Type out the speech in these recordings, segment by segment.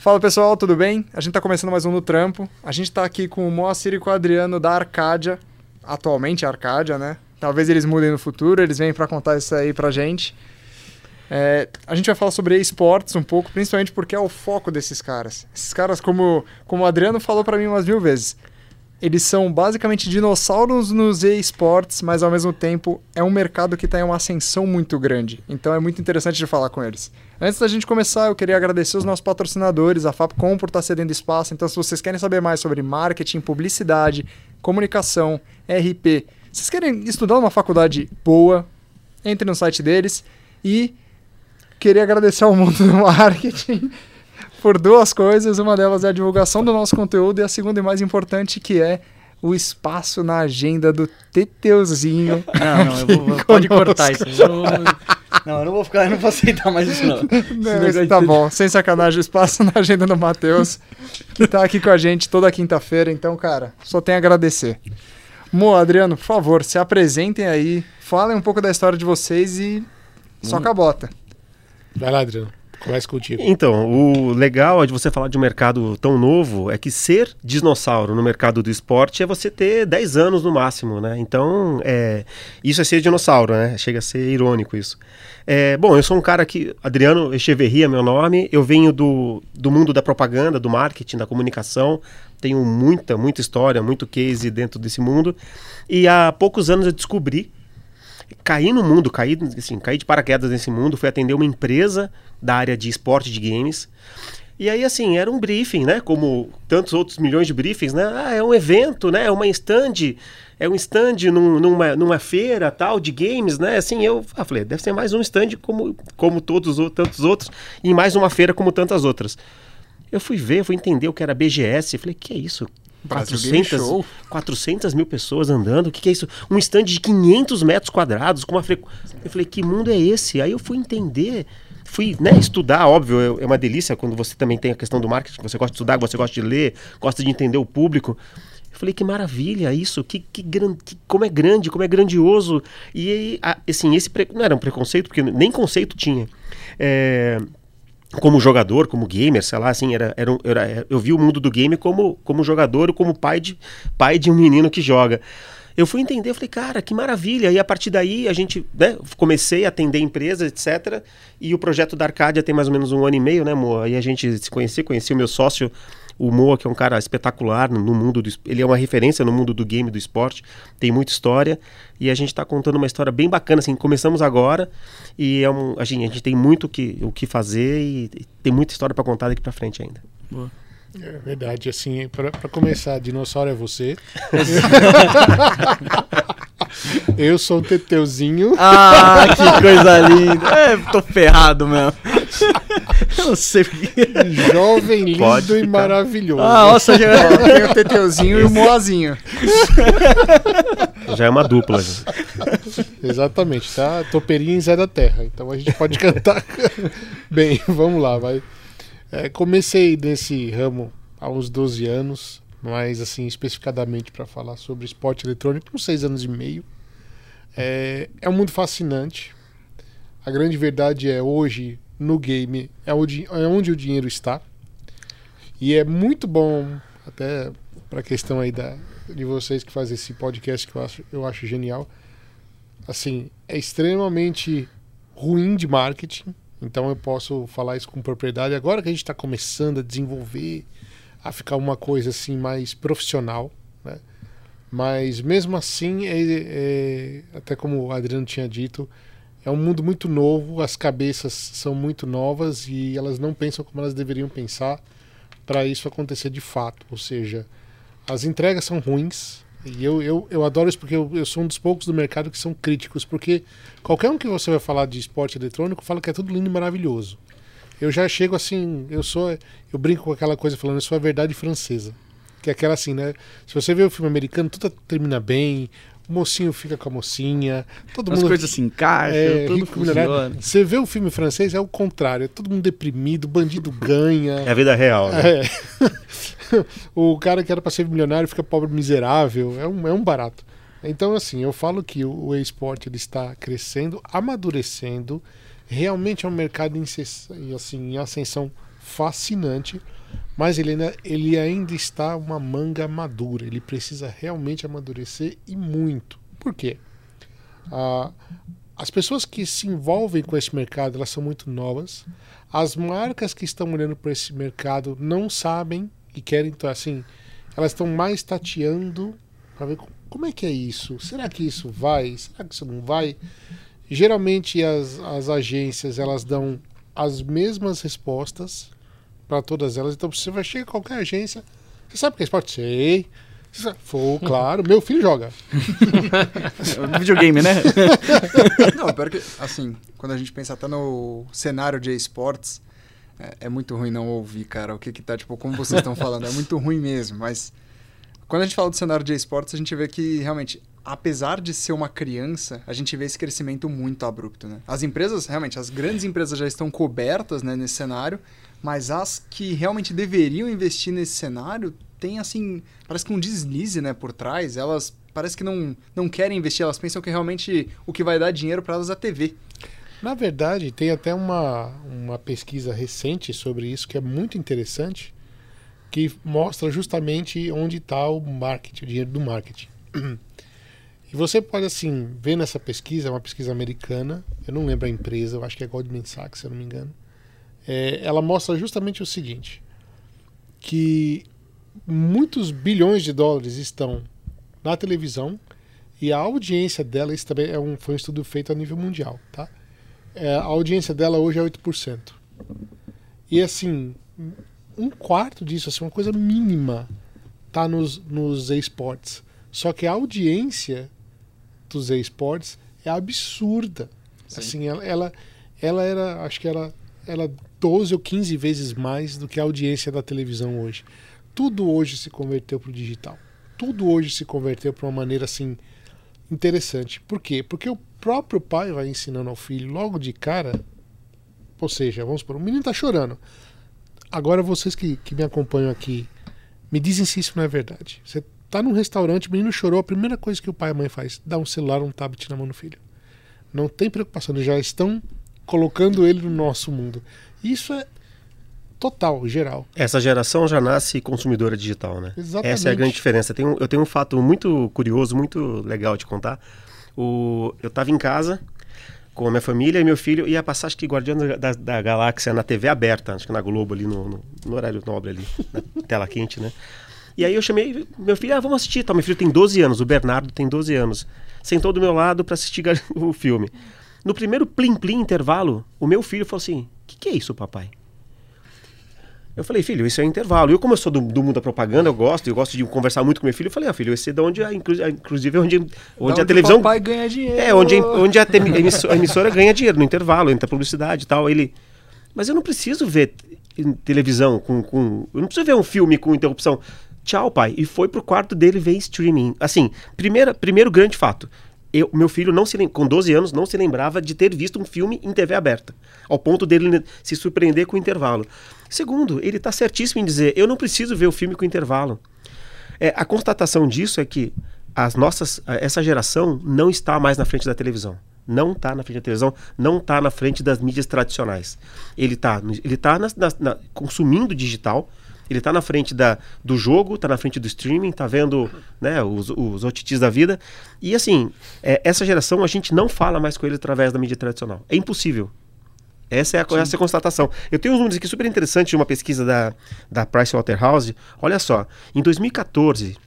Fala pessoal, tudo bem? A gente tá começando mais um no trampo. A gente tá aqui com o Moacir e com o Adriano da Arcádia, atualmente Arcádia, né? Talvez eles mudem no futuro, eles vêm para contar isso aí pra gente. É, a gente vai falar sobre esportes um pouco, principalmente porque é o foco desses caras. Esses caras, como, como o Adriano falou para mim umas mil vezes, eles são basicamente dinossauros nos esportes, mas ao mesmo tempo é um mercado que está em uma ascensão muito grande. Então é muito interessante de falar com eles. Antes da gente começar, eu queria agradecer os nossos patrocinadores, a Fapcom por estar tá cedendo espaço. Então, se vocês querem saber mais sobre marketing, publicidade, comunicação, RP, se vocês querem estudar numa faculdade boa, entre no site deles e queria agradecer ao mundo do marketing por duas coisas. Uma delas é a divulgação do nosso conteúdo e a segunda e mais importante que é o espaço na agenda do Teteuzinho. Não, não, eu vou, pode cortar isso. Eu, não, eu não vou ficar, eu não vou aceitar mais isso não. não tá bom, sem sacanagem, o espaço na agenda do Matheus, que tá aqui com a gente toda quinta-feira. Então, cara, só tenho a agradecer. Mo, Adriano, por favor, se apresentem aí, falem um pouco da história de vocês e só hum. cabota. Vai lá, Adriano. Começa contigo. Então, o legal de você falar de um mercado tão novo é que ser dinossauro no mercado do esporte é você ter 10 anos no máximo, né? Então, é, isso é ser dinossauro, né? Chega a ser irônico isso. É, bom, eu sou um cara que, Adriano Echeverria é meu nome, eu venho do, do mundo da propaganda, do marketing, da comunicação, tenho muita, muita história, muito case dentro desse mundo, e há poucos anos eu descobri caí no mundo, caí, assim, caí de paraquedas nesse mundo, fui atender uma empresa da área de esporte de games. E aí, assim, era um briefing, né? Como tantos outros milhões de briefings, né? Ah, é um evento, né? É uma stand, é um stand num, numa, numa feira tal de games, né? Assim, eu ah, falei, deve ser mais um stand como, como todos tantos outros, e mais uma feira como tantas outras. Eu fui ver, fui entender o que era BGS, falei, que é isso? 400, 400 mil pessoas andando, o que, que, é isso? Um stand de 500 metros quadrados, com uma frequência. Eu falei, que mundo é esse? Aí eu fui entender, fui né, estudar, óbvio, é, uma delícia quando você também tem a questão do marketing, você gosta de estudar, você gosta de ler, gosta de entender o público. Eu falei, que maravilha isso, que, que, gran, que como é grande, como é grandioso. E assim, esse pre... não era um preconceito, porque nem conceito tinha. É, como jogador, como gamer, sei lá, assim, era, era, era, eu vi o mundo do game como, como jogador, como pai de, pai de um menino que joga. Eu fui entender, falei, cara, que maravilha. E a partir daí a gente, né, comecei a atender empresas, etc. E o projeto da Arcádia tem mais ou menos um ano e meio, né, Moa? Aí a gente se conhecia, conheci o meu sócio, o Moa, que é um cara espetacular no mundo do, ele é uma referência no mundo do game, do esporte, tem muita história e a gente está contando uma história bem bacana, assim, começamos agora e é um, a, gente, a gente tem muito que, o que fazer e, e tem muita história para contar daqui para frente ainda. Boa. É verdade, assim, para começar, dinossauro é você. Eu sou o Teteuzinho. Ah, que coisa linda. É, tô ferrado mesmo. Eu não sei porque. Jovem, lindo Pode e ficar. maravilhoso. Ah, nossa, já tem o Teteuzinho e o Moazinho. Já é uma dupla. Exatamente, tá? Toperinha em Zé da Terra. Então a gente pode cantar. Bem, vamos lá, vai. É, comecei nesse ramo há uns 12 anos, mas assim, especificadamente para falar sobre esporte eletrônico, uns 6 anos e meio. É, é um mundo fascinante. A grande verdade é hoje no game é onde, é onde o dinheiro está. E é muito bom, até para a questão aí da, de vocês que fazem esse podcast que eu acho, eu acho genial. Assim, é extremamente ruim de marketing então eu posso falar isso com propriedade. Agora que a gente está começando a desenvolver, a ficar uma coisa assim mais profissional, né? Mas mesmo assim, é, é, até como o Adriano tinha dito, é um mundo muito novo, as cabeças são muito novas e elas não pensam como elas deveriam pensar para isso acontecer de fato. Ou seja, as entregas são ruins, e eu, eu, eu adoro isso porque eu, eu sou um dos poucos do mercado que são críticos, porque qualquer um que você vai falar de esporte eletrônico fala que é tudo lindo e maravilhoso. Eu já chego assim, eu sou. Eu brinco com aquela coisa falando, eu sou a verdade francesa. Que é aquela assim, né? Se você vê o filme americano, tudo termina bem, mocinho fica com a mocinha, todo As mundo. As coisas se encaixam, é, tudo funciona. Você vê o filme francês, é o contrário, é todo mundo deprimido, o bandido ganha. É a vida real, né? É. o cara que era para ser milionário fica pobre miserável. É um, é um barato. Então, assim, eu falo que o, o esporte ele está crescendo, amadurecendo. Realmente é um mercado em, assim, em ascensão fascinante, mas ele ainda, ele ainda está uma manga madura. Ele precisa realmente amadurecer e muito. Por quê? Ah, as pessoas que se envolvem com esse mercado elas são muito novas. As marcas que estão olhando para esse mercado não sabem e querem, então, assim, elas estão mais tateando para ver como é que é isso. Será que isso vai? Será que isso não vai? Geralmente as, as agências elas dão as mesmas respostas para todas elas. Então você vai chegar a qualquer agência, você sabe que é esporte? Sei. Foi, claro, meu filho joga. Videogame, né? Não, pior que, assim, quando a gente pensa até no cenário de esportes, é, é, muito ruim não ouvir, cara, o que que tá, tipo, como vocês estão falando, é muito ruim mesmo, mas quando a gente fala do cenário de esportes, a gente vê que, realmente, apesar de ser uma criança, a gente vê esse crescimento muito abrupto, né? As empresas, realmente, as grandes empresas já estão cobertas, né, nesse cenário, mas as que realmente deveriam investir nesse cenário tem assim, parece que um deslize, né, por trás. Elas parece que não, não querem investir, elas pensam que realmente o que vai dar dinheiro para elas é a TV. Na verdade, tem até uma, uma pesquisa recente sobre isso que é muito interessante, que mostra justamente onde está o marketing, o dinheiro do marketing. E você pode, assim, ver nessa pesquisa, é uma pesquisa americana, eu não lembro a empresa, eu acho que é Goldman Sachs, se eu não me engano. É, ela mostra justamente o seguinte: que muitos bilhões de dólares estão na televisão e a audiência dela, isso também é um, foi um estudo feito a nível mundial, tá? É, a audiência dela hoje é 8%. E assim, um quarto disso, assim, uma coisa mínima, tá nos, nos esportes. Só que a audiência dos esportes é absurda. Sim. Assim, ela, ela, ela era, acho que era, era 12 ou 15 vezes mais do que a audiência da televisão hoje tudo hoje se converteu para o digital. Tudo hoje se converteu para uma maneira assim interessante. Por quê? Porque o próprio pai vai ensinando ao filho logo de cara. Ou seja, vamos supor, o menino está chorando. Agora vocês que, que me acompanham aqui, me dizem se isso não é verdade. Você está num restaurante, o menino chorou, a primeira coisa que o pai e a mãe faz, dá um celular, um tablet na mão do filho. Não tem preocupação, eles já estão colocando ele no nosso mundo. Isso é total, geral. Essa geração já nasce consumidora digital, né? Exatamente. Essa é a grande diferença. Tem um, eu tenho um fato muito curioso, muito legal de contar. O, eu estava em casa com a minha família e meu filho ia passar, acho que Guardião da, da Galáxia na TV aberta, acho que na Globo ali, no, no, no horário nobre ali, na tela quente, né? E aí eu chamei meu filho, ah, vamos assistir. Tá, meu filho tem 12 anos, o Bernardo tem 12 anos. Sentou do meu lado para assistir o filme. No primeiro plim-plim intervalo, o meu filho falou assim: que, que é isso, papai? Eu falei, filho, isso é intervalo. E eu, como eu sou do, do, mundo da propaganda, eu gosto, eu gosto de conversar muito com meu filho. Eu falei, ah, filho, esse é de onde, a, inclusive, onde, onde, onde a televisão. O papai ganha dinheiro. É, onde, onde a, emissora, a emissora ganha dinheiro, no intervalo, entre a publicidade e tal. Ele, mas eu não preciso ver televisão com, com. Eu não preciso ver um filme com interrupção. Tchau, pai. E foi pro quarto dele ver streaming. Assim, primeira, primeiro grande fato eu, meu filho não se com 12 anos não se lembrava de ter visto um filme em TV aberta, ao ponto dele se surpreender com o intervalo. Segundo, ele está certíssimo em dizer, eu não preciso ver o filme com intervalo. É, a constatação disso é que as nossas, essa geração não está mais na frente da televisão. Não está na frente da televisão, não está na frente das mídias tradicionais. Ele está ele tá na, na, consumindo digital, ele está na frente da, do jogo, está na frente do streaming, está vendo né, os, os OTTs da vida. E assim, é, essa geração a gente não fala mais com ele através da mídia tradicional. É impossível. Essa é, a, essa é a constatação. Eu tenho uns números aqui super interessantes de uma pesquisa da, da Pricewaterhouse. Olha só, em 2014,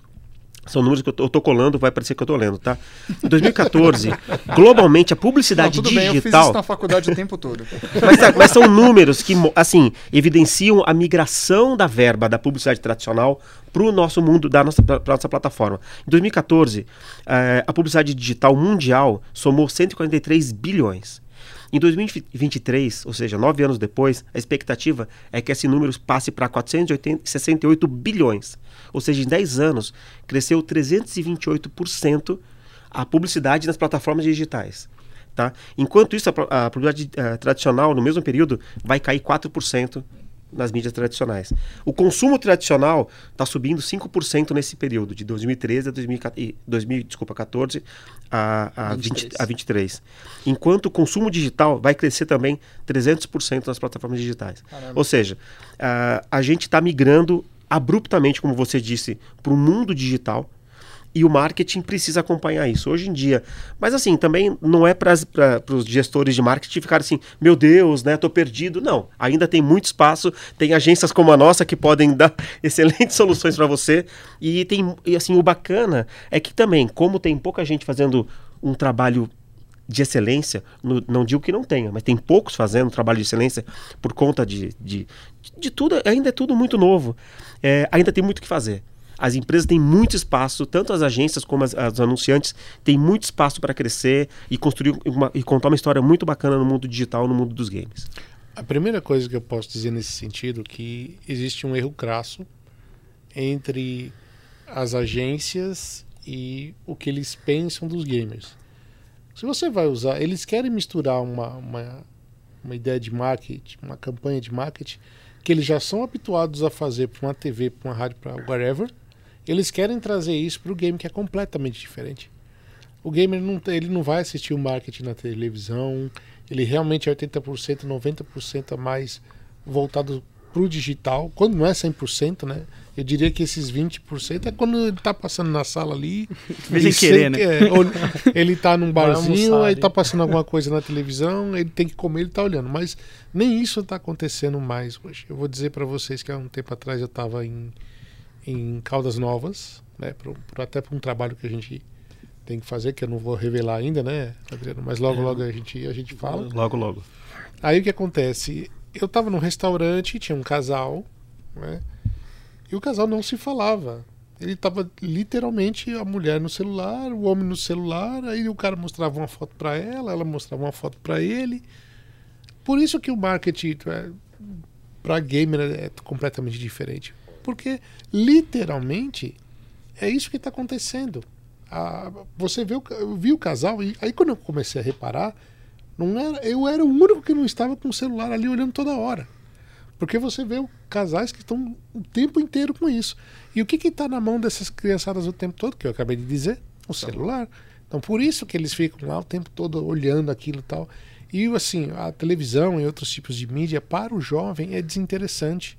são números que eu tô, colando, vai parecer que eu tô lendo, tá? Em 2014, globalmente, a publicidade Não, tudo digital. Bem, eu fiz isso na faculdade o tempo todo. Mas, tá, mas, são números que, assim, evidenciam a migração da verba da publicidade tradicional para o nosso mundo, da nossa, pra, nossa plataforma. Em 2014, eh, a publicidade digital mundial somou 143 bilhões. Em 2023, ou seja, nove anos depois, a expectativa é que esse número passe para 468 bilhões. Ou seja, em 10 anos, cresceu 328% a publicidade nas plataformas digitais. Tá? Enquanto isso, a, a publicidade uh, tradicional, no mesmo período, vai cair 4% nas mídias tradicionais. O consumo tradicional está subindo 5% nesse período, de 2013 a 2014, 2000, desculpa, 14 a, a, 20, a 23. Enquanto o consumo digital vai crescer também 300% nas plataformas digitais. Caramba. Ou seja, a, a gente está migrando abruptamente, como você disse, para o mundo digital e o marketing precisa acompanhar isso hoje em dia. Mas assim, também não é para os gestores de marketing ficar assim, meu Deus, né, tô perdido. Não, ainda tem muito espaço, tem agências como a nossa que podem dar excelentes soluções para você. E tem e assim, o bacana é que também, como tem pouca gente fazendo um trabalho de excelência, no, não digo que não tenha, mas tem poucos fazendo trabalho de excelência por conta de, de, de tudo, ainda é tudo muito novo. É, ainda tem muito o que fazer. As empresas têm muito espaço, tanto as agências como as, as anunciantes têm muito espaço para crescer e construir uma, e contar uma história muito bacana no mundo digital, no mundo dos games. A primeira coisa que eu posso dizer nesse sentido é que existe um erro crasso entre as agências e o que eles pensam dos gamers. Se você vai usar, eles querem misturar uma, uma, uma ideia de marketing, uma campanha de marketing que eles já são habituados a fazer para uma TV, para uma rádio, para whatever. Eles querem trazer isso para o game que é completamente diferente. O gamer não, ele não vai assistir o marketing na televisão, ele realmente é 80%, 90% a mais voltado para o digital, quando não é 100%, né? Eu diria que esses 20% é quando ele está passando na sala ali. Sem querer, né? É, ele está num barzinho, almoçar, aí está passando alguma coisa na televisão, ele tem que comer, ele está olhando. Mas nem isso está acontecendo mais hoje. Eu vou dizer para vocês que há um tempo atrás eu estava em, em Caldas Novas, né? Pro, pro, até para um trabalho que a gente tem que fazer, que eu não vou revelar ainda, né, Adriano? Mas logo, logo a gente, a gente fala. Logo, logo. Aí o que acontece? Eu estava num restaurante, tinha um casal, né? E o casal não se falava. Ele estava literalmente a mulher no celular, o homem no celular, aí o cara mostrava uma foto para ela, ela mostrava uma foto para ele. Por isso que o marketing é, para gamer é completamente diferente. Porque literalmente é isso que está acontecendo. Ah, você vê o, vi o casal e aí quando eu comecei a reparar, não era, eu era o único que não estava com o celular ali olhando toda hora. Porque você vê casais que estão o tempo inteiro com isso. E o que está na mão dessas criançadas o tempo todo, que eu acabei de dizer? O celular. Então por isso que eles ficam lá o tempo todo olhando aquilo e tal. E assim, a televisão e outros tipos de mídia para o jovem é desinteressante.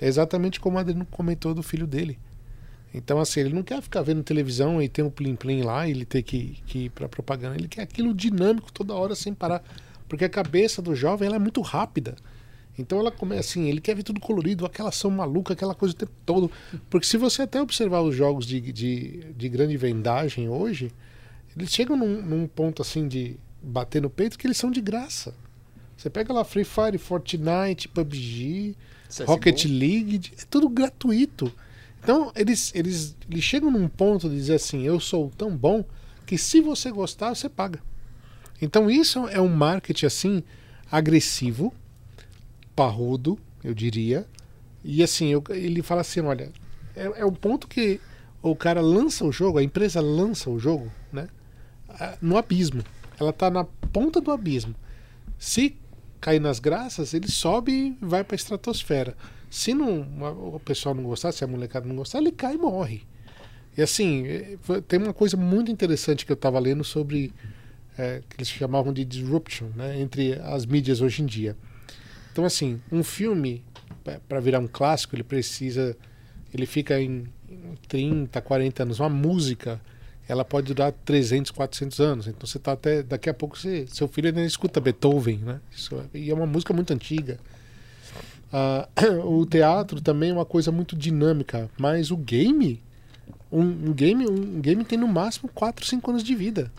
É exatamente como o Adriano comentou do filho dele. Então, assim, ele não quer ficar vendo televisão e ter um plim-plim lá e ele ter que, que ir para propaganda. Ele quer aquilo dinâmico toda hora sem parar. Porque a cabeça do jovem ela é muito rápida. Então ela começa assim, ele quer ver tudo colorido, aquela ação maluca, aquela coisa o tempo todo. Porque se você até observar os jogos de, de, de grande vendagem hoje, eles chegam num, num, ponto assim de bater no peito que eles são de graça. Você pega lá Free Fire, Fortnite, PUBG, CSGO. Rocket League, é tudo gratuito. Então eles, eles, eles chegam num ponto de dizer assim, eu sou tão bom que se você gostar, você paga. Então isso é um marketing assim agressivo, parrudo, eu diria. E assim, eu, ele fala assim, olha, é, é o ponto que o cara lança o jogo, a empresa lança o jogo, né? No abismo. Ela tá na ponta do abismo. Se cair nas graças, ele sobe e vai para a estratosfera. Se não, o pessoal não gostar, se a molecada não gostar, ele cai e morre. E assim, é, tem uma coisa muito interessante que eu estava lendo sobre é, que eles chamavam de disruption né, entre as mídias hoje em dia. Então, assim, um filme, para virar um clássico, ele precisa. Ele fica em 30, 40 anos. Uma música, ela pode durar 300, 400 anos. Então, você tá até. Daqui a pouco, você, seu filho ainda escuta Beethoven, né? Isso, é, e é uma música muito antiga. Uh, o teatro também é uma coisa muito dinâmica, mas o game. Um, um, game um game tem no máximo 4, 5 anos de vida.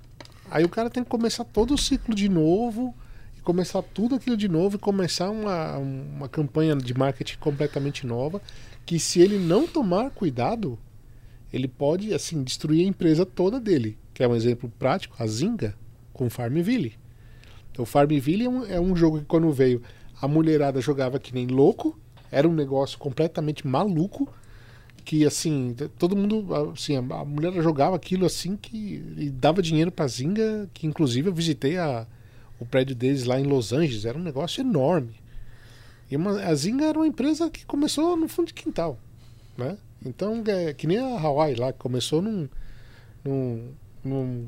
Aí o cara tem que começar todo o ciclo de novo começar tudo aquilo de novo e começar uma, uma campanha de marketing completamente nova, que se ele não tomar cuidado, ele pode assim destruir a empresa toda dele. Que é um exemplo prático, a Zinga com Farmville. Então Farmville é um, é um jogo que quando veio a mulherada jogava que nem louco, era um negócio completamente maluco, que assim, todo mundo, assim, a mulher jogava aquilo assim que dava dinheiro para Zinga, que inclusive eu visitei a o prédio deles lá em Los Angeles era um negócio enorme. E uma, a Zynga era uma empresa que começou no fundo de quintal, né? Então, é que nem a Hawaii lá, que começou num, num, num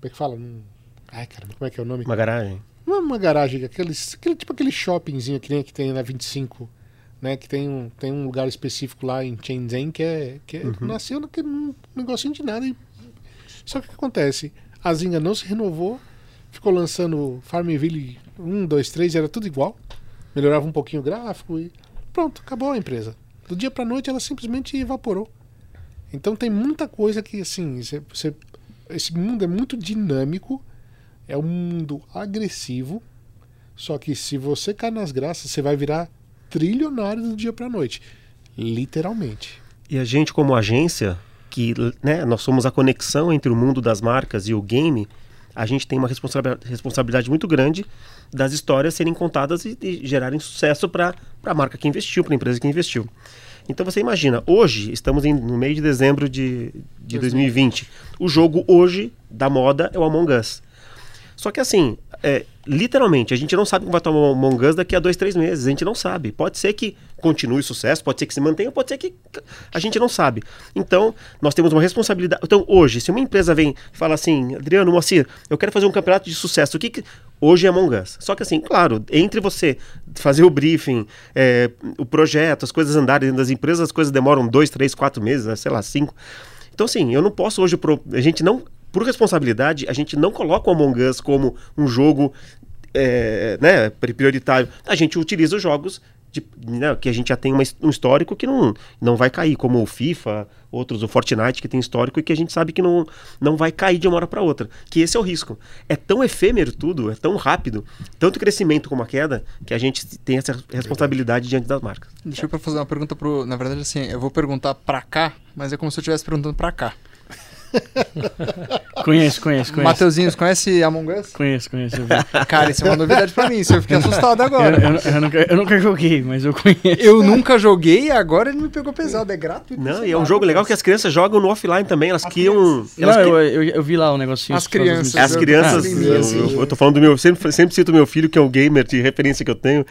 como é que fala? Num, ai, caramba, como é que é o nome? Uma garagem. Não é uma garagem, aqueles, aquele, tipo aquele shoppingzinho que nem que tem na 25, né? Que tem um, tem um lugar específico lá em Shenzhen que é que é- nasceu naquele um negocinho de nada. E... Só que o que acontece? A Zynga não se renovou, ficou lançando Farmville 1, 2, 3, era tudo igual. Melhorava um pouquinho o gráfico e pronto, acabou a empresa. Do dia pra noite ela simplesmente evaporou. Então tem muita coisa que assim, você- você- esse mundo é muito dinâmico, é um mundo agressivo, só que se você cair nas graças, você vai virar trilionário do dia pra noite. Literalmente. E a gente, como agência, que né, nós somos a conexão entre o mundo das marcas e o game, a gente tem uma responsabil- responsabilidade muito grande das histórias serem contadas e, e gerarem sucesso para a marca que investiu, para a empresa que investiu. Então você imagina, hoje, estamos em- no meio de dezembro de, de 2020. O jogo hoje da moda é o Among Us. Só que assim, é, literalmente, a gente não sabe como vai estar o Among Us daqui a dois, três meses. A gente não sabe. Pode ser que continue o sucesso, pode ser que se mantenha, pode ser que a gente não sabe. Então, nós temos uma responsabilidade. Então, hoje, se uma empresa vem e fala assim, Adriano, Moacir, eu quero fazer um campeonato de sucesso, o que, que... Hoje é Among Us. Só que assim, claro, entre você fazer o briefing, é, o projeto, as coisas andarem dentro das empresas, as coisas demoram dois, três, quatro meses, sei lá, cinco. Então, assim, eu não posso hoje. Pro... A gente não. Por responsabilidade, a gente não coloca o Among Us como um jogo é, né, pri- prioritário. A gente utiliza os jogos de- né, que a gente já tem uma um histórico que não, não vai cair, como o FIFA, outros, o Fortnite, que tem histórico e que a gente sabe que não, não vai cair de uma hora para outra. Que esse é o risco. É tão efêmero tudo, é tão rápido, tanto crescimento como a queda, que a gente tem essa responsabilidade diante das marcas. Deixa eu fazer uma pergunta pro. Na verdade, assim, eu vou perguntar pra cá, mas é como se eu estivesse perguntando pra cá. Conheço, conheço, conheço. Mateuzinhos, conhece Among Us? Conheço, conheço. Eu. Cara, isso é uma novidade pra mim, isso eu fiquei assustado eu, agora. eu- eu nunca, eu nunca joguei, mas eu conheço. Eu nunca joguei e agora ele me pegou pesado. É gratuito. Não, e é um jogo legal que as crianças jogam no offline também, elas As criam. Elas Não, cri- eu, eu, eu vi lá o negocinho. As crianças. As crianças, Ah, eu, sim, eu- sim. eu tô falando do meu, sempre, sempre cito meu filho, que é um gamer de referência que eu tenho.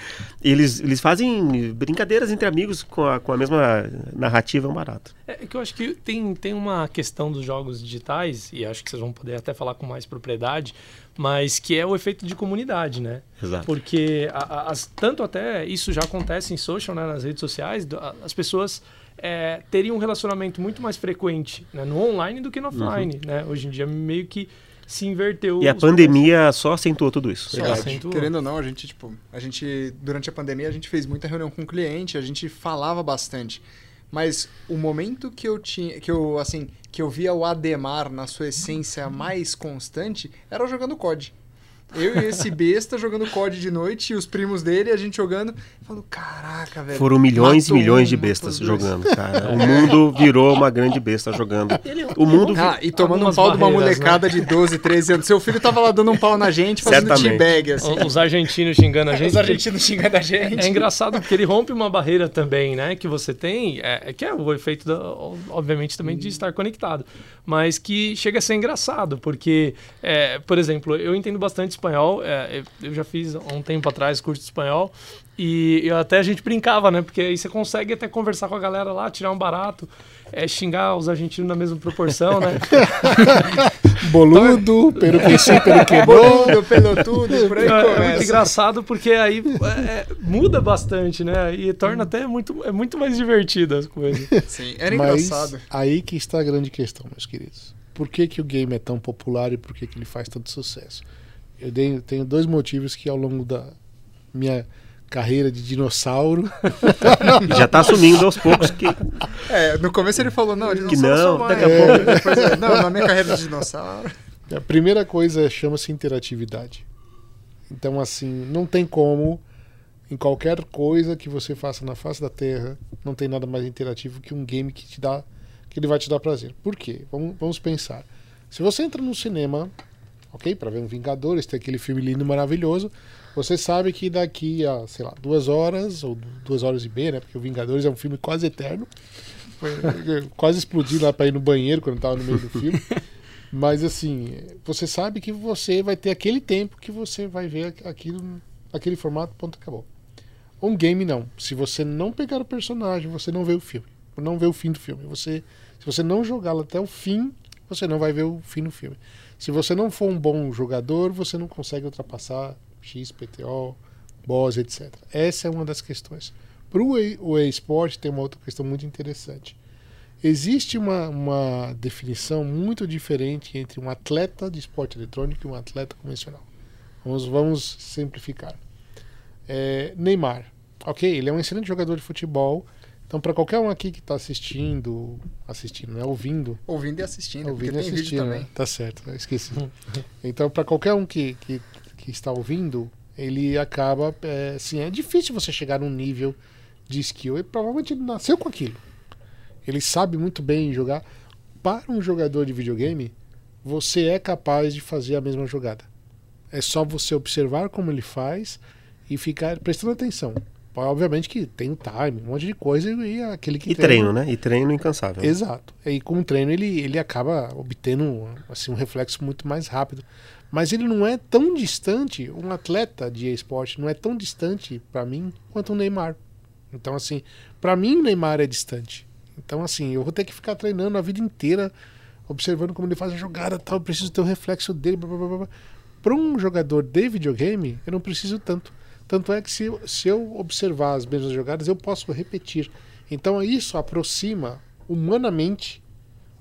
Eles, eles fazem brincadeiras entre amigos com a, com a mesma narrativa, é um barato. É que eu acho que tem, tem uma questão dos jogos digitais, e acho que vocês vão poder até falar com mais propriedade, mas que é o efeito de comunidade, né? Exato. Porque a- a- as- tanto até isso já acontece em social, né, nas redes sociais, as pessoas é, teriam um relacionamento muito mais frequente né, no online do que no offline. Né? Hoje em dia meio que se inverteu. Uhum. E a pandemia só acentuou tudo isso. Só acentuou. Querendo ou não, a gente, tipo, a gente, durante a pandemia, a gente fez muita reunião com o cliente, a gente falava bastante. Mas o momento que eu tinha, que eu, assim, que eu via o Ademar na sua essência mais constante, era jogando COD. Eu e esse besta jogando COD de noite e os primos dele, a gente jogando. Falando, caraca, velho. Foram milhões e milhões um, de bestas dois." jogando, cara. O mundo virou uma grande besta jogando. O mundo. Ah, e tomando um pau de uma barreiras, molecada de 12, 13 anos. Seu filho tava lá dando um pau na gente, fazendo teabag, assim. Os argentinos xingando a gente. Os argentinos xingando a gente. É engraçado porque ele rompe uma barreira também, né? Que você tem, é, que é o efeito, da, obviamente, também de estar conectado. Mas que chega a ser engraçado, porque, é, por exemplo, eu entendo bastante espanhol. é, eu- eu já fiz há um tempo atrás curso de espanhol. E, e até a gente brincava, né? Porque aí você consegue até conversar com a galera lá, tirar um barato, é, xingar os argentinos na mesma proporção, né? Boludo, pero que sim, pero que. Boludo, pelotudo, por aí É, é muito começa. engraçado porque aí é, é, muda bastante, né? E torna até muito, é muito mais divertido as coisas. Sim, era Mas engraçado. aí que está a grande questão, meus queridos. Por que, que o game é tão popular e por que, que ele faz tanto sucesso? Eu dei- tenho dois motivos que ao longo da minha carreira de dinossauro já tá assumindo aos poucos que. É, no começo ele falou, não, dinossauro não, daqui a pouco- Depois, é, não, na minha carreira de dinossauro. A primeira coisa chama-se interatividade. Então, assim, não tem como, em qualquer coisa que você faça na face da Terra, não tem nada mais interativo que um game que te dá, que ele vai te dar prazer. Por quê? Vamos, vamos pensar. Se você entra no cinema, ok, para ver um Vingadores, tem aquele filme lindo, maravilhoso, você sabe que daqui a, sei lá, duas horas ou duas horas e meia, né? Porque o Vingadores é um filme quase eterno. Quase explodi lá para ir no banheiro quando eu tava no meio do filme. Mas assim, você sabe que você vai ter aquele tempo que você vai ver aquilo, aquele formato, ponto, acabou. Um game não. Se você não pegar o personagem, você não vê o filme. Não vê o fim do filme. Você, se você não jogá-lo até o fim, você não vai ver o fim do filme. Se você não for um bom jogador, você não consegue ultrapassar X, PTO, boss, etc. Essa é uma das questões. Para o eSport tem uma outra questão muito interessante. Existe uma, uma definição muito diferente entre um atleta de esporte eletrônico e um atleta convencional. Vamos, vamos simplificar. É, Neymar, ok, ele é um excelente jogador de futebol. Então, para qualquer um aqui que está assistindo, assistindo, né, ouvindo, Ouvindo e assistindo. ouvindo e porque tem vídeo assistindo, também. né? Tá certo, esqueci. então, para qualquer um que, que, que está ouvindo, ele acaba, é, assim, é difícil você chegar num nível de skill. E provavelmente ele nasceu com aquilo. Ele sabe muito bem jogar. Para um jogador de videogame, você é capaz de fazer a mesma jogada. É só você observar como ele faz e ficar prestando atenção. Obviamente que tem time, um monte de coisa e aquele que E treina- treino, né? E treino incansável. Exato. E com o treino ele, ele acaba obtendo assim, um reflexo muito mais rápido. Mas ele não é tão distante, um atleta de esporte não é tão distante para mim quanto o Neymar. Então, assim, para mim o Neymar é distante. Então, assim, eu vou ter que ficar treinando a vida inteira, observando como ele faz a jogada tal, eu preciso ter o reflexo dele. Para um jogador de videogame, eu não preciso tanto. Tanto é que se, eu- se eu observar as mesmas jogadas, eu posso repetir. Então isso aproxima humanamente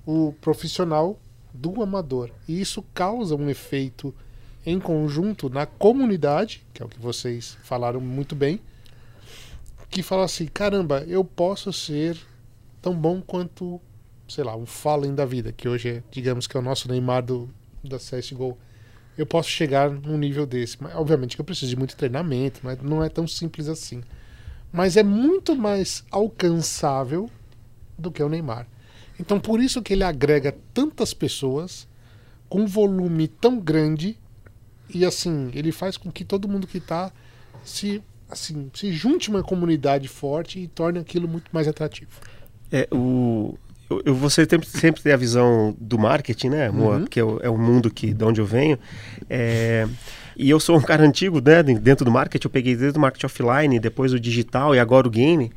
o profissional do amador. E isso causa um efeito em conjunto na comunidade, que é o que vocês falaram muito bem, que fala assim: caramba, eu posso ser tão bom quanto, sei lá, um Fallen da vida, que hoje é, digamos que é o nosso Neymar do, da CSGO. Eu posso chegar num nível desse. Mas, obviamente que eu preciso de muito treinamento, é, não é tão simples assim. Mas é muito mais alcançável do que o Neymar. Então por isso que ele agrega tantas pessoas com um volume tão grande e assim, ele faz com que todo mundo que tá se assim, se junte uma comunidade forte e torne aquilo muito mais atrativo. É, o, eu, eu você sempre, sempre tem a visão do marketing, né, Moa? Uhum. Que é o, é o mundo que, de onde eu venho. É, e eu sou um cara antigo, né? Dentro do marketing, eu peguei desde o marketing offline, depois o digital e agora o game.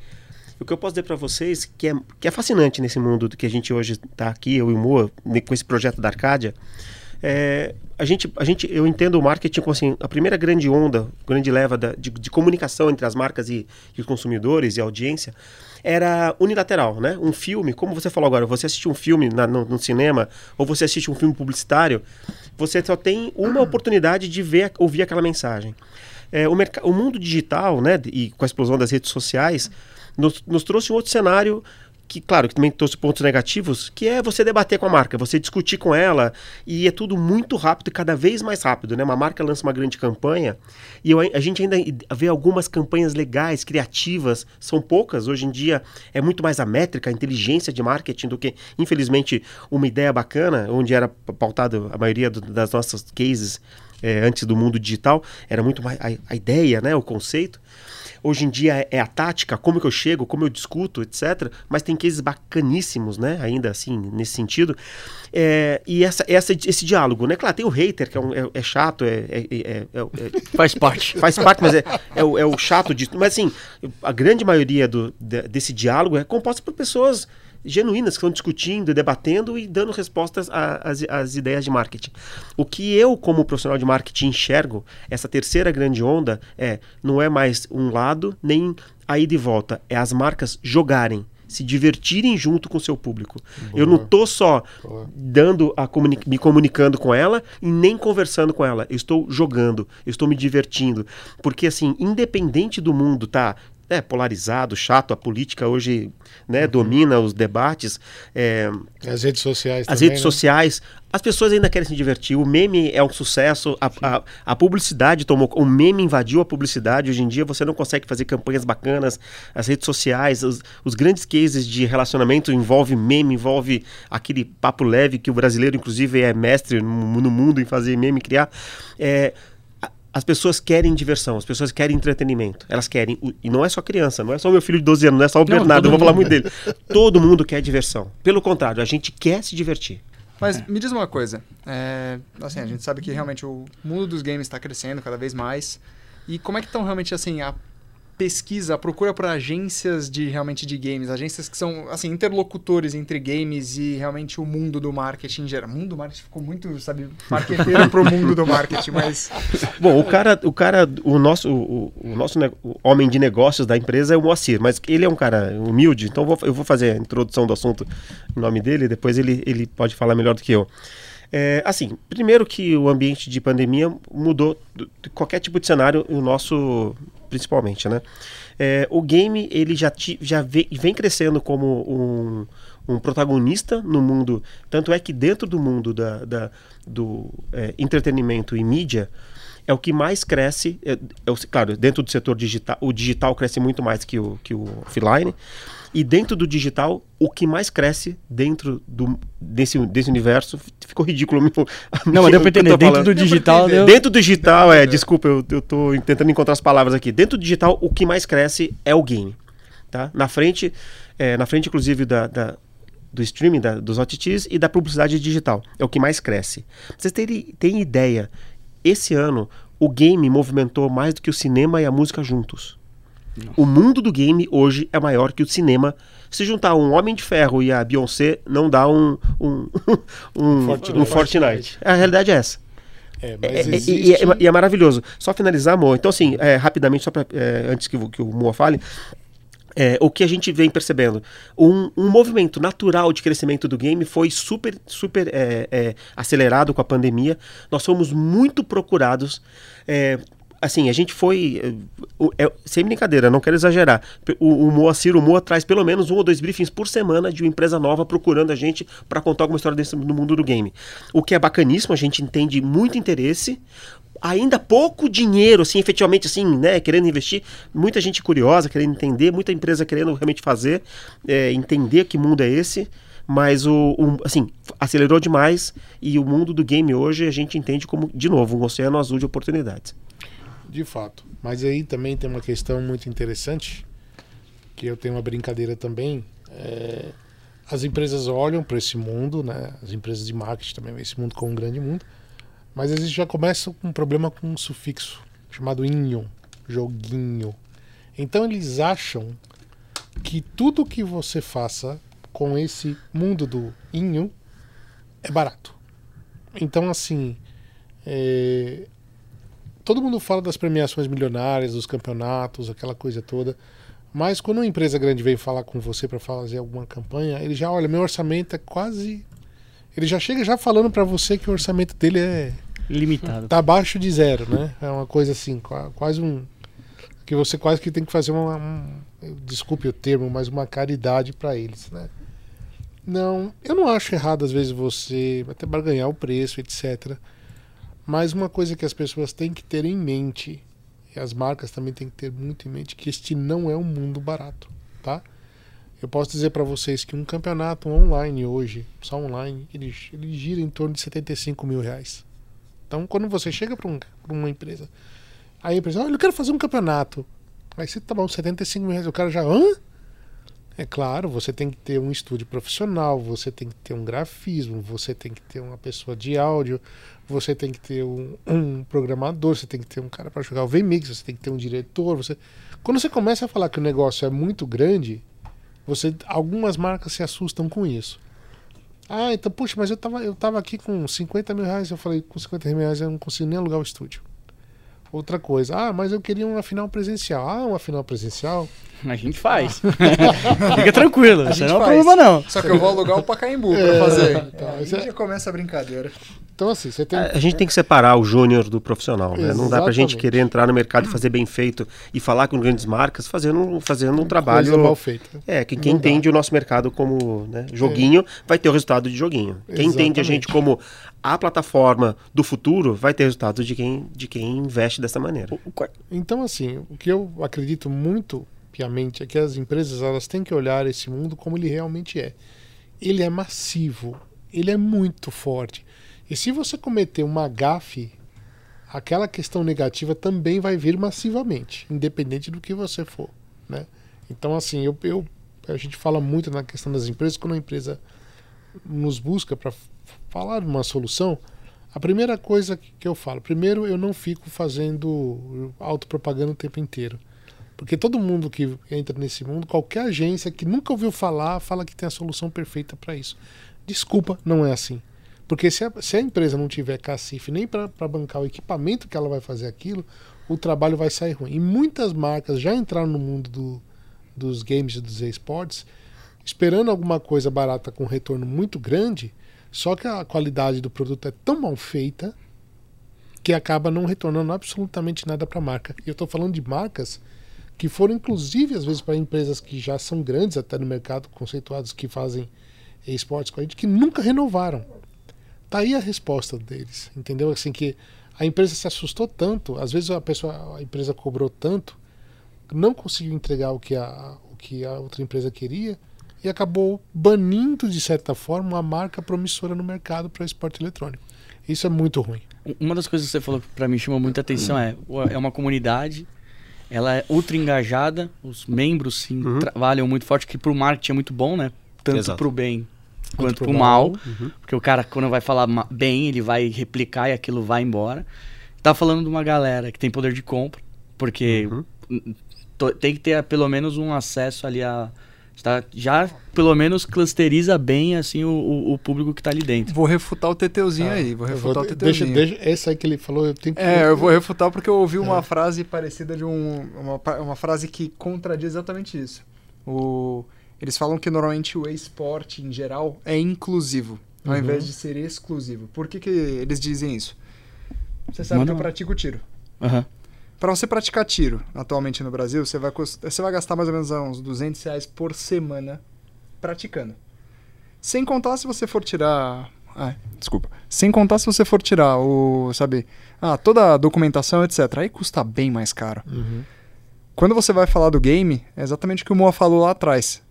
O que eu posso dizer para vocês que é, que é fascinante nesse mundo do que a gente hoje está aqui, eu e o Moa, com esse projeto da Arcádia, é, a gente, a gente, eu entendo o marketing como assim, a primeira grande onda, grande leva da- de, de comunicação entre as marcas e, e os consumidores e a audiência era unilateral, né? Um filme, como você falou agora, você assiste um filme na- no, no cinema ou você assiste um filme publicitário, você só tem uma oportunidade de ver, ouvir aquela mensagem. É, o, o mundo digital, né, e com a explosão das redes sociais, nos, nos trouxe um outro cenário que, claro, que também trouxe pontos negativos, que é você debater com a marca, você discutir com ela, e é tudo muito rápido cada vez mais rápido, né? Uma marca lança uma grande campanha, e eu- a gente ainda vê algumas campanhas legais, criativas, são poucas, hoje em dia é muito mais a métrica, a inteligência de marketing do que, infelizmente, uma ideia bacana, onde era pautado a maioria do- das nossas cases é, antes do mundo digital, era muito mais a, a ideia, né, o conceito. Hoje em dia é, a tática, como que eu chego, como eu discuto, etc. Mas tem cases bacaníssimos, né? Ainda assim, nesse sentido. É, e essa, essa, esse diálogo, né? Claro, tem o hater, que é, um- é- é chato, é, é- é- é- Faz parte. faz parte, mas é, é, o, é o chato disso. Mas assim, a grande maioria do, de- desse diálogo é composta por pessoas genuínas que estão discutindo, debatendo e dando respostas às às ideias de marketing. O que eu, como profissional de marketing, enxergo, essa terceira grande onda, é não é mais um lado, nem a ida e volta. É as marcas jogarem, se divertirem junto com o seu público. Eu não tô só Boa. dando a comuni- me comunicando com ela e nem conversando com ela. Eu estou jogando, eu estou me divertindo. Porque, assim, independente do mundo tá é, polarizado, chato, a política hoje né, domina os debates, é, As redes sociais as também, redes né? sociais, as pessoas ainda querem se divertir. O meme é um sucesso, a, a, a publicidade tomou. O meme invadiu a publicidade. Hoje em dia você não consegue fazer campanhas bacanas. As redes sociais, os, os grandes cases de relacionamento envolve meme, envolve aquele papo leve que o brasileiro, inclusive, é mestre no, no mundo em fazer meme, criar. É, as pessoas querem diversão, as pessoas querem entretenimento. Elas querem. E não é só criança, não é só meu filho de 12 anos, não é só o Não, Bernardo, eu vou falar mundo. muito dele. Todo mundo quer diversão. Pelo contrário, a gente quer se divertir. Mas me diz uma coisa. é, assim, a gente sabe que realmente o mundo dos games está crescendo cada vez mais. E como é que estão realmente assim a pesquisa, procura por agências de realmente de games, agências que são assim interlocutores entre games e realmente o mundo do marketing geral. Mundo do marketing ficou muito, sabe, marqueteiro pro mundo do marketing, mas Bom, o cara, o cara, o nosso, o, o nosso o homem de negócios da empresa é o Moacir, mas ele é um cara humilde, então eu vou, eu vou fazer a introdução do assunto em nome dele, depois ele, ele pode falar melhor do que eu. É, assim, primeiro que o ambiente de pandemia mudou qualquer tipo de cenário, o nosso principalmente, né? É, o game ele já, já ve- vem crescendo como um, um protagonista no mundo, tanto é que dentro do mundo da, da- do é, entretenimento e mídia é o que mais cresce, é, é claro, dentro do setor digital, o digital cresce muito mais que o, que o offline, e dentro do digital, o que mais cresce dentro do, desse, desse universo, ficou ridículo. meu- Não, mas deu pra entender. Dentro falando. do digital deu. Dentro do digital, é, desculpa, eu, eu tô tentando encontrar as palavras aqui. Dentro do digital, o que mais cresce é o game. Tá? Na frente, é, na frente, inclusive, da, da- do streaming, da- dos OTTs e da publicidade digital. É o que mais cresce. Pra vocês terem, terem ideia, esse ano o game movimentou mais do que o cinema e a música juntos. O mundo do game hoje é maior que o cinema. Se juntar um Homem de Ferro e a Beyoncé, não dá um, um, um, Fortnite. um Fortnite. A realidade é essa. É, É, mas é- existe... e, é, e é maravilhoso. Só finalizar, amor. Então, assim, é, rapidamente, só pra, é, antes que, o- que o Moa fale, é, o que a gente vem percebendo? Um, um movimento natural de crescimento do game foi super, super é, é, acelerado com a pandemia. Nós fomos muito procurados. Assim, a gente foi. o- é, sem brincadeira, não quero exagerar. O, o Moacir, o Moa traz pelo menos um ou dois briefings por semana de uma empresa nova procurando a gente para contar alguma história desse, no mundo do game. O que é bacaníssimo, a gente entende muito interesse ainda pouco dinheiro, assim, efetivamente, assim, né, querendo investir, muita gente curiosa, querendo entender, muita empresa querendo realmente fazer, é, entender que mundo é esse, mas o, o- assim, acelerou demais e o mundo do game hoje a gente entende como, de novo, um oceano azul de oportunidades. De fato. Mas aí também tem uma questão muito interessante, que eu tenho uma brincadeira também. é, as empresas olham para esse mundo, né? As empresas de marketing também veem esse mundo como um grande mundo. Mas eles já começam com um problema com um sufixo chamado inho, joguinho. Então eles acham que tudo que você faça com esse mundo do inho é barato. Então assim, é, todo mundo fala das premiações milionárias, dos campeonatos, aquela coisa toda. Mas quando uma empresa grande vem falar com você para fazer alguma campanha, ele já olha, meu orçamento é quase. Ele já chega já falando para você que o orçamento dele é Limitado. tá abaixo de zero, né? É uma coisa assim, qua- quase um que você quase que tem que fazer uma, um, desculpe o termo, mas uma caridade para eles, né? Não, eu não acho errado às vezes você até para ganhar o preço, etc. Mas uma coisa que as pessoas têm que ter em mente, e as marcas também têm que ter muito em mente, que este não é um mundo barato, tá? Eu posso dizer para vocês que um campeonato online hoje, só online, ele, ele gira em torno de 75 mil reais. Então, quando você chega para um, uma empresa, aí a empresa, olha, eu quero fazer um campeonato. Aí você tá bom, 75 mil reais, o cara já, hã? É claro, você tem que ter um estúdio profissional, você tem que ter um grafismo, você tem que ter uma pessoa de áudio, você tem que ter um, um programador, você tem que ter um cara para jogar o VMix, você tem que ter um diretor. Você... Quando você começa a falar que o negócio é muito grande, você algumas marcas se assustam com isso. Ah, então, puxa, mas eu tava, eu tava aqui com 50 mil reais. Eu falei, com 50 mil reais eu não consigo nem alugar o estúdio. Outra coisa, ah, mas eu queria uma final presencial. Ah, uma final presencial? A gente faz. Fica tranquilo, A isso não é um faz. problema não. Só que eu vou alugar o Pacaembu É, pra fazer. então, aí já começa a brincadeira. Então, assim, você tem. A gente tem que separar o júnior do profissional, né? Não dá pra gente Exatamente. querer entrar no mercado e fazer bem feito e falar com grandes marcas fazendo, um- fazendo um coisa trabalho mal feita. É, que quem Não dá. entende o nosso mercado como né, joguinho vai ter o resultado de joguinho. Quem entende a gente como a plataforma do futuro vai ter resultado de quem, de quem investe dessa maneira. Então, assim, o que eu acredito muito piamente é que as empresas elas têm que olhar esse mundo como ele realmente é. Ele é massivo, ele é muito forte. E se você cometer uma gafe, aquela questão negativa também vai vir massivamente, independente do que você for, né? Então, assim, eu, eu a gente fala muito na questão das empresas quando a empresa nos busca para falar uma solução, a primeira coisa que eu falo, primeiro eu não fico fazendo autopropaganda o tempo inteiro. Porque todo mundo que entra nesse mundo, qualquer agência que nunca ouviu falar, fala que tem a solução perfeita para isso. Desculpa, não é assim. Porque se a, se a empresa não tiver cacife nem para bancar o equipamento que ela vai fazer aquilo, o trabalho vai sair ruim. E muitas marcas já entraram no mundo do, dos games e dos esportes esperando alguma coisa barata com retorno muito grande, só que a qualidade do produto é tão mal feita que acaba não retornando absolutamente nada para a marca. E eu estou falando de marcas que foram inclusive às vezes para empresas que já são grandes até no mercado, conceituados que fazem esportes com a gente, que nunca renovaram. Tá aí a resposta deles, entendeu? Assim que a empresa se assustou tanto, às vezes a pessoa, a empresa cobrou tanto, não conseguiu entregar o que a, o que a outra empresa queria e acabou banindo de certa forma uma marca promissora no mercado para esporte eletrônico. Isso é muito ruim. Uma das coisas que você falou que para mim chamou muita atenção é é uma comunidade, ela é ultra engajada, os membros sim Uhum. trabalham muito forte, que pro marketing é muito bom, né? Tanto Exato. pro bem quanto pro pro mal. Uhum. Porque o cara, quando vai falar bem, ele vai replicar e aquilo vai embora. Tá falando de uma galera que tem poder de compra, porque Uhum. tem que ter pelo menos um acesso ali a. Tá, já pelo menos clusteriza bem assim o, o- o público que tá ali dentro. Vou refutar o Teteuzinho Tá. aí, vou refutar vou- o deixa, Teteuzinho. deixa, essa aí que ele falou, eu tenho que. É, eu vou refutar porque eu ouvi uma frase parecida de um. Uma, uma frase que contradiz exatamente isso. O, eles falam que normalmente o esporte em geral é inclusivo, ao Uhum. invés de ser exclusivo. Por que, que eles dizem isso? Você sabe Manda que eu pratico tiro. Aham. Para você praticar tiro atualmente no Brasil, você vai, cust- você vai gastar mais ou menos uns 200 reais por semana praticando. Sem contar se você for tirar. Ah, desculpa. Sem contar se você for tirar o. Sabe? Ah, toda a documentação, etc. Aí custa bem mais caro. Uhum. Quando você vai falar do game, é exatamente o que o Moa falou lá atrás.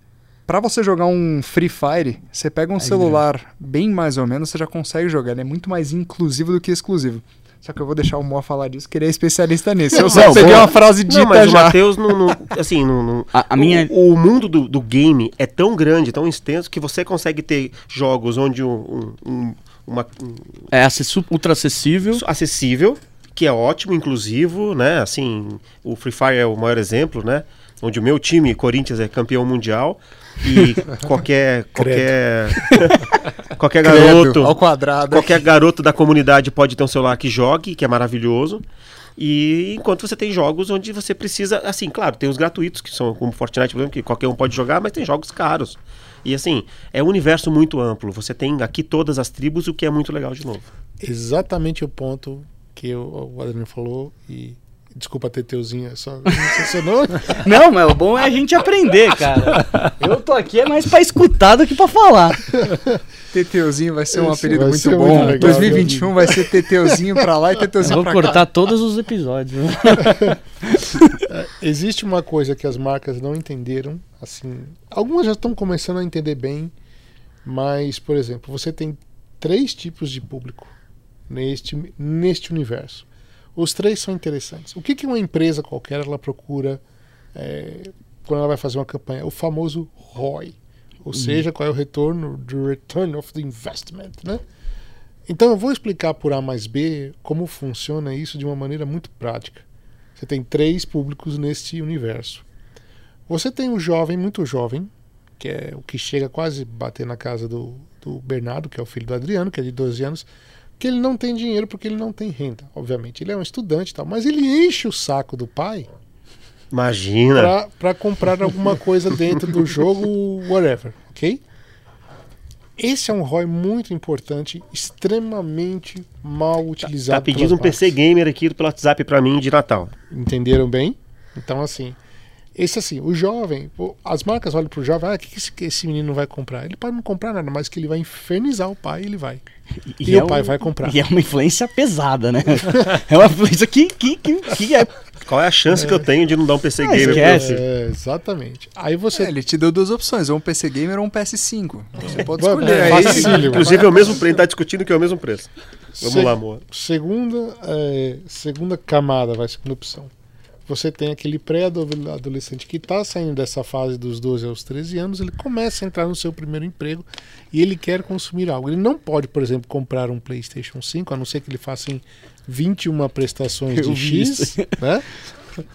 Pra você jogar um Free Fire, você pega um Aí, celular bem mais ou menos, você já consegue jogar. Ele é muito mais inclusivo do que exclusivo. Só que eu vou deixar o Moa falar disso, que ele é especialista nisso. Eu Não, só não, peguei uma frase dita Não, mas o já. Matheus, não, não- assim, não, não- A, a minha. O, o mundo do, do game é tão grande, tão extenso, que você consegue ter jogos onde um, um- um- uma, um- É acessu- ultra acessível. acessível, que é ótimo, inclusivo, né? Assim, o Free Fire é o maior exemplo, né? Onde o meu time, Corinthians, é campeão mundial e qualquer qualquer qualquer garoto, ao quadrado. qualquer garoto da comunidade pode ter um celular que jogue, que é maravilhoso. E enquanto você tem jogos onde você precisa, assim, claro, tem os gratuitos que são como Fortnite, por exemplo, que qualquer um pode jogar, mas tem jogos caros. E assim, é um universo muito amplo. Você tem aqui todas as tribos, o que é muito legal de novo. Exatamente o ponto que o, o Adriano falou. E desculpa, Teteuzinho, é só. Não sei seu nome. Não, mas o bom é a gente aprender, cara. Eu tô aqui é mais pra escutar do que pra falar. Teteuzinho vai ser um apelido vai muito ser bom. muito legal, 2021 vai ser Teteuzinho pra lá e Eu Teteuzinho vou pra cortar todos os episódios. Existe uma coisa que as marcas não entenderam, assim, algumas já estão começando a entender bem, mas, por exemplo, você tem três tipos de público neste, neste universo. Os três são interessantes. O que, que uma empresa qualquer ela procura é, quando ela vai fazer uma campanha? O famoso ROI, ou seja, qual é o retorno do return of the investment, né? Então eu vou explicar por A mais B como funciona isso de uma maneira muito prática. Você tem três públicos neste universo. Você tem o jovem, muito jovem, que é o que chega quase a bater na casa do, do Bernardo, que é o filho do Adriano, que é de 12 anos, que ele não tem dinheiro porque ele não tem renda, obviamente. Ele é um estudante e tal, mas ele enche o saco do pai Imagina. para comprar alguma coisa dentro do jogo, whatever, ok? Esse é um ROI muito importante, extremamente mal utilizado. Tá pedindo um pelas PC gamer aqui pelo WhatsApp pra mim de Natal. Entenderam bem? Então, assim, esse assim, o jovem, as marcas olham pro jovem, ah, o que, esse, que esse menino vai comprar? Ele pode não comprar nada, mas que ele vai infernizar o pai, ele vai. E o pai vai comprar. E é uma influência pesada, né? É uma influência que, que, que, que é. Qual é a chance que eu tenho de não dar um PC Ah, gamer? pra esquece. você? É, exatamente. Aí você. É, ele te deu duas opções, ou um PC Gamer ou um PS5. Você pode Vai- escolher. é, aí. facílimo. Inclusive é o mesmo preço, a gente tá discutindo que é o mesmo preço. Vamos Se- lá, amor. Segunda, é, segunda camada, vai, segunda opção. Você tem aquele pré-adolescente que está saindo dessa fase dos 12 aos 13 anos, ele começa a entrar no seu primeiro emprego e ele quer consumir algo. Ele não pode, por exemplo, comprar um PlayStation 5, a não ser que ele faça em 21 prestações Eu de X, né?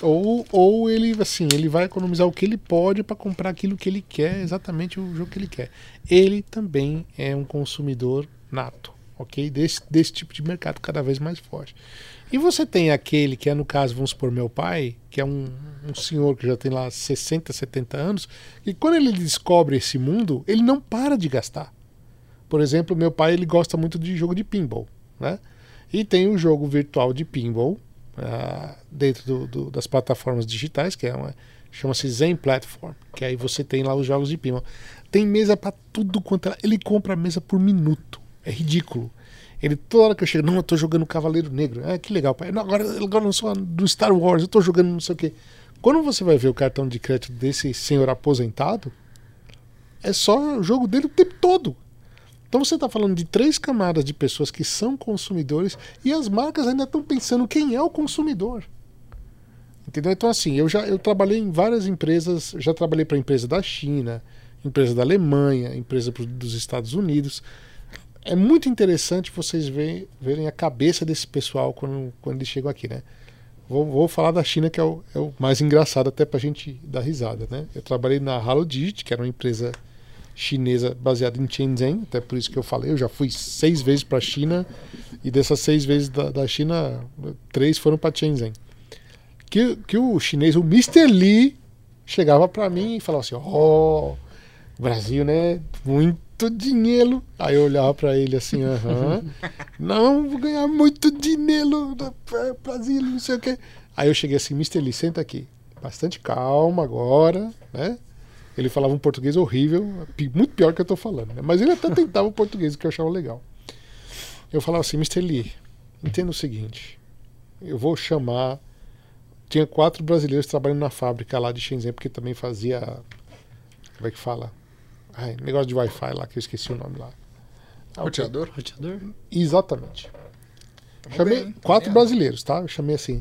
ou, ou ele, assim, ele vai economizar o que ele pode para comprar aquilo que ele quer, exatamente o jogo que ele quer. Ele também é um consumidor nato, ok? Desse, desse tipo de mercado cada vez mais forte. E você tem aquele que é, no caso, vamos supor, meu pai, que é um, um senhor que já tem lá 60, 70 anos, e quando ele descobre esse mundo, ele não para de gastar. Por exemplo, meu pai ele gosta muito de jogo de pinball, né? E tem um jogo virtual de pinball uh, dentro do, do, das plataformas digitais, que é uma chama-se Zen Platform, que aí você tem lá os jogos de pinball. Tem mesa para tudo quanto é. Ele compra mesa por minuto. É ridículo. Ele, toda hora que eu chego, não, eu tô jogando Cavaleiro Negro. Ah, que legal, pai. Não, agora, agora não sou do Star Wars, eu tô jogando não sei o quê. Quando você vai ver o cartão de crédito desse senhor aposentado, é só o jogo dele o tempo todo. Então você está falando de três camadas de pessoas que são consumidores e as marcas ainda estão pensando quem é o consumidor. Entendeu? Então assim, eu já eu trabalhei em várias empresas, já trabalhei para empresa da China, empresa da Alemanha, empresa dos Estados Unidos. É muito interessante vocês verem, verem a cabeça desse pessoal quando, quando eles chegam aqui, né? Vou, vou falar da China, que é o, é o mais engraçado até para a gente dar risada, né? Eu trabalhei na Halo Digit, que era uma empresa chinesa baseada em Shenzhen, até por isso que eu falei, eu já fui seis vezes para a China e dessas seis vezes da, da China, três foram para Shenzhen. Que, que o chinês, o Mr. Lee, chegava para mim e falava assim: Ó, oh, Brasil, né? Muito dinheiro. Aí eu olhava para ele assim: aham, não, vou ganhar muito dinheiro no Brasil, não sei o quê. Aí eu cheguei assim: Mr. Lee, senta aqui, bastante calma agora, né? Ele falava um português horrível, muito pior que eu estou falando, né? mas ele até tentava o português, que eu achava legal. Eu falava assim, Mr. Lee, entenda o seguinte, eu vou chamar. Tinha quatro brasileiros trabalhando na fábrica lá de Shenzhen, porque também fazia. Como é que fala? Ai, negócio de Wi-Fi lá, que eu esqueci o nome lá. Ah, roteador? Roteador? Exatamente. chamei bem, quatro brasileiros, tá? Eu chamei assim.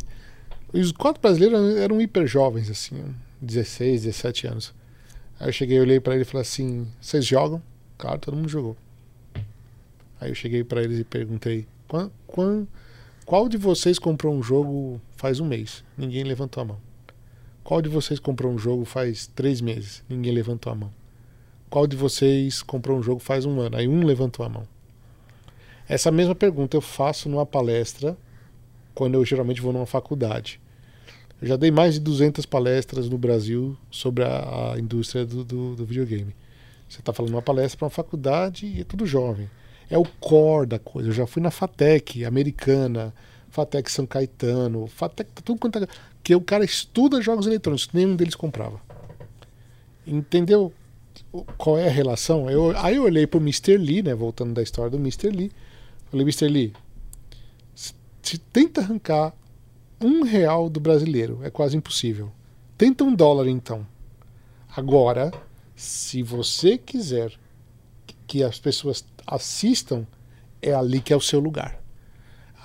Os quatro brasileiros eram hiper jovens, assim, 16, 17 anos. Aí eu cheguei, olhei para ele e falei assim: vocês jogam? Claro, todo mundo jogou. Aí eu cheguei para eles e perguntei: qual, qual, qual de vocês comprou um jogo faz um mês? Ninguém levantou a mão. Qual de vocês comprou um jogo faz três meses? Ninguém levantou a mão. Qual de vocês comprou um jogo faz um ano? Aí um levantou a mão. Essa mesma pergunta eu faço numa palestra quando eu geralmente vou numa faculdade. Eu já dei mais de 200 palestras no Brasil sobre a, a indústria do, do, do, videogame. Você está falando uma palestra para uma faculdade e é tudo jovem. É o core da coisa. Eu já fui na FATEC americana, FATEC São Caetano, FATEC, tudo quanto é. Que o cara estuda jogos eletrônicos, nenhum deles comprava. Entendeu qual é a relação? Eu, aí eu olhei para o Mr. Lee, né, voltando da história do Mr. Lee. Falei, Mr. Lee, se tenta arrancar um real do brasileiro. É quase impossível. Tenta um dólar então. Agora, se você quiser que as pessoas assistam, é ali que é o seu lugar.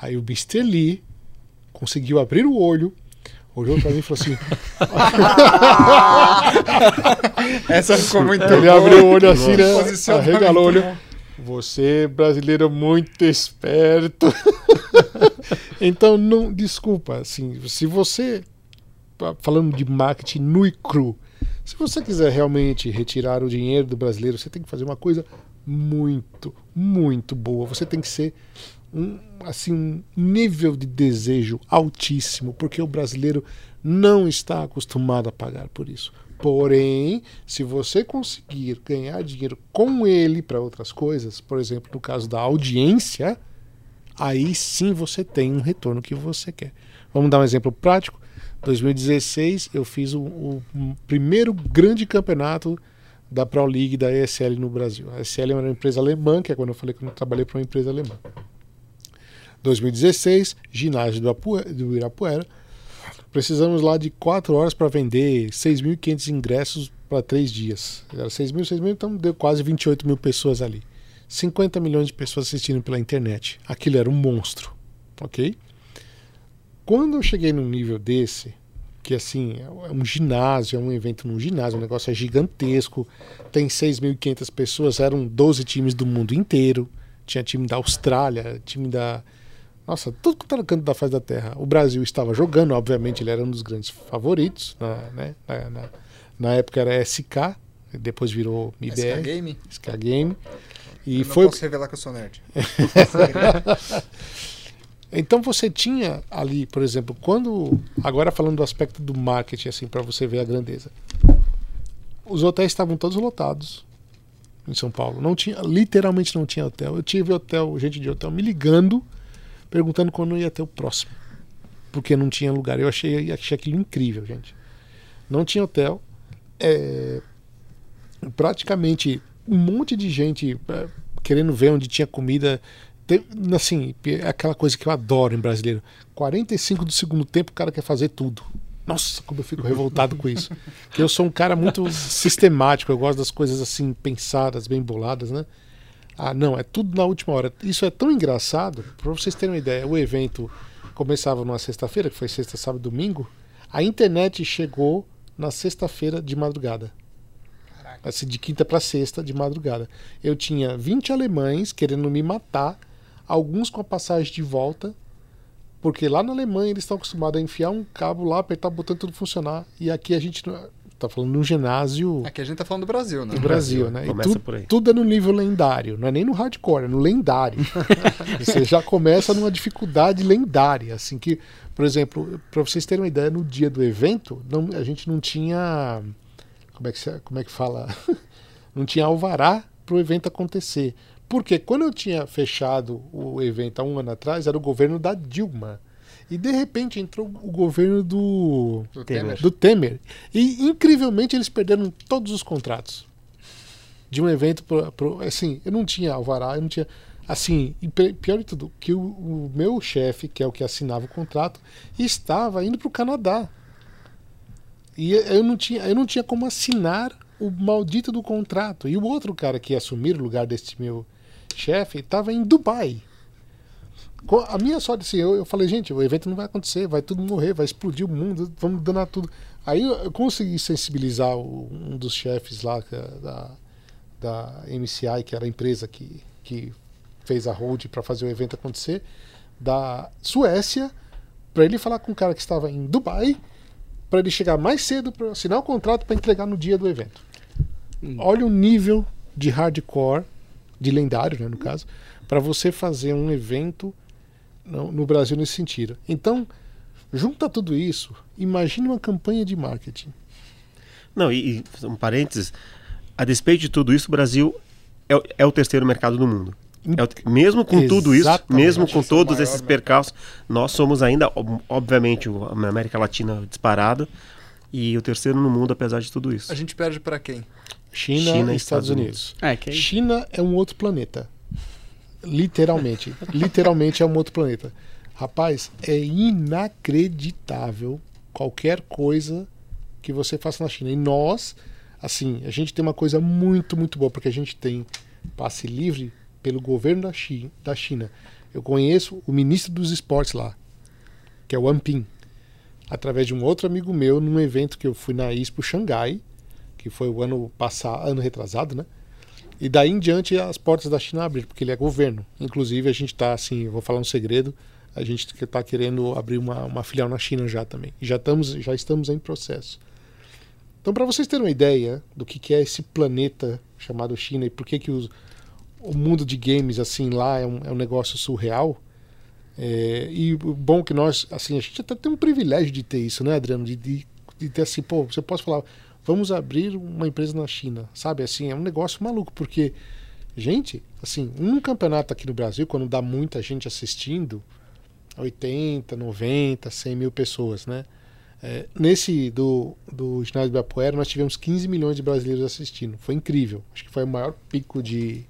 Aí o Mr. Lee conseguiu abrir o olho, olhou para mim e falou assim. Essa ficou muito Ele boa. abriu o olho assim, né? Arregalou o olho. Você, brasileiro, muito esperto. então, não, desculpa, assim, se você, falando de marketing nu e cru, se você quiser realmente retirar o dinheiro do brasileiro, você tem que fazer uma coisa muito, muito boa. Você tem que ser um, assim, nível de desejo altíssimo, porque o brasileiro não está acostumado a pagar por isso. Porém, se você conseguir ganhar dinheiro com ele para outras coisas, por exemplo, no caso da audiência, aí sim você tem um retorno que você quer. Vamos dar um exemplo prático. 2016 eu fiz o, o primeiro grande campeonato da Pro League da ESL no Brasil. A ESL é uma empresa alemã, que é quando eu falei que eu trabalhei para uma empresa alemã. 2016, ginásio do, Irapuera. Precisamos lá de 4 horas para vender 6.500 ingressos para 3 dias. Era 6 mil, 6 mil, então deu quase 28 mil pessoas ali. 50 milhões de pessoas assistindo pela internet. Aquilo era um monstro, ok? Quando eu cheguei num nível desse, que assim, é um ginásio, é um evento num ginásio, o negócio é gigantesco, tem 6.500 pessoas, eram 12 times do mundo inteiro, tinha time da Austrália, time da Nossa, tudo que no canto da face da terra. O Brasil estava jogando, obviamente, ele era um dos grandes favoritos. Na, né? na, na, na época era SK, depois virou MIBR. SK Game? SK Game. E Eu foi. não posso revelar que eu sou nerd. Então você tinha ali, por exemplo, quando. Agora falando do aspecto do marketing, assim, para você ver a grandeza. Os hotéis estavam todos lotados em São Paulo. Não tinha, literalmente não tinha hotel. Eu tive hotel, gente de hotel me ligando, perguntando quando ia ter o próximo. Porque não tinha lugar. Eu achei, achei aquilo incrível, gente. Não tinha hotel. É, praticamente um monte de gente é, querendo ver onde tinha comida. Tem- assim, é aquela coisa que eu adoro em brasileiro. 45 do segundo tempo o cara quer fazer tudo. Nossa, como eu fico revoltado com isso. Porque eu sou um cara muito sistemático, eu gosto das coisas assim, pensadas, bem boladas, né? Ah, não, é tudo na última hora. Isso é tão engraçado, para vocês terem uma ideia, o evento começava numa sexta-feira, que foi sexta, sábado e domingo. A internet chegou na sexta-feira de madrugada. Assim, de quinta para sexta, de madrugada. Eu tinha 20 alemães querendo me matar, alguns com a passagem de volta, porque lá na Alemanha eles estão acostumados a enfiar um cabo lá, apertar o botão e tudo funcionar. E aqui a gente não- tá falando num ginásio Aqui a gente tá falando do Brasil, né? do Brasil, né? E Começa tu- por aí. tudo é no nível lendário, não é nem no hardcore, é no lendário. Você já começa numa dificuldade lendária, assim que, por exemplo, para vocês terem uma ideia, no dia do evento, não- a gente não tinha como é que se- como é que fala? não tinha alvará para o evento acontecer. Porque quando eu tinha fechado o evento há um ano atrás, era o governo da Dilma. E de repente entrou o governo do Do Temer. Do Temer. E incrivelmente eles perderam todos os contratos de um evento pro, pro- assim, eu não tinha alvará, eu não tinha assim, pior de tudo, que o, o meu chefe, que é o que assinava o contrato, estava indo para o Canadá. E eu não tinha, eu não tinha como assinar o maldito do contrato. E o outro cara que ia assumir o lugar desse meu chefe estava em Dubai. A minha sorte, assim, eu, eu falei, gente, o evento não vai acontecer, vai tudo morrer, vai explodir o mundo, vamos danar tudo. Aí eu, consegui sensibilizar o- um dos chefes lá é da, da MCI, que era a empresa que, que fez a hold para fazer o evento acontecer, da Suécia, para ele falar com o cara que estava em Dubai, para ele chegar mais cedo para assinar o contrato para entregar no dia do evento. Olha o nível de hardcore, de lendário, né, no caso, para você fazer um evento no, no Brasil nesse sentido. Então, junta tudo isso, imagine uma campanha de marketing. Não, e, e um parênteses, a despeito de tudo isso, o Brasil é, o- é o terceiro mercado do mundo. É o- mesmo com tudo isso, Exatamente. mesmo com é todos maior esses mercado. percalços, nós somos ainda, ob- obviamente, o- a América Latina disparado e o terceiro no mundo, apesar de tudo isso. A gente perde pra quem? China, China e Estados Estados Unidos. Que é isso. China é um outro planeta. Literalmente. literalmente é um outro planeta. Rapaz, é inacreditável qualquer coisa que você faça na China. E nós, assim, a gente tem uma coisa muito, muito boa, porque a gente tem passe livre pelo governo da China. Eu conheço o ministro dos esportes lá, que é o Amping, através de um outro amigo meu, num evento que eu fui na Expo Xangai, que foi o ano passado, ano retrasado, né? E daí em diante as portas da China abriram, porque ele é governo. Inclusive a gente está assim, vou falar um segredo, a gente está querendo abrir uma, uma filial na China já também. Já estamos, já estamos em processo. Então para vocês terem uma ideia do que, que é esse planeta chamado China e por que, que os, o mundo de games assim lá é um, é um negócio surreal. é, e bom que nós, assim, a gente até tem um privilégio de ter isso, né, Adriano? De, de, de ter assim, pô, você pode falar, vamos abrir uma empresa na China, sabe? Assim, é um negócio maluco, porque, gente, assim, um campeonato aqui no Brasil, quando dá muita gente assistindo, 80, 90, 100 mil pessoas, né? É, nesse do, do ginásio do Ibirapuera, nós tivemos 15 milhões de brasileiros assistindo. Foi incrível. Acho que foi o maior pico de,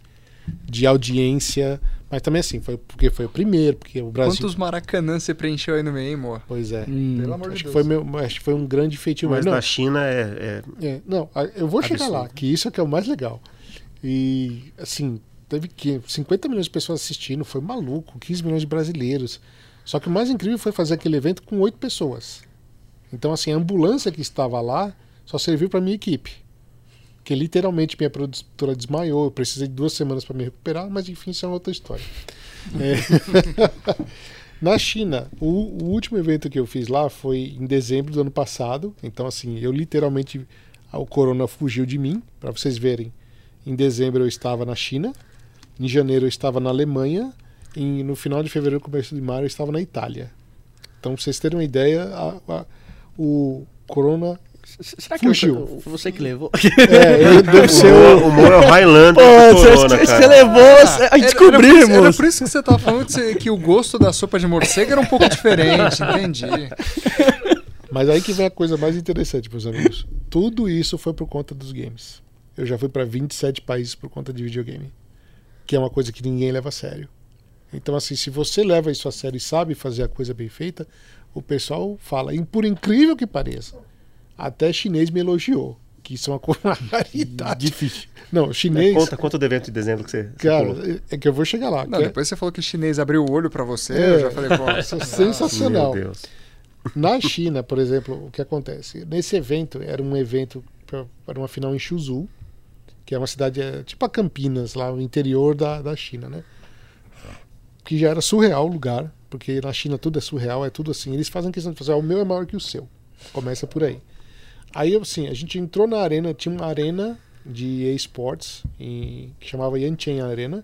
de audiência. Mas também assim, foi porque foi o primeiro, porque o Brasil. Quantos Maracanã você preencheu aí no meio, hein, Moa? Pois é. Hum, Pelo amor de Deus. foi meu, acho que foi um grande feitio. Mas não, na China é, é- é, não, eu vou chegar lá, Absurdo. que isso é que é o mais legal. E, assim, teve que 50 milhões de pessoas assistindo, foi maluco, 15 milhões de brasileiros. Só que o mais incrível foi fazer aquele evento com oito pessoas. Então, assim, a ambulância que estava lá só serviu para minha equipe. Que literalmente minha produtora desmaiou, eu precisei de duas semanas para me recuperar, mas enfim, isso é uma outra história. É. Na China, o, o último evento que eu fiz lá foi em dezembro do ano passado. Então, assim, eu literalmente. O corona fugiu de mim, para vocês verem. Em dezembro eu estava na China, em janeiro eu estava na Alemanha, e no final de fevereiro, começo de maio, eu estava na Itália. Então, pra vocês terem uma ideia, a- a- o corona. Será que Fugiu. eu- foi você que levou? É, ele deve ser o. o Mo é o Highlander Pô, do você, Corona, você cara. levou. Ah, era- descobrimos. Era por, isso, era por isso que você tava falando que, você- que o gosto da sopa de morcego era um pouco diferente, entendi. Mas aí que vem a coisa mais interessante, meus amigos. Tudo isso foi por conta dos games. Eu já fui para 27 países por conta de videogame. Que é uma coisa que ninguém leva a sério. Então, assim, se você leva isso a sério e sabe fazer a coisa bem feita, o pessoal fala. E por incrível que pareça, até chinês me elogiou. Que isso é uma raridade. Difícil. Não, chinês. Conta, conta do evento de dezembro que você, você Cara, pulou. é- que eu vou chegar lá. Não, é- depois você falou que o chinês abriu o olho pra você, É. eu já falei, pô, Isso é sensacional. Meu Deus. Na China, por exemplo, o que acontece? Nesse evento, era um evento para uma final em Suzhou, que é uma cidade é, tipo a Campinas, lá no interior da, da China, né? Que já era surreal o lugar, porque na China tudo é surreal, é tudo assim. Eles fazem questão de fazer, ah, o meu é maior que o seu. Começa por aí. Aí, assim, a gente entrou na arena, tinha uma arena de esportes, que chamava Yantian Arena,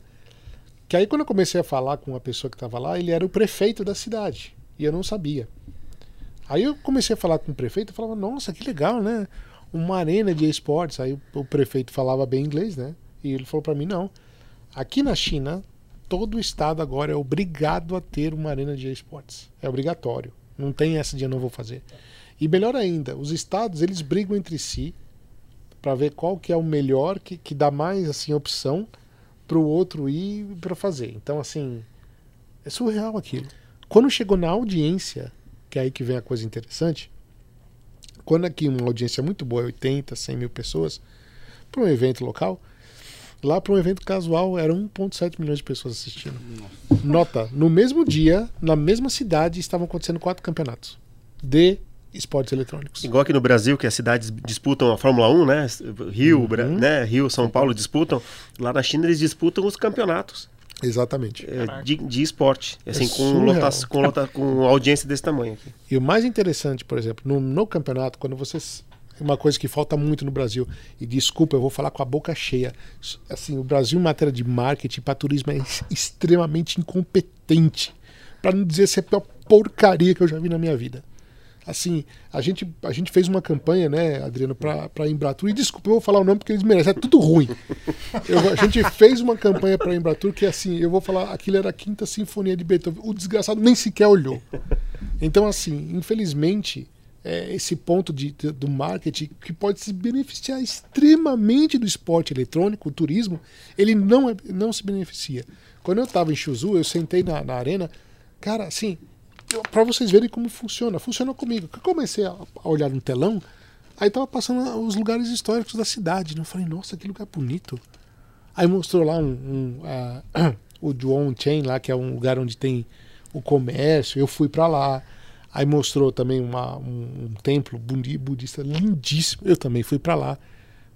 que aí quando eu comecei a falar com a pessoa que estava lá, ele era o prefeito da cidade, e eu não sabia. Aí eu comecei a falar com o prefeito e falava, nossa, que legal, né? Uma arena de esportes. Aí o prefeito falava bem inglês, né? E ele falou para mim, não. Aqui na China, todo estado agora é obrigado a ter uma arena de esportes. É obrigatório. Não tem essa de eu não vou fazer. E melhor ainda, os estados, eles brigam entre si para ver qual que é o melhor, que, que dá mais assim opção para o outro ir para fazer. Então, assim, é surreal aquilo. Quando chegou na audiência, que é aí que vem a coisa interessante, quando aqui uma audiência muito boa, 80, 100 mil pessoas, para um evento local, lá para um evento casual eram 1,7 milhões de pessoas assistindo. Nota, no mesmo dia, na mesma cidade, estavam acontecendo quatro campeonatos de esportes eletrônicos. Igual aqui no Brasil, que as cidades disputam a Fórmula 1, né? Rio, Uhum. Né? Rio, São Paulo disputam. Lá na China eles disputam os campeonatos Exatamente. é, de, de esporte. Assim, com, surreal. lota, com, lota, com audiência desse tamanho aqui. E o mais interessante, por exemplo, no, no campeonato, quando vocês. Uma coisa que falta muito no Brasil, e desculpa, eu vou falar com a boca cheia. Assim, o Brasil, em matéria de marketing para turismo, é extremamente incompetente. Para não dizer se é a pior porcaria que eu já vi na minha vida. Assim, a gente, a gente fez uma campanha, né, Adriano, para a Embratur, e desculpa, eu vou falar o nome porque eles merecem, é tudo ruim. Eu- a gente fez uma campanha para a Embratur que, assim, eu vou falar, aquilo era a quinta sinfonia de Beethoven. O desgraçado nem sequer olhou. Então, assim, infelizmente, é, esse ponto de, de- do marketing que pode se beneficiar extremamente do esporte eletrônico, o turismo, ele não, é- não se beneficia. Quando eu estava em Shuzu, eu sentei na, na arena, cara, assim, para vocês verem como funciona, funciona comigo. Eu comecei a, olhar no telão, aí tava passando os lugares históricos da cidade, né? Eu falei, nossa, que lugar bonito. Aí mostrou lá um, um, ah, o Duon Chain lá, que é um lugar onde tem o comércio. Eu fui para lá. Aí mostrou também uma, um, um templo budi- budista lindíssimo. Eu também fui para lá.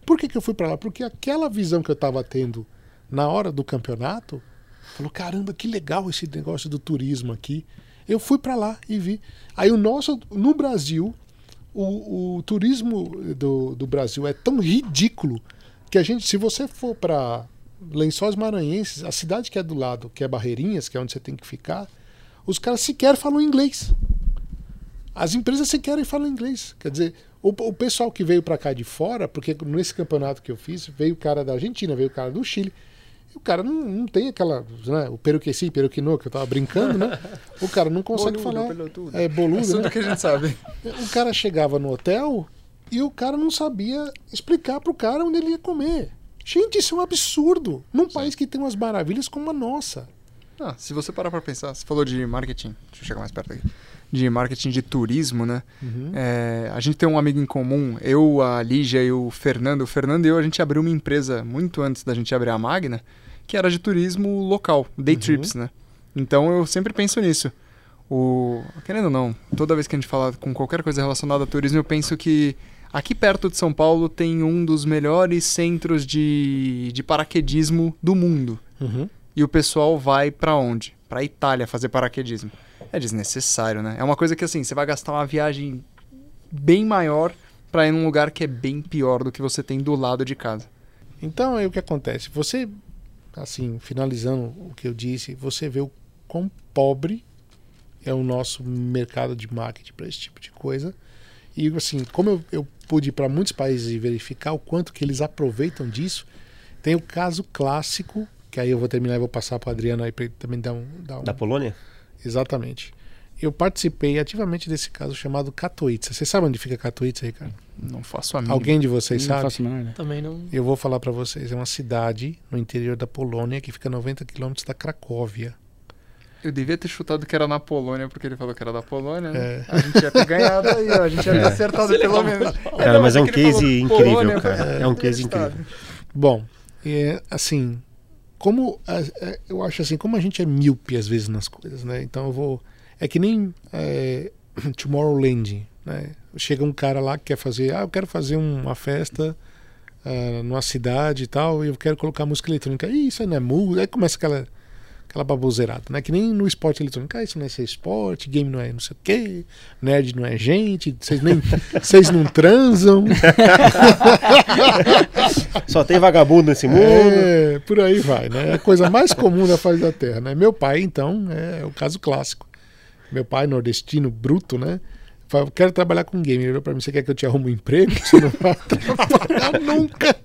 Por que, que eu fui para lá? Porque aquela visão que eu estava tendo na hora do campeonato, falou: caramba, que legal esse negócio do turismo aqui. Eu fui para lá e vi. Aí o nosso, no Brasil, o, o turismo do, do Brasil é tão ridículo que a gente, se você for para Lençóis Maranhenses, a cidade que é do lado, que é Barreirinhas, que é onde você tem que ficar, os caras sequer falam inglês. As empresas sequer falam inglês. Quer dizer, o, o pessoal que veio para cá de fora, porque nesse campeonato que eu fiz, veio o cara da Argentina, veio o cara do Chile. E o cara não, não tem aquela. Né, o peruqueci, peruquinô, que eu tava brincando, né? O cara não consegue Boludo, falar. pelotudo. É boludo, Tudo né? que a gente sabe. O cara chegava no hotel e o cara não sabia explicar pro cara onde ele ia comer. Gente, isso é um absurdo. Num país que tem umas maravilhas como a nossa. Ah, se você parar pra pensar, você falou de marketing, deixa eu chegar mais perto aqui, de marketing de turismo, né? É, a gente tem um amigo em comum, eu, a Lígia e o Fernando. O Fernando e eu, a gente abriu uma empresa muito antes da gente abrir a Magna, que era de turismo local, day Uhum. trips, né? Então eu sempre penso nisso. O, querendo ou não, toda vez que a gente fala com qualquer coisa relacionada a turismo, eu penso que aqui perto de São Paulo tem um dos melhores centros de, de paraquedismo do mundo. Uhum. E o pessoal vai pra onde? Pra Itália fazer paraquedismo. É desnecessário, né? É uma coisa que assim, você vai gastar uma viagem bem maior para ir num lugar que é bem pior do que você tem do lado de casa. Então aí o que acontece? Você, assim, finalizando o que eu disse, você vê o quão pobre é o nosso mercado de marketing para esse tipo de coisa. E assim, como eu, eu pude ir para muitos países e verificar o quanto que eles aproveitam disso, tem o caso clássico, que aí eu vou terminar e vou passar para Adriano aí para ele também dar um, dar um. Da Polônia? Exatamente. Eu participei ativamente desse caso chamado Katowice. Você sabe onde fica Katowice, Ricardo? Não faço a mínima. Alguém de vocês Não sabe? faço a menor ideia. Também não. Eu vou falar para vocês. É uma cidade no interior da Polônia que fica a 90 quilômetros da Cracóvia. Eu devia ter chutado que era na Polônia, porque ele falou que era da Polônia, né? É. A gente ia ter ganhado aí, ó. A gente ia ter acertado pelo menos. Cara, mas é um falou case incrível, Polônia, cara. falei, É um case incrível. Bom, é, assim, como é, é, eu acho assim, como a gente é míope às vezes nas coisas, né? Então eu vou, é que nem é, Tomorrowland, né? Chega um cara lá que quer fazer, ah, eu quero fazer uma festa ah, numa cidade e tal, e eu quero colocar música eletrônica. Ih, isso não é música. Aí começa aquela aquela baboseirada, né? Que nem no esporte eletrônico. Ah, isso não é ser esporte, game não é não sei o quê, nerd não é gente, vocês nem vocês não transam. Só tem vagabundo nesse mundo. É, por aí vai, né? É a coisa mais comum da face da Terra, né? Meu pai, então, é o caso clássico. Meu pai, nordestino, bruto, né? Fala, "Eu quero trabalhar com game. Ele olhou pra mim, você quer que eu te arrume um emprego? Você não vai trabalhar nunca.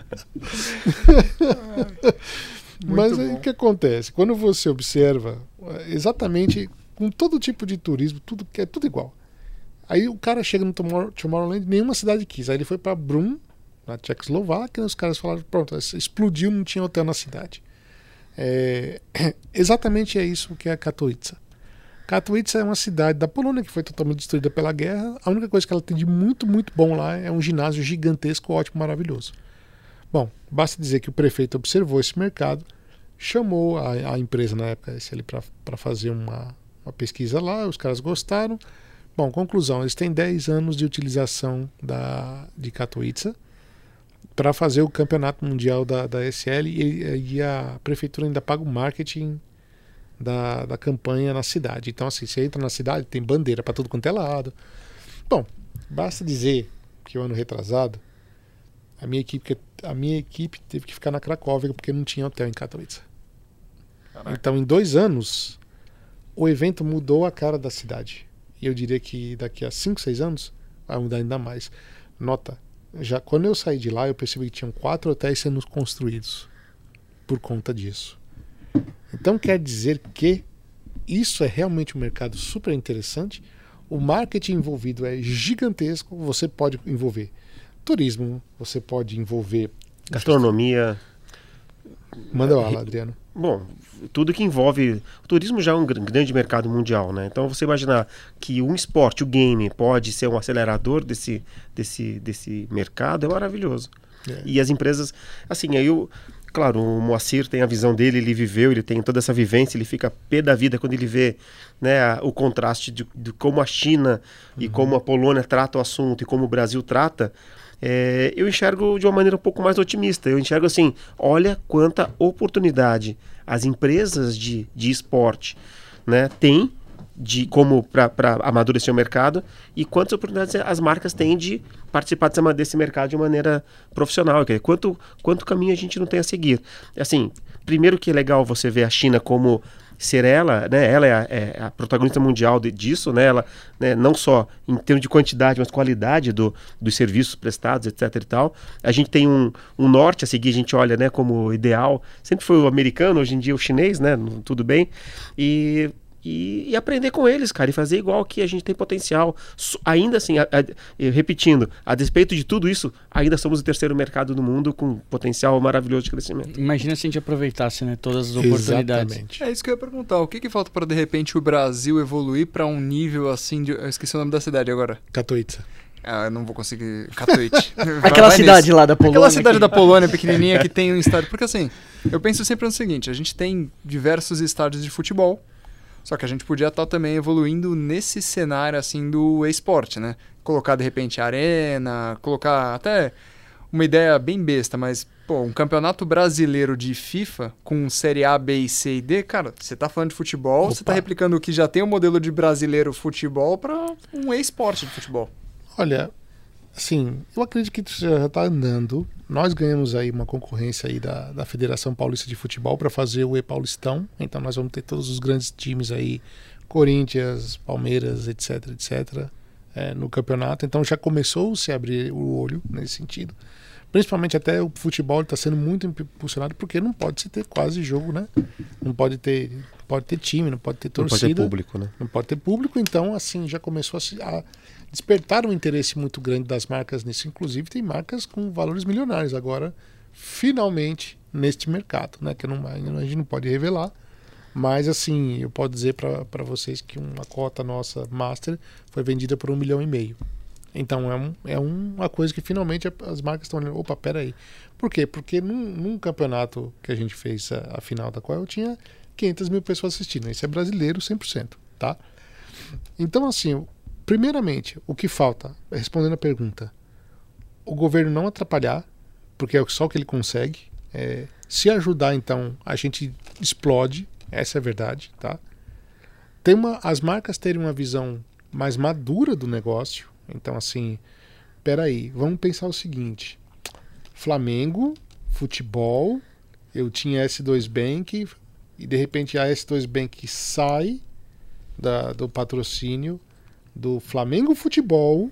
Mas aí o que acontece? Quando você observa é, exatamente com todo tipo de turismo, tudo que é tudo igual. Aí o cara chega no Tomorrow- Tomorrowland, nenhuma cidade quis. Aí ele foi pra Brum, na Tchecoslováquia, e os caras falaram, pronto, explodiu, não tinha hotel na cidade. É, exatamente é isso que é Katowice. Katowice é uma cidade da Polônia que foi totalmente destruída pela guerra. A única coisa que ela tem de muito, muito bom lá é um ginásio gigantesco, ótimo, maravilhoso. Bom, basta dizer que o prefeito observou esse mercado, chamou a, a empresa na época para fazer uma, uma pesquisa lá, os caras gostaram. Bom, conclusão, eles têm 10 anos de utilização da, de Katowice para fazer o campeonato mundial da, da SL e, e a prefeitura ainda paga o marketing da, da campanha na cidade. Então, assim, você entra na cidade, tem bandeira para tudo quanto é lado. Bom, basta dizer que o ano retrasado, a minha equipe, a minha equipe teve que ficar na Cracóvia porque não tinha hotel em Katowice. Então, em dois anos, o evento mudou a cara da cidade. E eu diria que daqui a 5, 6 anos vai mudar ainda mais. Nota, já quando eu saí de lá, eu percebi que tinham quatro hotéis sendo construídos por conta disso. Então quer dizer que isso é realmente um mercado super interessante. O marketing envolvido é gigantesco. Você pode envolver turismo, você pode envolver. Gastronomia. Manda bala, Adriano. Bom, tudo que envolve. O turismo já é um gr- grande mercado mundial, né? Então você imaginar que um esporte, o game, pode ser um acelerador desse, desse, desse mercado é maravilhoso. É. E as empresas. Assim, aí o. Claro, o Moacir tem a visão dele, ele viveu, ele tem toda essa vivência, ele fica pé da vida quando ele vê né, a- o contraste de, de como a China e como a Polônia trata o assunto e como o Brasil trata. É, eu enxergo de uma maneira um pouco mais otimista. Eu enxergo assim: olha quanta oportunidade as empresas de, de esporte né, têm de como para amadurecer o mercado e quantas oportunidades as marcas têm de participar desse, mercado de maneira profissional. Quer dizer, quanto, quanto caminho a gente não tem a seguir. Assim, primeiro que é legal você ver a China como ser ela, né, ela é a, é a protagonista mundial de- disso, né, ela, né, não só em termos de quantidade, mas qualidade do, dos serviços prestados, etc e tal. A gente tem um, um norte a seguir, a gente olha, né, como ideal, sempre foi o americano, hoje em dia o chinês, né, tudo bem, e, e, e aprender com eles, cara, e fazer igual que a gente tem potencial. Ainda assim, a- a- repetindo, a despeito de tudo isso, ainda somos o terceiro mercado do mundo com potencial maravilhoso de crescimento. Imagina se a gente aproveitasse né, todas as oportunidades. Exatamente. É isso que eu ia perguntar. O que, que falta para de repente o Brasil evoluir para um nível assim de. Eu esqueci o nome da cidade agora. Katowice. Ah, eu não vou conseguir. Katowice. Aquela vai cidade nisso. lá da Polônia. Aquela cidade que- da Polônia pequenininha que tem um estádio. Porque assim, eu penso sempre no seguinte: a gente tem diversos estádios de futebol. Só que a gente podia estar também evoluindo nesse cenário assim do esporte, né? Colocar de repente arena, colocar até uma ideia bem besta, mas, pô, um campeonato brasileiro de FIFA com Série A, B, C e D, cara, você tá falando de futebol, você tá replicando o que já tem o modelo de brasileiro futebol para um esporte de futebol. Olha, assim, eu acredito que isso já está andando. Nós ganhamos aí uma concorrência aí da, da Federação Paulista de Futebol para fazer o E-Paulistão. Então nós vamos ter todos os grandes times aí, Corinthians, Palmeiras, etc, etc, é, no campeonato. Então já começou a se abrir o olho nesse sentido. Principalmente até o futebol está sendo muito impulsionado porque não pode se ter quase jogo, né? Não pode ter, pode ter time, não pode ter Não torcida pode ter público, né? não pode ter público, então assim já começou a, se- a despertar um interesse muito grande das marcas nisso. Inclusive tem marcas com valores milionários agora, finalmente neste mercado, né? Que não, a gente não pode revelar, mas assim eu posso dizer para vocês que uma cota nossa master foi vendida por um milhão e meio. Então é, um, é uma coisa que finalmente as marcas estão olhando. Opa, peraí. Por quê? Porque num, num campeonato que a gente fez a, a final da qual eu tinha 500 mil pessoas assistindo. Isso é brasileiro 100%, tá? Então, assim, primeiramente, o que falta, respondendo a pergunta, o governo não atrapalhar, porque é só o que ele consegue. É, se ajudar, então, a gente explode, essa é a verdade, tá? Tem uma, as marcas terem uma visão mais madura do negócio. Então, assim, peraí, vamos pensar o seguinte: Flamengo, futebol, eu tinha S2 Bank, e de repente a S2 Bank sai da, do patrocínio do Flamengo Futebol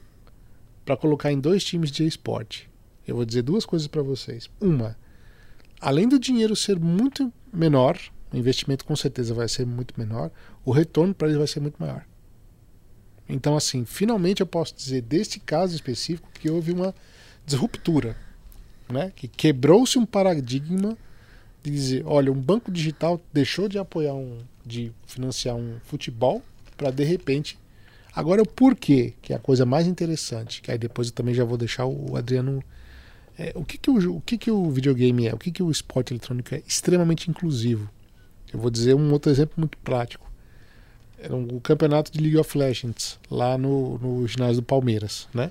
para colocar em dois times de esporte. Eu vou dizer duas coisas para vocês. Uma, além do dinheiro ser muito menor, o investimento com certeza vai ser muito menor, o retorno para eles vai ser muito maior. Então, assim, finalmente eu posso dizer deste caso específico que houve uma disruptura, né? Que quebrou-se um paradigma de dizer, olha, um banco digital deixou de apoiar um, de financiar um futebol para de repente. Agora o porquê, que é a coisa mais interessante, que aí depois eu também já vou deixar o Adriano. É, o que que o, o que que o videogame é? O que que o esporte eletrônico é? Extremamente inclusivo. Eu vou dizer um outro exemplo muito prático. Era um, o campeonato de League of Legends lá no, no ginásio do Palmeiras, né?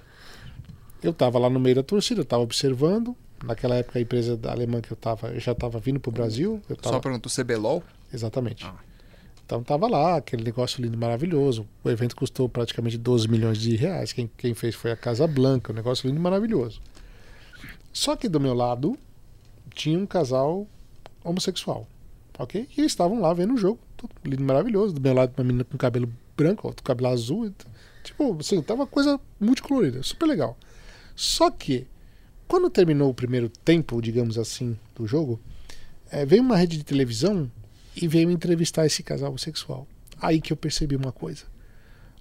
Eu estava lá no meio da torcida, eu estava observando. Naquela época a empresa alemã que eu tava, eu já estava vindo pro Brasil. Eu tava, Só pergunta, o CBLOL? Exatamente. Ah. Então tava lá, aquele negócio lindo, maravilhoso. O evento custou praticamente 12 milhões de reais. Quem, quem fez foi a Casa Blanca, um negócio lindo maravilhoso. Só que do meu lado tinha um casal homossexual, ok? E eles estavam lá vendo o jogo, tudo lindo maravilhoso. Do meu lado uma menina com cabelo branco, outro cabelo azul. Tipo, assim, tava uma coisa multicolorida, super legal. Só que, quando terminou o primeiro tempo, digamos assim, do jogo, é, veio uma rede de televisão e veio entrevistar esse casal homossexual. Aí que eu percebi uma coisa.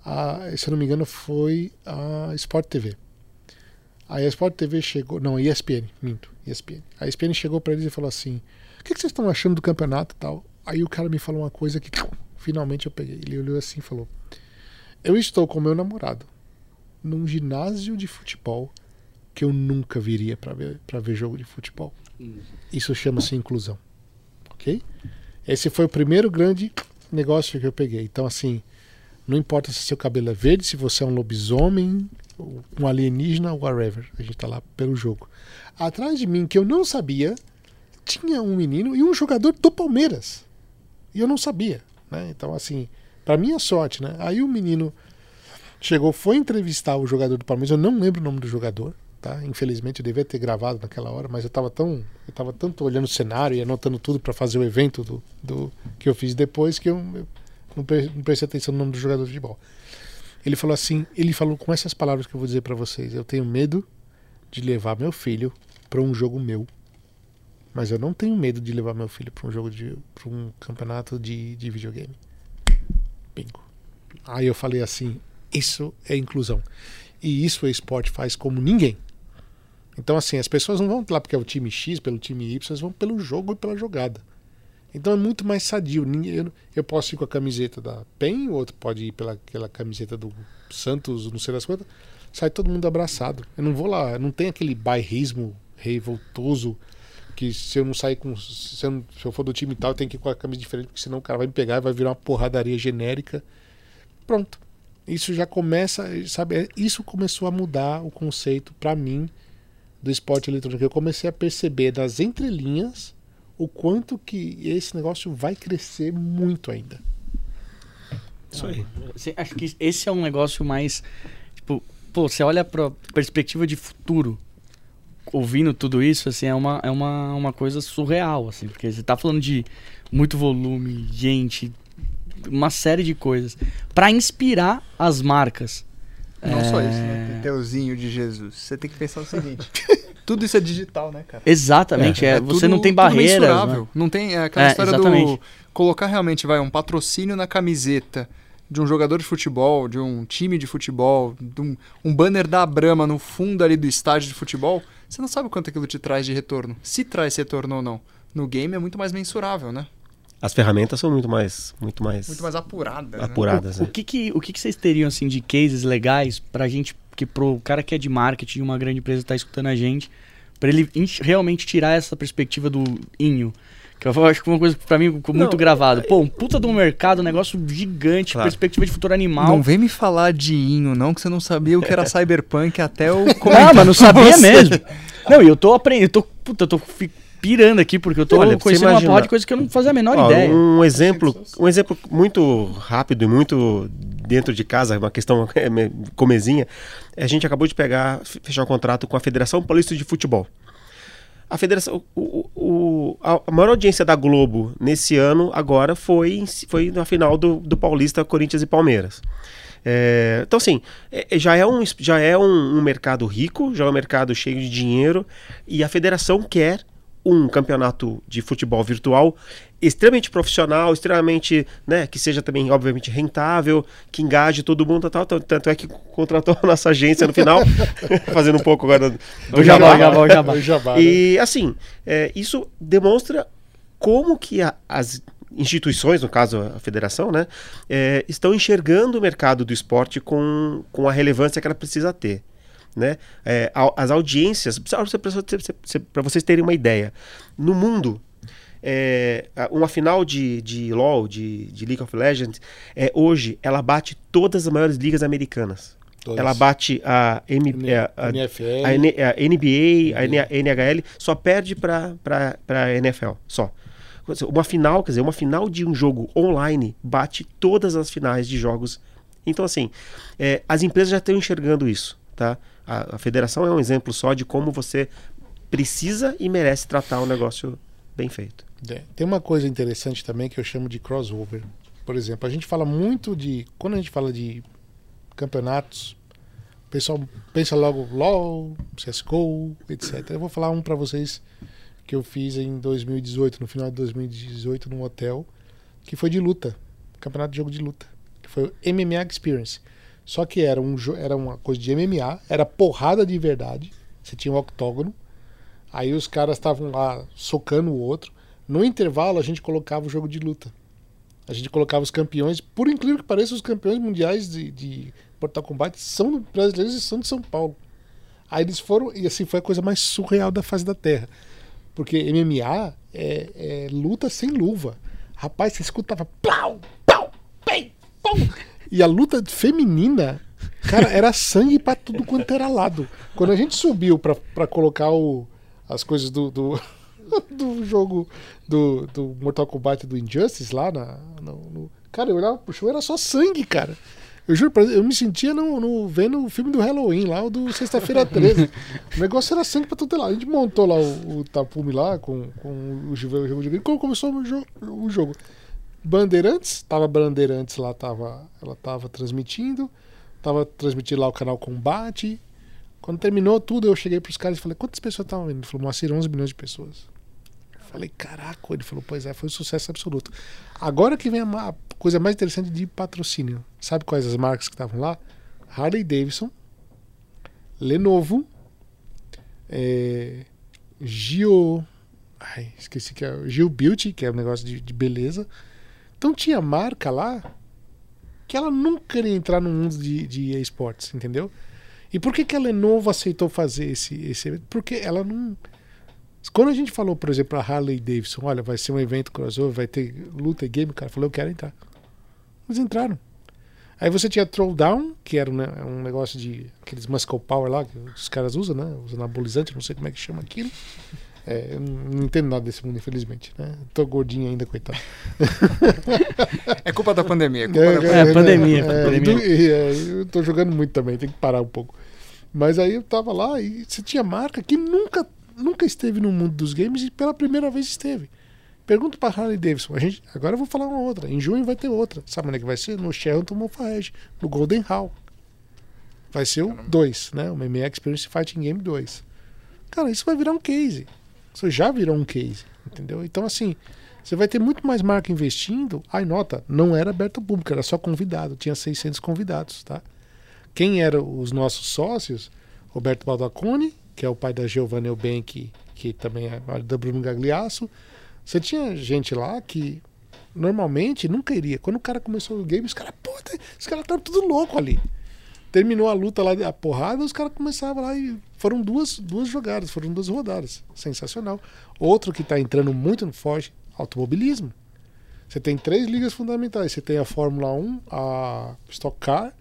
A, se eu não me engano, foi a Sport TV. Aí a Sport TV chegou. Não, ESPN, minto. ESPN. A ESPN chegou para eles e falou assim: O que, que vocês estão achando do campeonato e tal? Aí o cara me falou uma coisa que finalmente eu peguei. Ele olhou assim e falou: Eu estou com meu namorado num ginásio de futebol que eu nunca viria para ver, pra ver jogo de futebol. Isso chama-se inclusão. Ok? Esse foi o primeiro grande negócio que eu peguei. Então, assim, não importa se seu cabelo é verde, se você é um lobisomem, um alienígena, whatever. A gente tá lá pelo jogo. Atrás de mim, que eu não sabia, tinha um menino e um jogador do Palmeiras. E eu não sabia. Né? Então, assim, para minha sorte, né? Aí o menino chegou, foi entrevistar o jogador do Palmeiras. Eu não lembro o nome do jogador. Tá? Infelizmente eu devia ter gravado naquela hora, mas eu estava tão, eu tava tanto olhando o cenário e anotando tudo para fazer o evento do, do que eu fiz depois que eu, eu não, pre, não prestei atenção no nome do jogador de futebol. Ele falou assim, ele falou com essas palavras que eu vou dizer para vocês: eu tenho medo de levar meu filho para um jogo meu, mas eu não tenho medo de levar meu filho para um jogo de, para um campeonato de, de videogame. Bingo. Aí eu falei assim: isso é inclusão. E isso o esporte faz como ninguém. Então, assim, as pessoas não vão lá porque é o time X, pelo time Y, elas vão pelo jogo e pela jogada. Então é muito mais sadio. Eu, posso ir com a camiseta da PEN, o outro pode ir pela aquela camiseta do Santos, não sei das quantas. Sai todo mundo abraçado. Eu não vou lá, não tem aquele bairrismo revoltoso que se eu não sair com. Se eu, se eu for do time tal, eu tenho que ir com a camisa diferente, porque senão o cara vai me pegar e vai virar uma porradaria genérica. Pronto. Isso já começa, sabe? Isso começou a mudar o conceito para mim do esporte eletrônico. Eu comecei a perceber das entrelinhas o quanto que esse negócio vai crescer muito ainda. Isso aí. Você- Acho que esse é um negócio mais. Tipo, pô, você olha pra perspectiva de futuro, ouvindo tudo isso, assim, é uma, é uma, uma coisa surreal, assim, porque você tá falando de muito volume, gente, uma série de coisas. Pra inspirar as marcas. Não É, só isso, né? Teteuzinho de Jesus. Você tem que pensar o seguinte: tudo isso é digital, né, cara? Exatamente, é, você tudo- não tem barreiras. né? Não tem é aquela É, história exatamente. do colocar realmente vai um patrocínio na camiseta de um jogador de futebol, de um time de futebol, de um, um banner da Brahma no fundo ali do estádio de futebol. Você não sabe quanto aquilo te traz de retorno. Se traz retorno ou não. No game é muito mais mensurável, né? As ferramentas são muito mais, muito mais, Muito mais apurada. né? apuradas. O né? que que, o que que vocês teriam, assim, de cases legais pra gente, que pro cara que é de marketing de uma grande empresa tá escutando a gente, pra ele realmente tirar essa perspectiva do inho? Que eu acho que é uma coisa pra mim ficou muito gravado. Pô, um puta de um mercado, um negócio gigante, Claro. perspectiva de futuro animal. Não vem me falar de Inho, não, que você não sabia o que era Cyberpunk até o Ah, mas não sabia mesmo. Não, e eu tô aprendendo, eu tô, puta, eu tô pirando aqui, porque eu tô Olha, conhecendo uma porra de coisa que eu não fazia a menor Ó, ideia. Um exemplo, um exemplo muito rápido e muito dentro de casa, uma questão é, me- comezinha. A gente acabou de pegar, fechar um contrato com a Federação Paulista de Futebol. A federação, o, o- a maior audiência da Globo nesse ano agora foi, foi na final do, do Paulista, Corinthians e Palmeiras. É, então, assim, é- é- já é, um, já é um, um mercado rico, já é um mercado cheio de dinheiro, e a federação quer um campeonato de futebol virtual extremamente profissional, extremamente, né, que seja também, obviamente, rentável, que engaje todo mundo, tal, tal, tanto é que contratou a nossa agência no final, fazendo um pouco agora do O jabá, o jabá, o jabá. O jabá, né? e assim, é, isso demonstra como que a- as instituições, no caso a federação, né, é, estão enxergando o mercado do esporte com, com a relevância que ela precisa ter. Né? É, a- as audiências, para vocês terem uma ideia, no mundo, é, a- uma final de, de LoL, de, de League of Legends, é, hoje ela bate todas as maiores ligas americanas. Todas. Ela bate a, M, N- é, a, NFL. a, N- a NBA, a N- NHL, só perde para a NFL, só. Uma final, quer dizer, uma final de um jogo online bate todas as finais de jogos. Então, assim, é, as empresas já estão enxergando isso, tá? A, a federação é um exemplo só de como você precisa e merece tratar o negócio bem feito. Tem uma coisa interessante também que eu chamo de crossover. Por exemplo, a gente fala muito de. Quando a gente fala de campeonatos, o pessoal pensa logo LOL, CSGO, etc. Eu vou falar um pra vocês que eu fiz em 2018, no final de 2018, num hotel, que foi de luta. Campeonato de jogo de luta. Que foi o MMA Experience. Só que era, um, era uma coisa de MMA, era porrada de verdade. Você tinha um octógono. Aí os caras estavam lá socando o outro. No intervalo, a gente colocava o jogo de luta. A gente colocava os campeões. Por incrível que pareça, os campeões mundiais de, de Mortal Kombat são brasileiros e são de São Paulo. Aí eles foram. E assim foi a coisa mais surreal da face da Terra. Porque MMA é, é luta sem luva. Rapaz, você escutava plau, pau, pei, pau. E a luta feminina, cara, era sangue pra tudo quanto era lado. Quando a gente subiu pra, pra colocar o, as coisas do, do, do jogo do, do Mortal Kombat do Injustice lá na, no, no- Cara, eu olhava pro show, era só sangue, cara. Eu juro, eu me sentia no, no- vendo o filme do Halloween lá, o do Sexta-feira 13. o negócio era sangue pra tudo lá. A gente montou lá o, o tapume lá com, com o jogo o jogo de vídeo. Quando começou o jogo, o jogo. Bandeirantes, tava Bandeirantes lá, tava, ela tava transmitindo, tava transmitindo lá o canal Combate. Quando terminou tudo, eu cheguei pros caras e falei, quantas pessoas estavam vendo? Ele falou, Moacir, 11 milhões de pessoas. Eu falei, caraca, ele falou, pois é, foi um sucesso absoluto. Agora que vem a, coisa mais interessante de patrocínio. Sabe quais as marcas que estavam lá? Harley Davidson, Lenovo, é, Gio. Ai, esqueci que é Gil Beauty, que é um negócio de, de beleza. Então tinha marca lá que ela nunca iria entrar no mundo de, de esportes, entendeu? E por que, que a Lenovo aceitou fazer esse, esse evento? Porque ela não. Quando a gente falou, por exemplo, a Harley Davidson, olha, vai ser um evento crossover, vai ter luta e game, o cara falou, eu quero entrar. Eles entraram. Aí você tinha Throwdown, que era um, um negócio de aqueles muscle power lá, que os caras usam, né? Os anabolizantes, não sei como é que chama aquilo. É, eu não entendo nada desse mundo, infelizmente. Né? Tô gordinho ainda, coitado. É culpa da pandemia. É culpa É, da É, né, pandemia, é, pandemia. é, eu tô jogando muito também, tem que parar um pouco. Mas aí eu tava lá e você tinha marca que nunca, nunca esteve no mundo dos games e pela primeira vez esteve. Pergunta pra Harley Davidson. A gente, agora eu vou falar uma outra. Em junho vai ter outra. Sabe onde é que vai ser? No Sheraton Mofarrege, no Golden Hall. Vai ser o 2, né? O MMA Experience Fighting Game 2. Cara, isso vai virar um case. Isso já virou um case, entendeu? Então, assim, você vai ter muito mais marca investindo. Ai, nota, não era aberto ao público, era só convidado. Tinha 600 convidados, tá? Quem eram os nossos sócios? Roberto Baldacone, que é o pai da Giovanna Eubank, que também é marido da Bruno Gagliasso. Você tinha gente lá que normalmente nunca iria. Quando o cara começou o game, os caras, puta, os caras estavam tudo louco ali. Terminou a luta lá, a porrada, os caras começavam lá e foram duas, duas jogadas, foram duas rodadas. Sensacional. Outro que está entrando muito no forte, automobilismo. Você tem três ligas fundamentais. Você tem a Fórmula 1, a Stock Car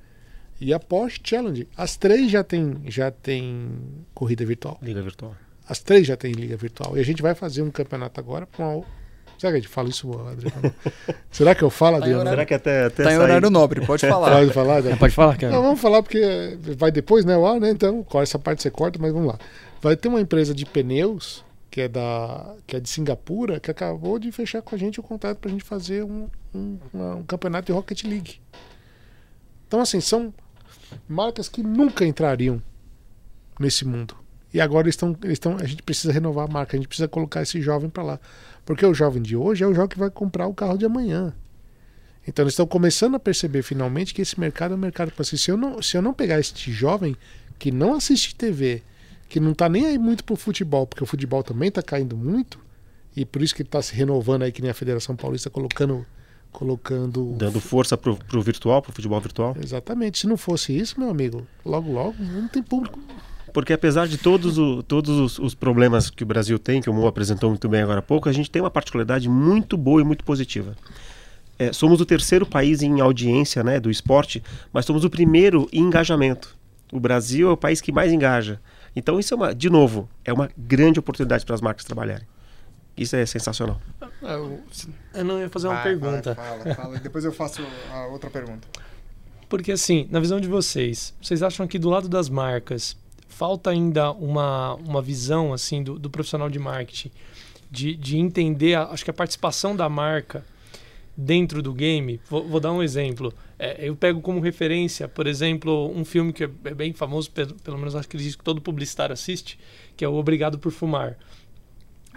e a Porsche Challenge. As três já tem, já tem corrida virtual. Liga virtual. As três já tem liga virtual. E a gente vai fazer um campeonato agora com a. Será que a gente fala isso, Adriano? Será que eu falo, Adriano? horário- Será que até, até Tá em sair- horário nobre, pode falar. Pode falar, Adriano? Pode falar, cara. Não, vamos falar porque vai depois, né? O ar, né? Então, com essa parte você corta, mas vamos lá. Vai ter uma empresa de pneus que é da que é de Singapura que acabou de fechar com a gente o contrato para a gente fazer um, um, uma- um campeonato de Rocket League. Então, assim, são marcas que nunca entrariam nesse mundo. E agora eles estão, eles estão, a gente precisa renovar a marca, a gente precisa colocar esse jovem para lá. Porque o jovem de hoje é o jovem que vai comprar o carro de amanhã. Então eles estão começando a perceber finalmente que esse mercado é um mercado para se eu não se eu não pegar este jovem que não assiste TV, que não tá nem aí muito pro futebol, porque o futebol também tá caindo muito e por isso que ele tá se renovando aí que nem a Federação Paulista colocando colocando Dando força pro, pro virtual, pro futebol virtual. Exatamente. Se não fosse isso, meu amigo, logo logo não tem público. Porque apesar de todos, o- todos os, os problemas que o Brasil tem, que o Mo apresentou muito bem agora há pouco, a gente tem uma particularidade muito boa e muito positiva. É, somos o terceiro país em audiência né, do esporte, mas somos o primeiro em engajamento. O Brasil é o país que mais engaja. Então isso é uma, de novo, é uma grande oportunidade para as marcas trabalharem. Isso é sensacional. Eu não ia fazer uma Vai, pergunta. vai, fala, fala. E depois eu faço a outra pergunta. Porque assim, na visão de vocês, vocês acham que do lado das marcas falta ainda uma, uma visão assim do, do profissional de marketing de, de entender, a- acho que a participação da marca dentro do game. Vou, vou dar um exemplo. É, eu pego como referência, por exemplo, um filme que é é bem famoso, pelo, pelo menos acho que todo publicitário assiste, que é o Obrigado por Fumar.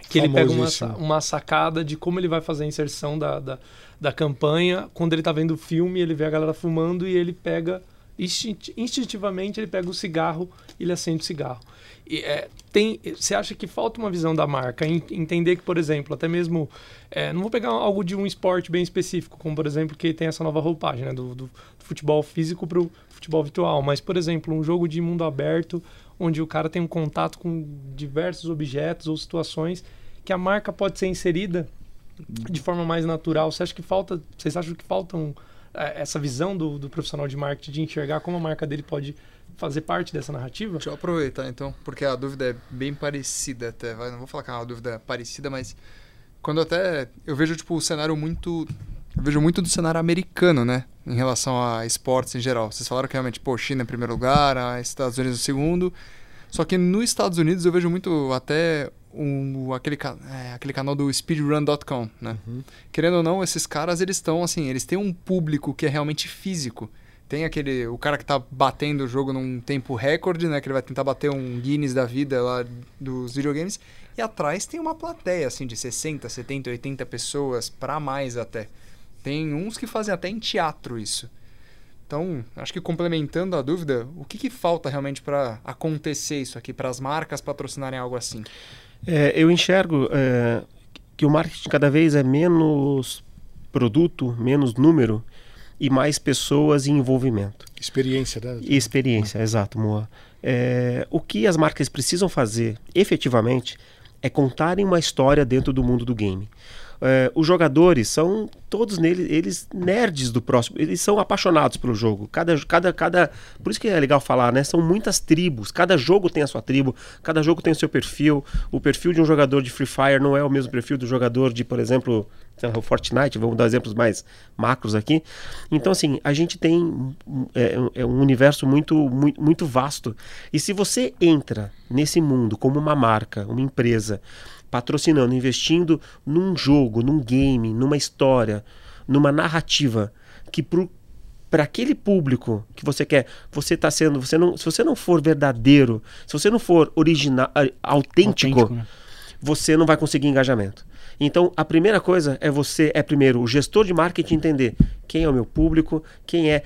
Que ele pega uma, uma sacada de como ele vai fazer a inserção da, da, da campanha. Quando ele tá vendo o filme, ele vê a galera fumando e ele pega. Instinti- Instintivamente ele pega o cigarro e ele acende o cigarro. E, é, tem, você acha que falta uma visão da marca? entender que, por exemplo, até mesmo. é, não vou pegar algo de um esporte bem específico, como por exemplo, que tem essa nova roupagem, né? Do, do futebol físico para o futebol virtual. Mas, por exemplo, um jogo de mundo aberto, onde o cara tem um contato com diversos objetos ou situações que a marca pode ser inserida de forma mais natural. Você acha que falta. Vocês acham que faltam é, essa visão do, do profissional de marketing de enxergar como a marca dele pode fazer parte dessa narrativa? Deixa eu aproveitar então, porque a dúvida é bem parecida até. Não vou falar que é uma dúvida parecida, mas quando até eu vejo tipo o cenário muito eu vejo muito do cenário americano, né, em relação a esportes em geral. Vocês falaram que realmente, pô, China em primeiro lugar, Estados Unidos em segundo. Só que nos Estados Unidos eu vejo muito até um, aquele, é, aquele canal do speedrun.com, né? Querendo ou não, esses caras, eles estão assim, eles têm um público que é realmente físico. Tem aquele, o cara que tá batendo o jogo num tempo recorde, né? Que ele vai tentar bater um Guinness da vida lá dos videogames. E atrás tem uma plateia, assim, de 60, 70, 80 pessoas, pra mais até. Tem uns que fazem até em teatro isso. Então, acho que complementando a dúvida, o que, que falta realmente para acontecer isso aqui, para as marcas patrocinarem algo assim? É, eu enxergo é, que o marketing cada vez é menos produto, menos número e mais pessoas e envolvimento. Experiência, né? E experiência, exato, Moa. É, o que as marcas precisam fazer efetivamente é contarem uma história dentro do mundo do game. É, os jogadores são todos neles, eles nerds do próximo, eles são apaixonados pelo jogo. Cada, cada, cada, por isso que é legal falar, né? São muitas tribos. Cada jogo tem a sua tribo, cada jogo tem o seu perfil. O perfil de um jogador de Free Fire não é o mesmo perfil do jogador de, por exemplo, o Fortnite. Vamos dar exemplos mais macros aqui. Então, assim, a gente tem é, é um universo muito, muito, muito vasto. E se você entra nesse mundo como uma marca, uma empresa patrocinando, investindo num jogo, num game, numa história, numa narrativa que para aquele público que você quer, você está sendo, você não, se você não for verdadeiro, se você não for original, autêntico, autêntico né? você não vai conseguir engajamento. Então, a primeira coisa é você, é primeiro o gestor de marketing entender quem é o meu público, quem é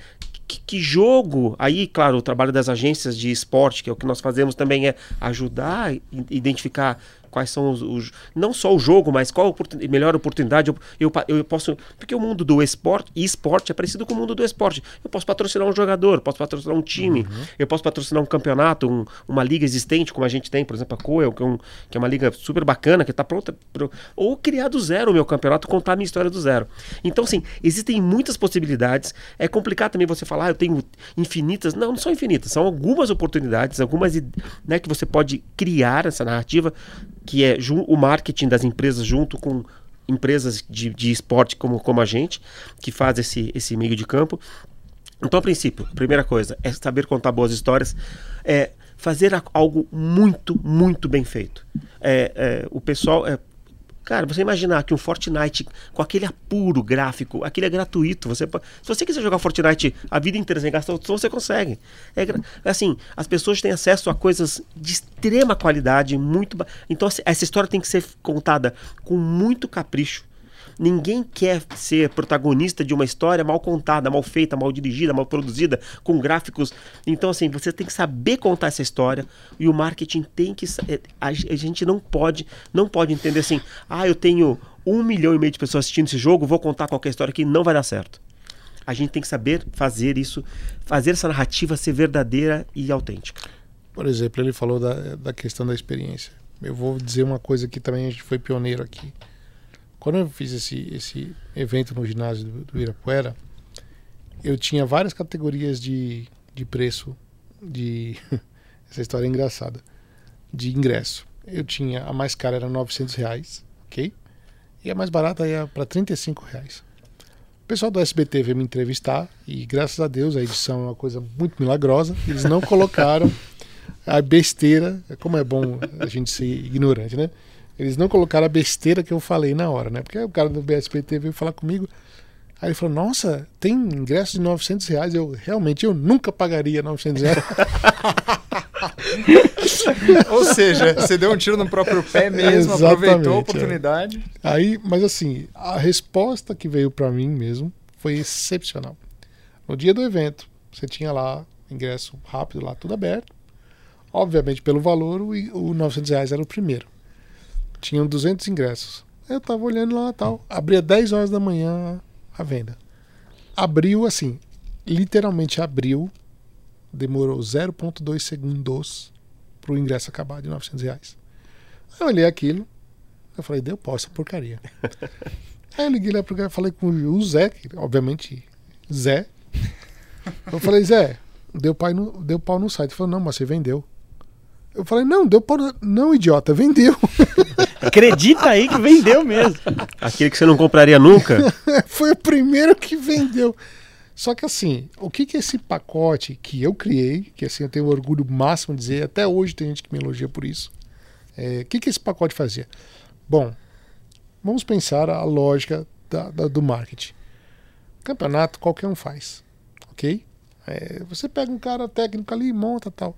que, que, jogo. Aí, claro, o trabalho das agências de esporte, que é o que nós fazemos também, é ajudar a identificar quais são os, os, não só o jogo, mas qual a melhor oportunidade eu, eu, eu posso, porque o mundo do esporte e esporte é parecido com o mundo do esporte. Eu posso patrocinar um jogador, posso patrocinar um time, uhum. eu posso patrocinar um campeonato, um, uma liga existente como a gente tem, por exemplo, a Coel, que é, um, que é uma liga super bacana, que está pronta, pro, ou criar do zero o meu campeonato, contar a minha história do zero. Então, assim, existem muitas possibilidades. É complicado também você falar, ah, eu tenho infinitas. Não, não são infinitas, são algumas oportunidades, algumas né, que você pode criar essa narrativa que é o marketing das empresas junto com empresas de, de esporte como, como a gente, que faz esse, esse meio de campo. Então, a princípio, a primeira coisa é saber contar boas histórias, é fazer algo muito, muito bem feito. É, é, o pessoal, é, Cara, você imaginar que um Fortnite com aquele apuro gráfico, aquele é gratuito. Você, se você quiser jogar Fortnite a vida inteira sem gastar você consegue. É, assim, as pessoas têm acesso a coisas de extrema qualidade, muito. Então, essa história tem que ser contada com muito capricho Ninguém quer ser protagonista de uma história mal contada, mal feita, mal dirigida, mal produzida, com gráficos. Então, assim, você tem que saber contar essa história e o marketing tem que. É, a gente não pode, não pode entender assim, ah, eu tenho um milhão e meio de pessoas assistindo esse jogo, vou contar qualquer história que não vai dar certo. A gente tem que saber fazer isso, fazer essa narrativa ser verdadeira e autêntica. Por exemplo, ele falou da, da questão da experiência. Eu vou dizer uma coisa que também a gente foi pioneiro aqui. Quando eu fiz esse, esse evento no ginásio do, do Irapuera, eu tinha várias categorias de, de preço de. Essa história é engraçada. De ingresso. Eu tinha. A mais cara era 900 reais, ok? E a mais barata ia para 35 reais. O pessoal do SBT veio me entrevistar e, graças a Deus, a edição é uma coisa muito milagrosa. Eles não colocaram a besteira. Como é bom a gente ser ignorante, né? Eles não colocaram a besteira que eu falei na hora, né? Porque o cara do BSPT veio falar comigo. Aí ele falou: Nossa, tem ingresso de 900 reais. Eu realmente eu nunca pagaria 900 reais. Ou seja, você deu um tiro no próprio pé mesmo, Exatamente, aproveitou a é. oportunidade. É. Aí, mas assim, a resposta que veio para mim mesmo foi excepcional. No dia do evento, você tinha lá ingresso rápido, lá tudo aberto. Obviamente, pelo valor, o, o 900 reais era o primeiro. Tinham 200 ingressos. Eu tava olhando lá tal. Abria 10 horas da manhã a venda. Abriu assim, literalmente abriu. Demorou 0,2 segundos para o ingresso acabar de 900 reais. Eu olhei aquilo. Eu falei, deu pau essa porcaria. Aí eu liguei lá pro cara, falei com o Zé, que, obviamente, Zé. Eu falei, Zé, deu, pai no, deu pau no site. Ele falou, não, mas você vendeu. Eu falei, não, deu pau. Não, idiota, vendeu. Acredita aí que vendeu mesmo. Aquele que você não compraria nunca? Foi o primeiro que vendeu. Só que assim, o que que esse pacote que eu criei, que assim eu tenho orgulho máximo de dizer, até hoje tem gente que me elogia por isso. É, o que que esse pacote fazia? Bom, vamos pensar a lógica da, da, do marketing. Campeonato qualquer um faz, ok? É, você pega um cara técnico ali, monta tal.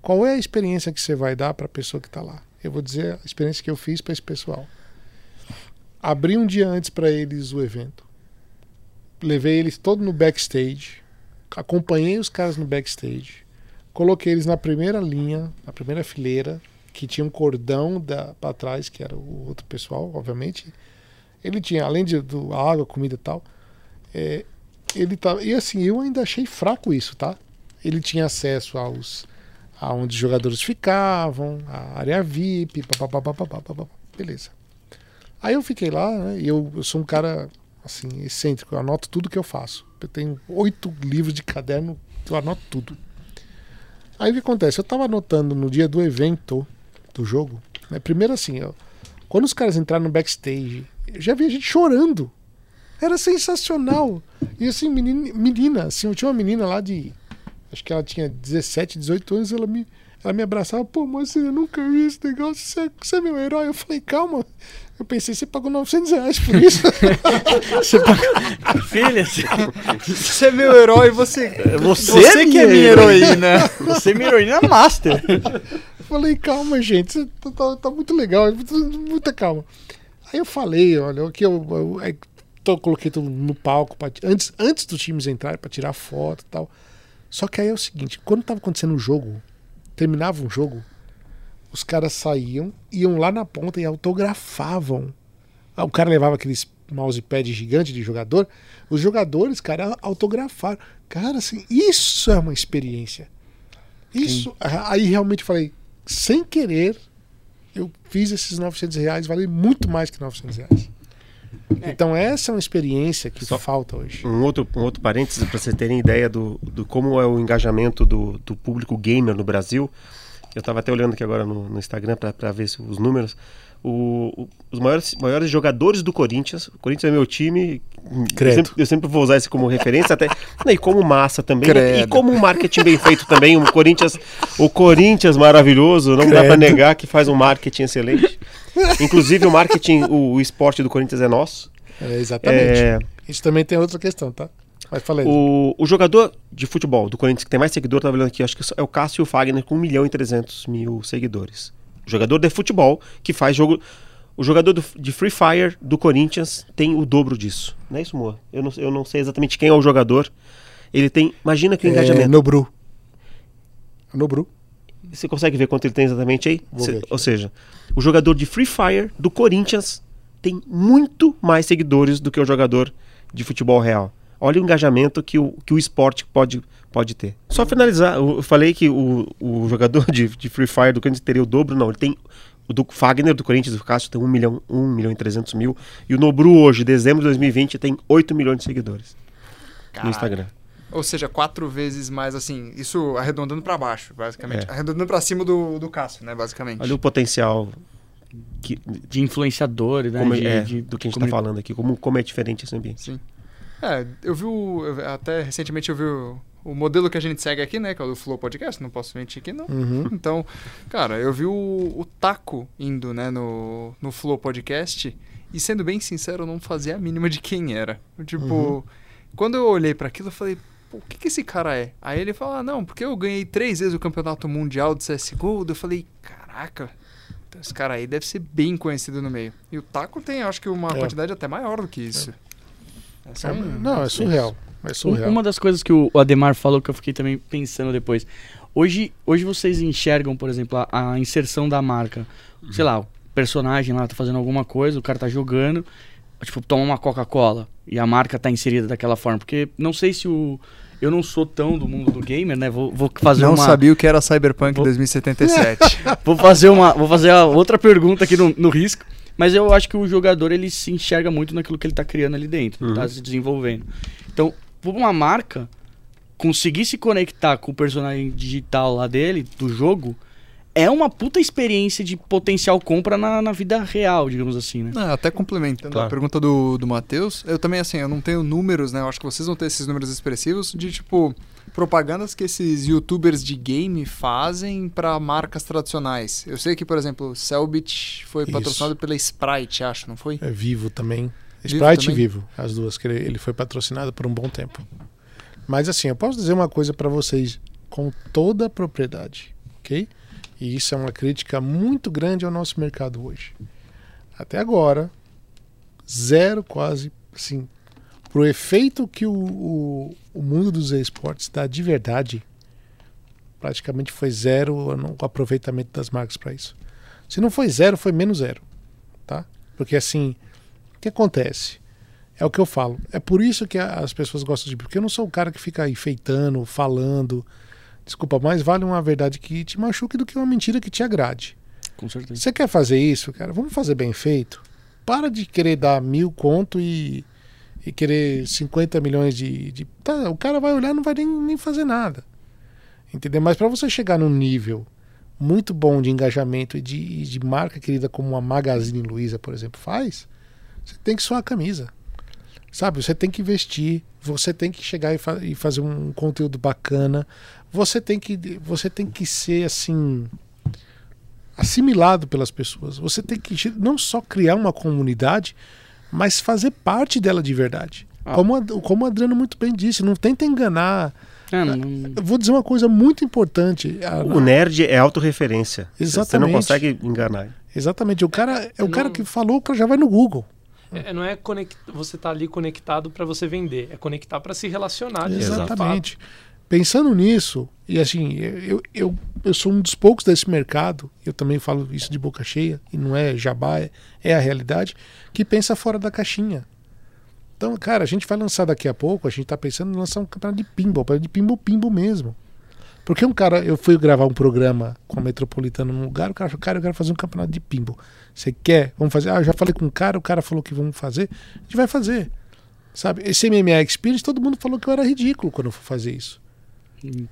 Qual é a experiência que você vai dar para a pessoa que está lá? Eu vou dizer a experiência que eu fiz para esse pessoal. Abri um dia antes para eles o evento. Levei eles todo no backstage. Acompanhei os caras no backstage. Coloquei eles na primeira linha, na primeira fileira, que tinha um cordão para trás, que era o outro pessoal, obviamente. Ele tinha, além de do, água, comida e tal, é, ele tá, e assim, eu ainda achei fraco isso, tá? Ele tinha acesso aos aonde os jogadores ficavam, a área VIP, papapá, beleza. Aí eu fiquei lá, né, e eu, eu sou um cara, assim, excêntrico, eu anoto tudo que eu faço. Eu tenho oito livros de caderno, eu anoto tudo. Aí o que acontece? Eu tava anotando no dia do evento do jogo, né, primeiro assim, ó, quando os caras entraram no backstage, eu já vi a gente chorando. Era sensacional. E assim, menina, menina assim, eu tinha uma menina lá de. Acho que ela tinha 17, 18 anos, ela me, ela me abraçava, pô, mas eu nunca vi esse negócio, você, é, você é meu herói. Eu falei, calma. Eu pensei, você pagou 900 reais por isso. Você pagou... Filha, você... Você é meu herói, você. Você, Você que é minha heroína. Você é minha heroína master. Eu falei, calma, gente, você tá, tá- tá muito legal, muita calma. Aí eu falei, olha, o que eu, eu, aí tô- coloquei tudo no palco pra, antes, antes dos times entrarem pra tirar foto e tal. Só que aí é o seguinte, quando tava acontecendo o jogo, terminava um jogo, os caras saíam, iam lá na ponta e autografavam. Ah, O cara levava aqueles mousepad gigante de jogador, os jogadores, cara, autografaram. Cara, assim, isso é uma experiência. Isso, aí realmente falei, sem querer, eu fiz esses 900 reais valer muito mais que 900 reais. Então essa é uma experiência que Só- falta hoje. Um outro, um outro parênteses para vocês terem ideia do, do como é o engajamento do, do público gamer no Brasil. Eu estava até olhando aqui agora no, no Instagram para ver se- os números. O- o- os maiores, maiores jogadores do Corinthians, o Corinthians é meu time, eu Credo. sempre, eu sempre vou usar esse como referência, até e como massa também, né? e Credo. como um marketing bem feito também. O Corinthians, o Corinthians maravilhoso, não dá para Credo. negar que faz um marketing excelente. Inclusive o marketing, o, o esporte do Corinthians é nosso. É, exatamente. É, Isso também tem outra questão, tá? Mas falei. o, o jogador de futebol do Corinthians que tem mais seguidor, tava olhando aqui, acho que é o Cássio Fagner com 1 milhão e 300 mil seguidores. O jogador de futebol que faz jogo. O jogador do- de Free Fire do Corinthians tem o dobro disso. Não é isso, Moa? Eu não, eu não sei exatamente quem é o jogador. Ele tem. Imagina que o É, engajamento. Nobru. Nobru. Você consegue ver quanto ele tem exatamente aí? Vou Cê- ver aqui. ou seja, o jogador de Free Fire do Corinthians tem muito mais seguidores do que o jogador de futebol real. Olha o engajamento que o, que o esporte pode, pode ter. Só finalizar, eu falei que o, o jogador de, de Free Fire do Corinthians teria o dobro, não. Ele tem. O do Fagner do Corinthians, do Cássio, tem 1 milhão, 1 milhão e 300 mil. E o Nobru hoje, dezembro de 2020, tem 8 milhões de seguidores no Caralho. Instagram. Ou seja, quatro vezes mais assim. Isso arredondando pra baixo, basicamente. É. Arredondando pra cima do, do Cássio, né? Basicamente. Olha o potencial que, De influenciador, né? como de, é, de- do que a gente como- está falando aqui, como, como é diferente esse ambiente. É, eu vi o. até recentemente eu vi o, o modelo que a gente segue aqui, né? Que é o do Flow Podcast. Não posso mentir aqui, não. Uhum. Então, cara, eu vi o, o Taco indo, né, no, no Flow Podcast. E sendo bem sincero, eu não fazia a mínima de quem era. Tipo, Uhum. quando eu olhei pra aquilo, eu falei, o que, que esse cara é? Aí ele falou, ah, não, porque eu ganhei três vezes o campeonato mundial de CSGO. Eu falei, caraca, então esse cara aí deve ser bem conhecido no meio. E o Taco tem, acho que, uma É. quantidade até maior do que isso. É É, um- não, é surreal. É surreal. Uma das coisas que o Ademar falou que eu fiquei também pensando depois. Hoje, hoje vocês enxergam, por exemplo, a, a inserção da marca. Sei lá, o personagem lá tá fazendo alguma coisa, o cara tá jogando, tipo, toma uma Coca-Cola e a marca tá inserida daquela forma. Porque não sei se o. Eu não sou tão do mundo do gamer, né? Vou, vou fazer Não uma. sabia o que era Cyberpunk Vou- 2077. Vou fazer uma, vou fazer a outra pergunta aqui no, no risco. Mas eu acho que o jogador ele se enxerga muito naquilo que ele tá criando ali dentro, Uhum. tá se desenvolvendo. Então, pra uma marca conseguir se conectar com o personagem digital lá dele, do jogo, é uma puta experiência de potencial compra na, na vida real, digamos assim, né? Não, até complementando Claro. a pergunta do, do Matheus, eu também, assim, eu não tenho números, né? Eu acho que vocês vão ter esses números expressivos de, tipo, propagandas que esses youtubers de game fazem pra marcas tradicionais. Eu sei que, por exemplo, Selbit foi Isso. patrocinado pela Sprite, acho, não foi? É vivo também. Vivo Sprite também? e Vivo, as duas, que ele, ele foi patrocinado por um bom tempo. Mas assim, eu posso dizer uma coisa pra vocês com toda a propriedade, ok? E isso é uma crítica muito grande ao nosso mercado hoje. Até agora, zero quase, assim, pro efeito que o, o, o mundo dos esportes dá de verdade, praticamente foi zero o o aproveitamento das marcas para isso. Se não foi zero, foi menos zero, tá? Porque assim, o que acontece? É o que eu falo. É por isso que as pessoas gostam de. Porque eu não sou o cara que fica enfeitando, falando. Desculpa, mais vale uma verdade que te machuque do que uma mentira que te agrade. Com certeza. Você quer fazer isso, cara? Vamos fazer bem feito. para de querer dar mil conto e, e querer 50 milhões de. de tá, o cara vai olhar e não vai nem, nem fazer nada. Entendeu? Mas para você chegar num nível muito bom de engajamento e de, de marca querida como a Magazine Luiza, por exemplo, faz, você tem que suar a camisa. Sabe? Você tem que investir, você tem que chegar e, fa e fazer um conteúdo bacana, você tem que, você tem que ser assim assimilado pelas pessoas. Você tem que não só criar uma comunidade, mas fazer parte dela de verdade. Ah. Como, como o Adriano muito bem disse, não tenta enganar. Ah, não... Vou dizer uma coisa muito importante. O nerd é autorreferência. Exatamente. Você não consegue enganar. Exatamente. O cara é o não... cara que falou, o cara já vai no Google. É, não é conect... você tá ali conectado para você vender, é conectar para se relacionar. Exatamente. Pensando nisso, e assim, eu, eu, eu sou um dos poucos desse mercado, eu também falo isso de boca cheia, e não é jabá, é, é a realidade, que pensa fora da caixinha. Então, cara, a gente vai lançar daqui a pouco, a gente está pensando em lançar um campeonato de pinball, de pinball, pinball mesmo. Porque um cara, eu fui gravar um programa com a Metropolitana num lugar, o cara falou, cara, eu quero fazer um campeonato de pinball. Você quer? Vamos fazer? Ah, eu já falei com um cara, o cara falou que vamos fazer. A gente vai fazer. Sabe? Esse MMA Experience, todo mundo falou que eu era ridículo quando eu fui fazer isso.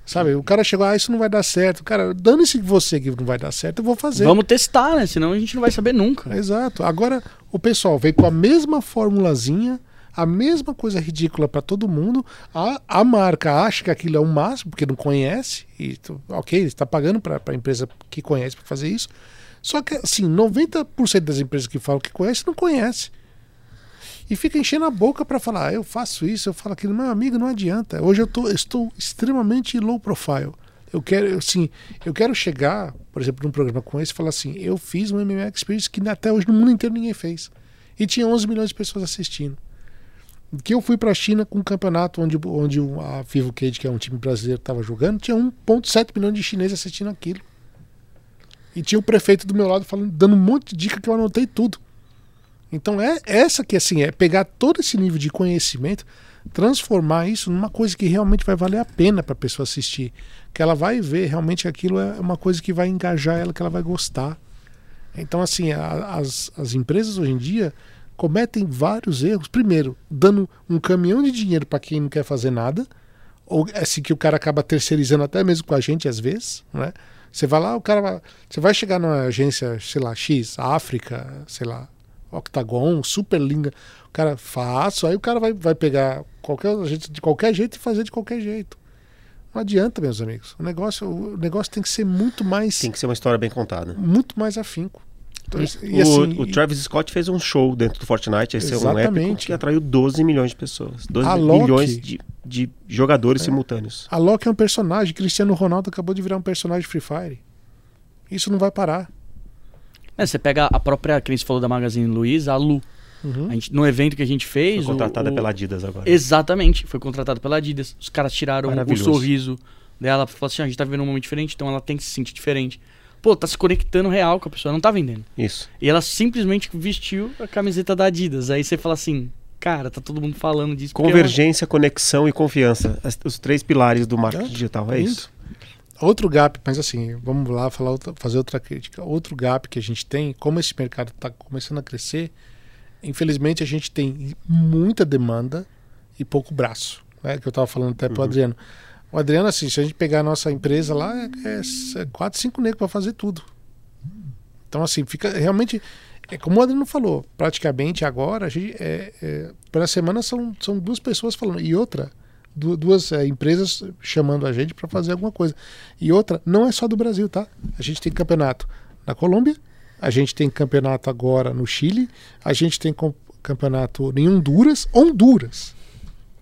Sabe? O cara chegou, ah, isso não vai dar certo. Cara, dane-se você que não vai dar certo, eu vou fazer. Vamos testar, né? Senão a gente não vai saber nunca. Exato. Agora, o pessoal veio com a mesma formulazinha, a mesma coisa ridícula para todo mundo. A, a marca acha que aquilo é o máximo, porque não conhece. E, ok, está pagando para a empresa que conhece para fazer isso. Só que, assim, 90% das empresas que falam que conhece não conhece. E fica enchendo a boca para falar, ah, eu faço isso, eu falo aquilo. Meu amigo, não adianta. Hoje eu tô, estou extremamente low profile. Eu quero, assim, eu quero chegar, por exemplo, num programa com esse e falar assim: eu fiz um MMA Experience que até hoje no mundo inteiro ninguém fez. E tinha 11 milhões de pessoas assistindo. Que eu fui para a China com um campeonato onde, onde a Vivo Cage, que é um time brasileiro, estava jogando, tinha 1,7 milhões de chineses assistindo aquilo. E tinha o prefeito do meu lado falando, dando um monte de dica que eu anotei tudo. Então é essa que assim é pegar todo esse nível de conhecimento, transformar isso numa coisa que realmente vai valer a pena para a pessoa assistir, que ela vai ver realmente aquilo é uma coisa que vai engajar ela, que ela vai gostar. Então assim a, as, as empresas hoje em dia cometem vários erros. Primeiro, dando um caminhão de dinheiro para quem não quer fazer nada, ou assim que o cara acaba terceirizando até mesmo com a gente às vezes, né? Você vai lá, o cara vai, você vai chegar numa agência, sei lá, X, África, sei lá, Octagon, Superliga, o cara faço, aí o cara vai, vai pegar qualquer de qualquer jeito e fazer de qualquer jeito. Não adianta, meus amigos. O negócio, o negócio tem que ser muito mais. Tem que ser uma história bem contada. Muito mais afinco. Então, e, o, assim, o, Travis Scott fez um show dentro do Fortnite, esse exatamente. é um épico que atraiu 12 milhões de pessoas. 12 a milhões Loki, de, de jogadores é. simultâneos. A Loki é um personagem. Cristiano Ronaldo acabou de virar um personagem Free Fire. Isso não vai parar. É, você pega a própria, que você falou da Magazine Luiza, a Lu. Uhum. A gente, no evento que a gente fez. Foi contratada o, o... pela Adidas agora. Exatamente, foi contratada pela Adidas. Os caras tiraram o sorriso dela, falaram assim: ah, a gente tá vivendo um momento diferente, então ela tem que se sentir diferente pô, tá se conectando real com a pessoa, não tá vendendo. Isso. E ela simplesmente vestiu a camiseta da Adidas. Aí você fala assim, cara, tá todo mundo falando disso. Convergência, ela... conexão e confiança. Os três pilares do marketing é, digital, é isso. Outro gap, mas assim, vamos lá falar outra, fazer outra crítica. Outro gap que a gente tem, como esse mercado está começando a crescer, infelizmente a gente tem muita demanda e pouco braço. Né? Que eu estava falando até para o uhum. Adriano. O Adriano, assim, se a gente pegar a nossa empresa lá, é, é, é quatro, cinco negros para fazer tudo. Então, assim, fica realmente. É como o Adriano falou, praticamente agora, a gente, é, é, pela semana são, são duas pessoas falando. E outra, duas é, empresas chamando a gente para fazer alguma coisa. E outra, não é só do Brasil, tá? A gente tem campeonato na Colômbia, a gente tem campeonato agora no Chile, a gente tem campeonato em Honduras. Honduras!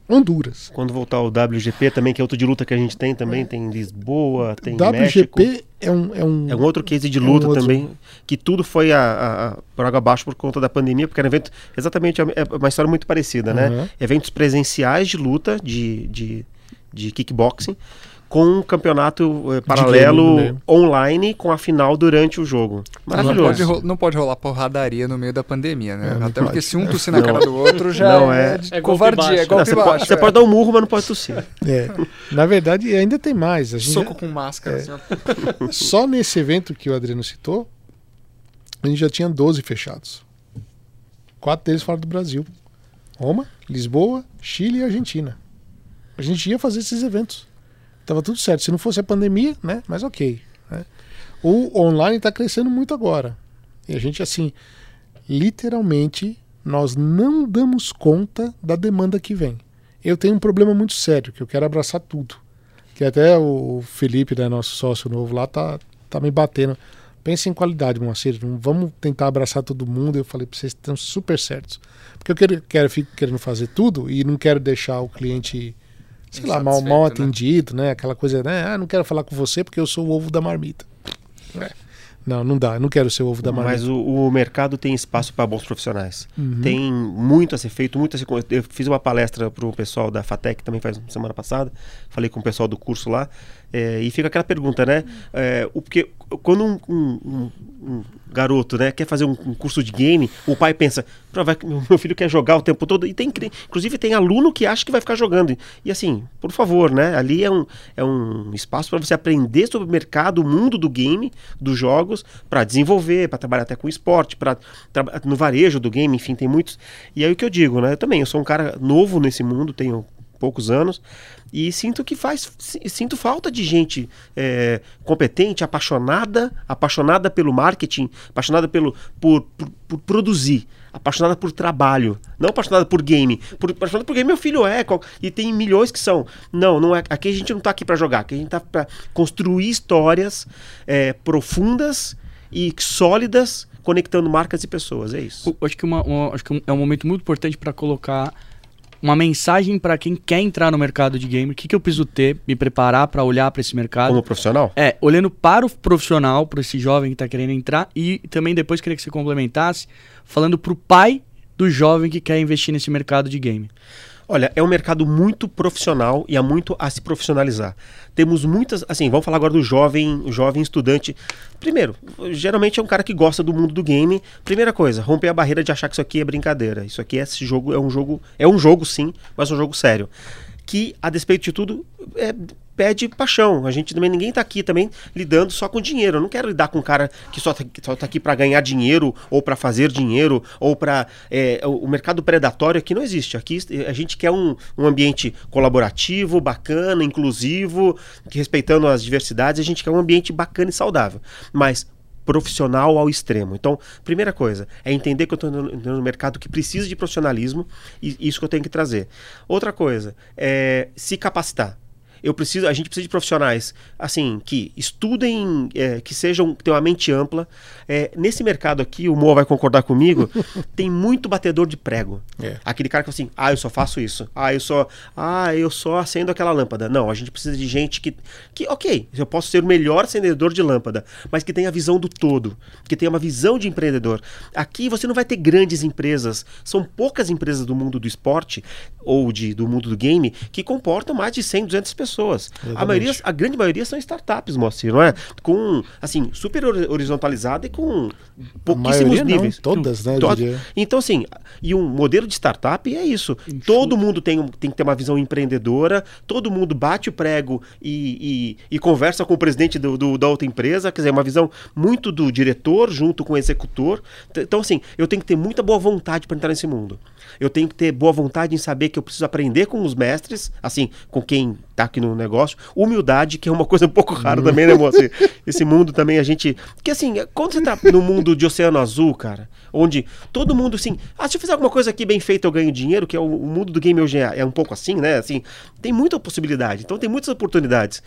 Honduras. Quando voltar o WGP também, que é outro de luta que a gente tem também, tem Lisboa, tem WGP México. É um, é um. É um outro case de luta é um também, outro... que tudo foi a, a, a, por água abaixo por conta da pandemia, porque era um evento. Exatamente, é, é uma história muito parecida, uhum. né? Eventos presenciais de luta, de, de, de kickboxing, com um campeonato eh, paralelo online com a final durante o jogo. Maravilhoso. Não pode, não pode rolar porradaria no meio da pandemia, né? É, Até porque se um tossir na cara do outro já não é, é, é covardia, é golpe não, baixo. Você, pode, você pode dar um murro, mas não pode tossir. É. Na verdade, ainda tem mais. Soco já, com máscara. É. Assim, Só nesse evento que o Adriano citou, a gente já tinha 12 fechados. quatro deles fora do Brasil. Roma, Lisboa, Chile e Argentina. A gente ia fazer esses eventos. Tava tudo certo. Se não fosse a pandemia, né? Mas ok. Né? O online está crescendo muito agora. E a gente, assim, literalmente, nós não damos conta da demanda que vem. Eu tenho um problema muito sério, que eu quero abraçar tudo. Que até o Felipe, né, nosso sócio novo lá, tá, tá me batendo. Pensa em qualidade, Moacir. Vamos tentar abraçar todo mundo. Eu falei, vocês estão super certos. Porque eu quero, quero, fico querendo fazer tudo e não quero deixar o cliente, sei lá, mal, mal né? atendido, né? Aquela coisa, né? Ah, não quero falar com você porque eu sou o ovo da marmita. É. Não, não dá. Não quero ser o ovo da marmita. Mas o, o mercado tem espaço para bons profissionais. Uhum. Tem muito a ser feito, muito a ser. Eu fiz uma palestra para o pessoal da FATEC também faz semana passada. Falei com o pessoal do curso lá. É, e fica aquela pergunta, né? É, o, porque quando um, um- um- um garoto né, quer fazer um, curso de game, o pai pensa, "Pô, vai, meu filho quer jogar o tempo todo. E tem, inclusive tem aluno que acha que vai ficar jogando. E assim, por favor, né? Ali é um, é um espaço para você aprender sobre o mercado, o mundo do game, dos jogos, para desenvolver, para trabalhar até com esporte, para no varejo do game, enfim, tem muitos. E aí o que eu digo, né? Eu também, eu sou um cara novo nesse mundo, tenho poucos anos e sinto que faz si- sinto falta de gente é, competente apaixonada apaixonada pelo marketing apaixonada pelo por, por, por produzir apaixonada por trabalho não apaixonada por game. Por, apaixonada por game meu filho é qual- e tem milhões que são. Não não é aqui a gente não tá aqui para jogar aqui a gente tá para construir histórias é, profundas e sólidas conectando marcas e pessoas é isso. Eu acho que, uma, uma- acho que é um momento muito importante para colocar uma mensagem para quem quer entrar no mercado de game. O que, que eu preciso ter, me preparar para olhar para esse mercado? como profissional É, olhando para o profissional, para esse jovem que está querendo entrar, e também depois queria que você complementasse, falando para o pai do jovem que quer investir nesse mercado de game. Olha, é um mercado muito profissional e há muito a se profissionalizar. Temos muitas, assim, vamos falar agora do jovem, jovem estudante. Primeiro, geralmente é um cara que gosta do mundo do game. Primeira coisa, romper a barreira de achar que isso aqui é brincadeira. Isso aqui é esse jogo, é um jogo, é um jogo sim, mas um jogo sério. Que a despeito de tudo é, pede paixão. A gente também ninguém tá aqui também lidando só com dinheiro. Eu não quero lidar com um cara que só tá, só tá aqui para ganhar dinheiro ou para fazer dinheiro ou para o, o mercado predatório aqui não existe. Aqui a gente quer um, um ambiente colaborativo, bacana, inclusivo, que respeitando as diversidades. A gente quer um ambiente bacana e saudável. Mas profissional ao extremo. Então, primeira coisa é entender que eu estou no mercado que precisa de profissionalismo e isso que eu tenho que trazer. Outra coisa é se capacitar. Eu preciso, a gente precisa de profissionais assim que estudem, é, que sejam que tenham uma mente ampla. É, nesse mercado aqui, o Moa vai concordar comigo, tem muito batedor de prego. É. Aquele cara que fala assim, ah, eu só faço isso. Ah, eu só, ah, eu só acendo aquela lâmpada. Não, a gente precisa de gente que, que, ok, eu posso ser o melhor acendedor de lâmpada, mas que tenha a visão do todo, que tenha uma visão de empreendedor. Aqui você não vai ter grandes empresas, são poucas empresas do mundo do esporte ou de, do mundo do game que comportam mais de 100, 200 pessoas. A, Exatamente. maioria, a grande maioria são startups, Moacir, não é? Com, assim, super hor- horizontalizada e com A pouquíssimos maioria não, níveis. todas, né? Todas. Então, assim, e um modelo de startup é isso. Todo mundo tem, tem que ter uma visão empreendedora, todo mundo bate o prego e, e- e conversa com o presidente do- do- da outra empresa, quer dizer, uma visão muito do diretor junto com o executor. Então, assim, eu tenho que ter muita boa vontade para entrar nesse mundo. Eu tenho que ter boa vontade em saber que eu preciso aprender com os mestres, assim, com quem tá aqui no negócio. Humildade, que é uma coisa um pouco rara também, né, moça? Esse mundo também a gente. Porque assim, quando você tá no mundo de oceano azul, cara, onde todo mundo assim, ah, se eu fizer alguma coisa aqui bem feita, eu ganho dinheiro, que é o, o mundo do game hoje é, é um pouco assim, né? Assim, tem muita possibilidade, então tem muitas oportunidades.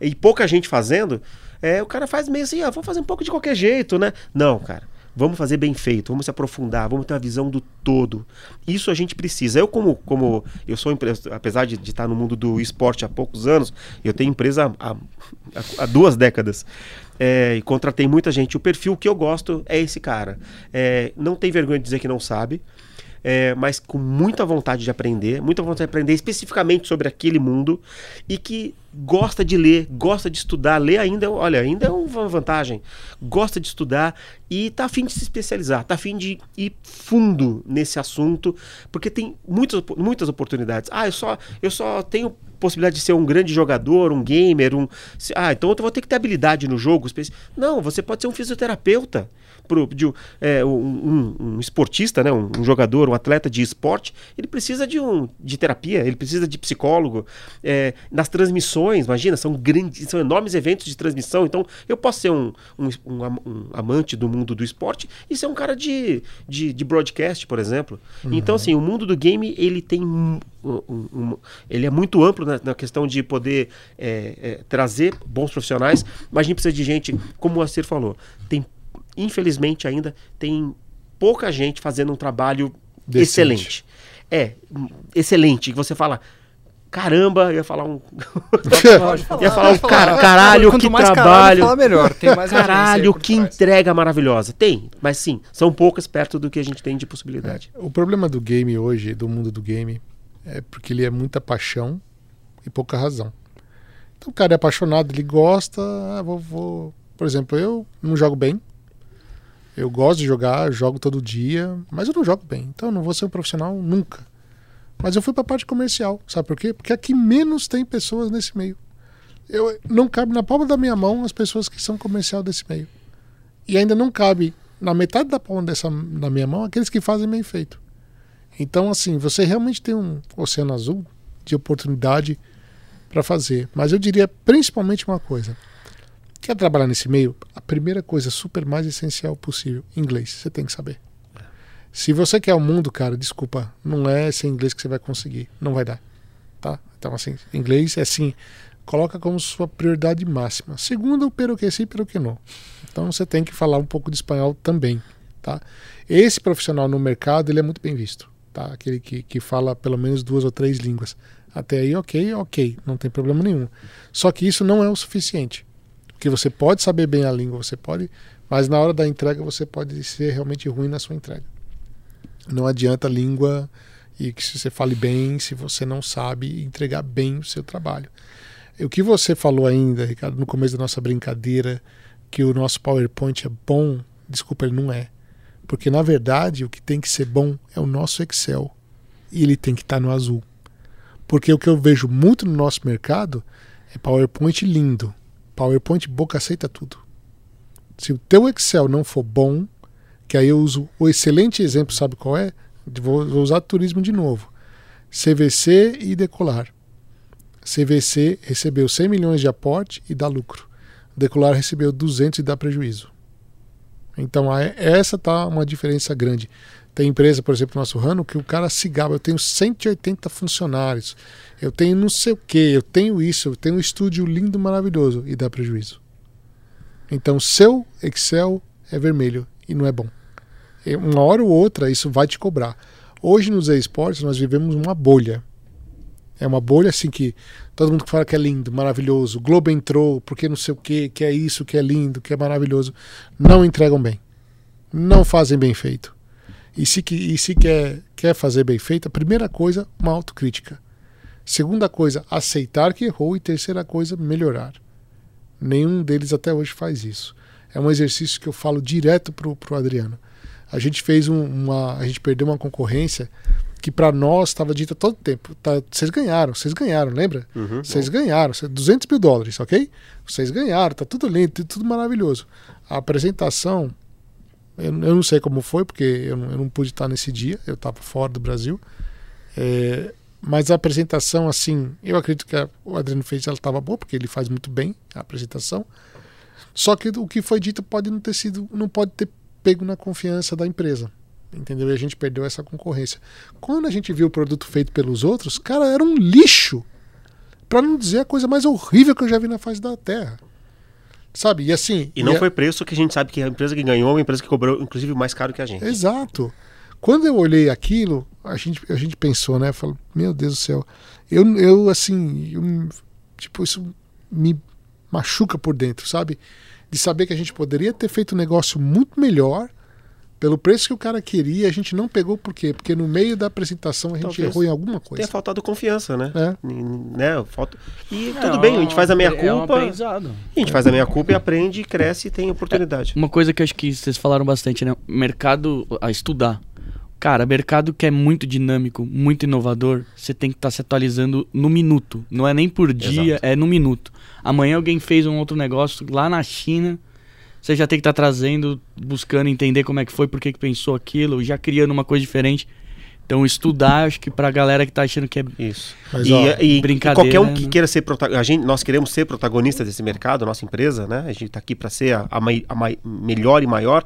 E pouca gente fazendo, é, o cara faz meio assim, ah, vou fazer um pouco de qualquer jeito, né? Não, cara. Vamos fazer bem feito, vamos se aprofundar, vamos ter uma visão do todo. Isso a gente precisa. Eu, como, como eu sou empresa, apesar de, de estar no mundo do esporte há poucos anos, eu tenho empresa há, há- há duas décadas. É, e contratei muita gente. O perfil que eu gosto é esse cara. É, não tem vergonha de dizer que não sabe. É, mas com muita vontade de aprender, muita vontade de aprender especificamente sobre aquele mundo e que gosta de ler, gosta de estudar, ler ainda, olha, ainda é uma vantagem. Gosta de estudar e tá afim de se especializar, tá afim de ir fundo nesse assunto, porque tem muitas, muitas oportunidades. Ah, eu só, eu só tenho possibilidade de ser um grande jogador, um gamer, um. Ah, então eu vou ter que ter habilidade no jogo. Não, você pode ser um fisioterapeuta pro, de, é, um, um, um, esportista, né, um, um, jogador, um atleta de esporte, ele precisa de, um, de terapia, ele precisa de psicólogo. É, nas transmissões, imagina, são grandes, são enormes eventos de transmissão. Então, eu posso ser um, um, amante do mundo do esporte e ser um cara de, de, de broadcast, por exemplo. Uhum. Então, assim, o mundo do game, ele tem ele é muito amplo na, na questão de poder é, é, trazer bons profissionais, mas a gente precisa de gente, como o Acer falou, tem infelizmente ainda tem pouca gente fazendo um trabalho Decente. excelente. É, excelente. Que você fala, caramba, ia falar um. ia falar um car caralho, Quanto que mais trabalho. Caralho, melhor. Tem mais caralho, que entrega maravilhosa. Tem, mas sim, são poucas perto do que a gente tem de possibilidade. É, o problema do game hoje, do mundo do game, é porque ele é muita paixão e pouca razão. Então o cara é apaixonado, ele gosta, ah, vou, vou. Por exemplo, eu não jogo bem, eu gosto de jogar, jogo todo dia, mas eu não jogo bem. Então eu não vou ser um profissional nunca. Mas eu fui para a parte comercial, sabe por quê? Porque aqui menos tem pessoas nesse meio. Eu não cabe na palma da minha mão as pessoas que são comercial desse meio. E ainda não cabe na metade da palma dessa da minha mão aqueles que fazem bem feito. Então assim, você realmente tem um oceano azul de oportunidade para fazer. Mas eu diria principalmente uma coisa: Quer trabalhar nesse meio? A primeira coisa super mais essencial possível, inglês. Você tem que saber. Se você quer o mundo, cara, desculpa, não é sem inglês que você vai conseguir. Não vai dar. Tá? Então, assim, inglês é assim, coloca como sua prioridade máxima. Segundo, pero que sim, pero que não. Então, você tem que falar um pouco de espanhol também, tá? Esse profissional no mercado, ele é muito bem visto, tá? Aquele que, que fala pelo menos duas ou três línguas. Até aí, ok, ok, não tem problema nenhum. Só que isso não é o suficiente. Porque você pode saber bem a língua, você pode, mas na hora da entrega você pode ser realmente ruim na sua entrega. Não adianta a língua e que se você fale bem, se você não sabe entregar bem o seu trabalho. O que você falou ainda, Ricardo, no começo da nossa brincadeira, que o nosso PowerPoint é bom, desculpa, ele não é. Porque na verdade o que tem que ser bom é o nosso Excel. E ele tem que estar no azul. Porque o que eu vejo muito no nosso mercado é PowerPoint lindo, PowerPoint boca aceita tudo. Se o teu Excel não for bom, que aí eu uso o excelente exemplo, sabe qual é? Vou, vou usar turismo de novo. CVC e Decolar. CVC recebeu 100 milhões de aporte e dá lucro. Decolar recebeu 200 e dá prejuízo. Então essa tá uma diferença grande. Tem empresa, por exemplo, no nosso ramo, que o cara se gaba, eu tenho 180 funcionários, eu tenho não sei o que, eu tenho isso, eu tenho um estúdio lindo, maravilhoso, e dá prejuízo. Então, seu Excel é vermelho e não é bom. Uma hora ou outra, isso vai te cobrar. Hoje nos esportes nós vivemos uma bolha. É uma bolha assim que todo mundo fala que é lindo, maravilhoso. Globo entrou, porque não sei o que, que é isso, que é lindo, que é maravilhoso. Não entregam bem. Não fazem bem feito. E se, e se quer, quer fazer bem feito, a primeira coisa, uma autocrítica. Segunda coisa, aceitar que errou. E terceira coisa, melhorar. Nenhum deles até hoje faz isso. É um exercício que eu falo direto pro, pro Adriano. A gente fez um, uma. A gente perdeu uma concorrência que para nós estava dita todo tempo. Tá, vocês ganharam, vocês ganharam, lembra? Uhum, vocês bom. ganharam, 200 mil dólares, ok? Vocês ganharam, tá tudo lindo, tudo maravilhoso. A apresentação eu, eu não sei como foi, porque eu eu não pude estar nesse dia, eu estava fora do Brasil. É, mas a apresentação, assim, eu acredito que a, o Adriano fez, ela estava boa, porque ele faz muito bem a apresentação. Só que o que foi dito pode não ter sido, não pode ter pego na confiança da empresa. Entendeu? E a gente perdeu essa concorrência. Quando a gente viu o produto feito pelos outros, cara, era um lixo. Para não dizer a coisa mais horrível que eu já vi na face da Terra. Sabe? E assim. E não e foi preço que a gente sabe que a empresa que ganhou é uma empresa que cobrou, inclusive, mais caro que a gente. Exato. Quando eu olhei aquilo, a gente, a gente pensou, né? Falou, meu Deus do céu. Eu, eu assim, eu, tipo, isso me machuca por dentro, sabe? De saber que a gente poderia ter feito um negócio muito melhor, Pelo preço que o cara queria, a gente não pegou por quê? Porque no meio da apresentação a gente Talvez errou em alguma Tem coisa. faltado confiança, né? É. Né? Falta... E É, tudo bem, a gente faz a meia é um culpa. a gente faz a meia culpa e aprende, cresce e tem oportunidade. Uma coisa que eu acho que vocês falaram bastante, né? Mercado a estudar. Cara, mercado que é muito dinâmico, muito inovador, você tem que estar se atualizando no minuto. Não é nem por dia, é no minuto. Amanhã alguém fez um outro negócio lá na China, você já tem que estar trazendo, buscando entender como é que foi, por que que pensou aquilo, já criando uma coisa diferente. Então estudar, acho que pra galera que tá achando que é Isso. Mas, e, ó, e- e brincadeira, qualquer um que né? queira ser protagonista, nós queremos ser protagonistas desse mercado, a nossa empresa, né? A gente está aqui para ser a, a mai- a mai- melhor e maior.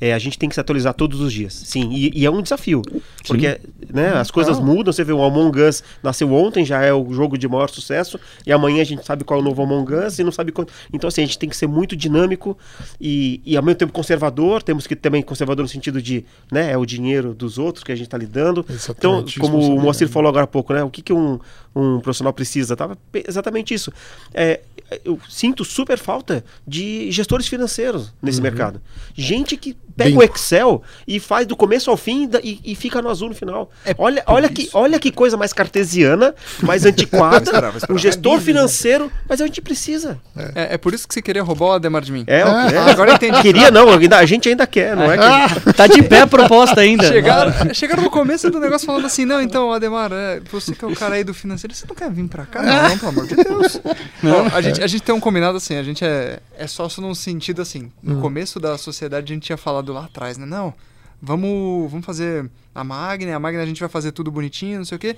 É, a gente tem que se atualizar todos os dias. Sim, e, e é um desafio. Porque né, as coisas mudam. Você vê o Among Us nasceu ontem, já é o jogo de maior sucesso, e amanhã a gente sabe qual é o novo Among Us e não sabe quando. Então, assim, a gente tem que ser muito dinâmico e, e ao mesmo tempo conservador. Temos que também conservador no sentido de, né, é o dinheiro dos outros que a gente está lidando. Então, Exatamente, como o. Moacir falou agora há pouco, né? O que, que um, um profissional precisa? Tava exatamente isso. É, eu sinto super falta de gestores financeiros nesse mercado. Gente que pega Bem- o Excel e faz do começo ao fim e, e fica no azul no final. É olha, olha, que, olha que coisa mais cartesiana, mais antiquada. esperar, vou esperar. um gestor financeiro, mas a gente precisa. É, é por isso que você queria roubar o Ademar de mim. É, é. Agora entendi. Queria não, ainda, a gente ainda quer, não é? que- Tá de pé a proposta ainda. Chegaram, chegaram no começo do negócio falando assim, não, então, Ademar, é, você que é o cara aí do financeiro, você não quer vir pra cá? Não, não pelo amor de Deus. Ó, a, gente, a gente tem um combinado assim, a gente é, é sócio num sentido assim, no começo da sociedade a gente tinha falado lá atrás, né? Não, vamos, vamos fazer a Magna, a Magna a gente vai fazer tudo bonitinho, não sei o quê.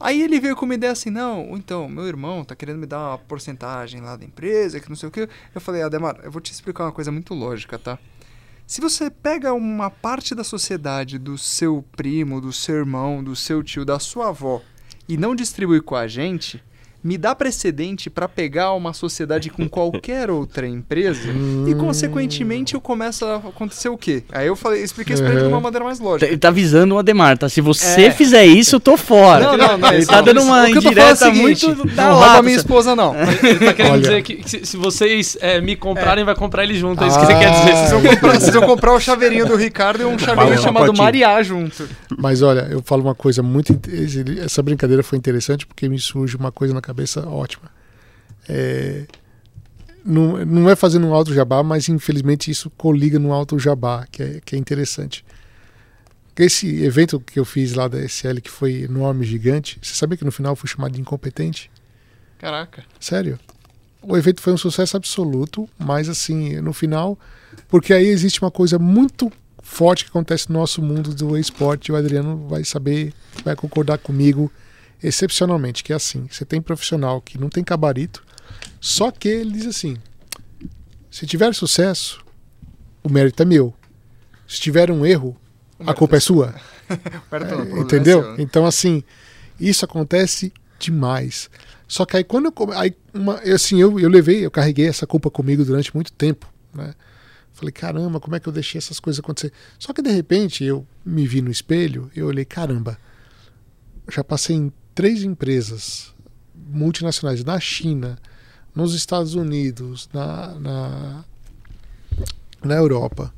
Aí ele veio com uma ideia assim, não, então, meu irmão tá querendo me dar uma porcentagem lá da empresa, que não sei o quê. Eu falei, Ademar, eu vou te explicar uma coisa muito lógica, tá? Se você pega uma parte da sociedade do seu primo, do seu irmão, do seu tio, da sua avó e não distribui com a gente, me dá precedente para pegar uma sociedade com qualquer outra empresa e consequentemente eu começo a acontecer o quê? Aí eu falei, expliquei isso pra ele de uma maneira mais lógica. Ele tá visando o Ademar, tá? Se você É. fizer isso, eu tô fora. Não, não, não. Ele tá não. dando uma O que eu tô falando é o indireta seguinte, muito da Não rouba minha esposa, não. Ele tá querendo Olha. dizer que, que se, se vocês é, me comprarem, vai comprar ele junto. É isso que você Ah. quer dizer. Vocês vão comprar, vocês vão comprar o chaveirinho do Ricardo e um chaveirinho Fala, chamado. Mariá junto. Mas olha, eu falo uma coisa muito. Essa brincadeira foi interessante porque me surge uma coisa na cabeça ótima. É, não, não é fazendo um alto jabá, mas infelizmente isso coliga no alto jabá, que é, que é interessante. Esse evento que eu fiz lá da SL, que foi enorme, gigante, você sabia que no final eu fui chamado de incompetente? Caraca. Sério. O evento foi um sucesso absoluto, mas assim, no final, porque aí existe uma coisa muito forte que acontece no nosso mundo do esporte, o Adriano vai saber, vai concordar comigo excepcionalmente, que é assim, você tem profissional que não tem gabarito, só que ele diz assim, se tiver sucesso, o mérito é meu. Se tiver um erro, a culpa é sua. Não, o problema é Entendeu? né? Então, assim, isso acontece demais. Só que aí quando eu. Aí, uma, assim, eu, eu levei, eu carreguei essa culpa comigo durante muito tempo. Né? Falei, caramba, como é que eu deixei essas coisas acontecer? Só que de repente eu me vi no espelho eu olhei, caramba, já passei em três empresas multinacionais na China, nos Estados Unidos, na, na, na Europa.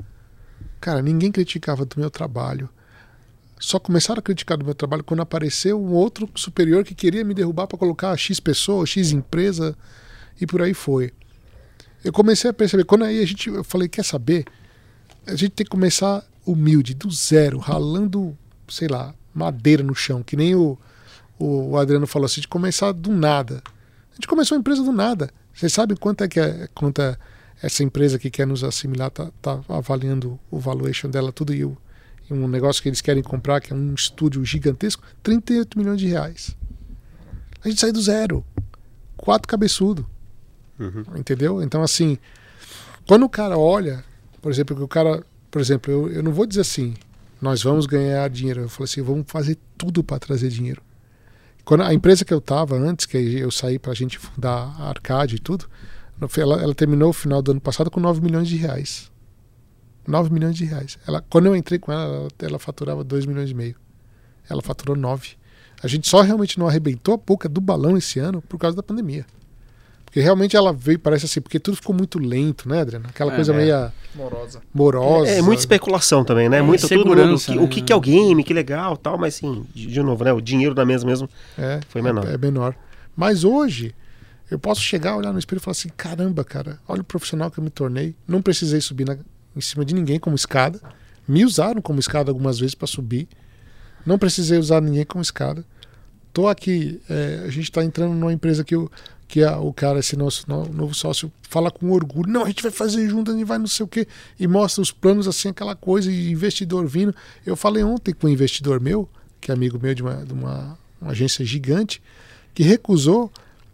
Cara, ninguém criticava do meu trabalho. Só começaram a criticar do meu trabalho quando apareceu um outro superior que queria me derrubar para colocar X pessoa, X empresa e por aí foi. Eu comecei a perceber, quando aí a gente, eu falei, quer saber? A gente tem que começar humilde, do zero, ralando, sei lá, madeira no chão, que nem o, o Adriano falou assim, de começar do nada. A gente começou a empresa do nada. Vocês sabem quanto é que é, quanto é essa empresa que quer nos assimilar tá, tá avaliando o valuation dela tudo e o, e um negócio que eles querem comprar, que é um estúdio gigantesco, 38 milhões de reais. A gente sai do zero. Quatro cabeçudo. Entendeu? Então, assim, quando o cara olha, por exemplo, que o cara, por exemplo, eu, eu não vou dizer assim, nós vamos ganhar dinheiro. Eu falo assim, vamos fazer tudo para trazer dinheiro. Quando a empresa que eu estava antes, que eu saí para a gente fundar a Arcade e tudo, ela, ela terminou o final do ano passado com 9 milhões de reais. 9 milhões de reais. Ela, quando eu entrei com ela, ela, ela faturava 2 milhões e meio. Ela faturou 9. A gente só realmente não arrebentou a boca do balão esse ano por causa da pandemia. Porque realmente ela veio, parece assim, porque tudo ficou muito lento, né, Adriano? Aquela É, coisa é. meio Morosa. morosa. É, muita especulação também, né? É, Muito todo mundo. segurança, que- né? O que, que é o game, que legal tal, mas sim, de, de novo, né? O dinheiro da mesa mesmo É, foi menor. É menor. Mas hoje, eu posso chegar, olhar no espelho e falar assim: caramba, cara, olha o profissional que eu me tornei. Não precisei subir na- em cima de ninguém como escada. Me usaram como escada algumas vezes para subir. Não precisei usar ninguém como escada. Tô aqui, é, a gente está entrando numa empresa que, o que a- o cara, esse nosso no- novo sócio, fala com orgulho. Não, a gente vai fazer junto, a gente vai não sei o quê. E mostra os planos assim, aquela coisa, e investidor vindo. Eu falei ontem com um investidor meu, que é amigo meu de uma, de uma, uma agência gigante, que recusou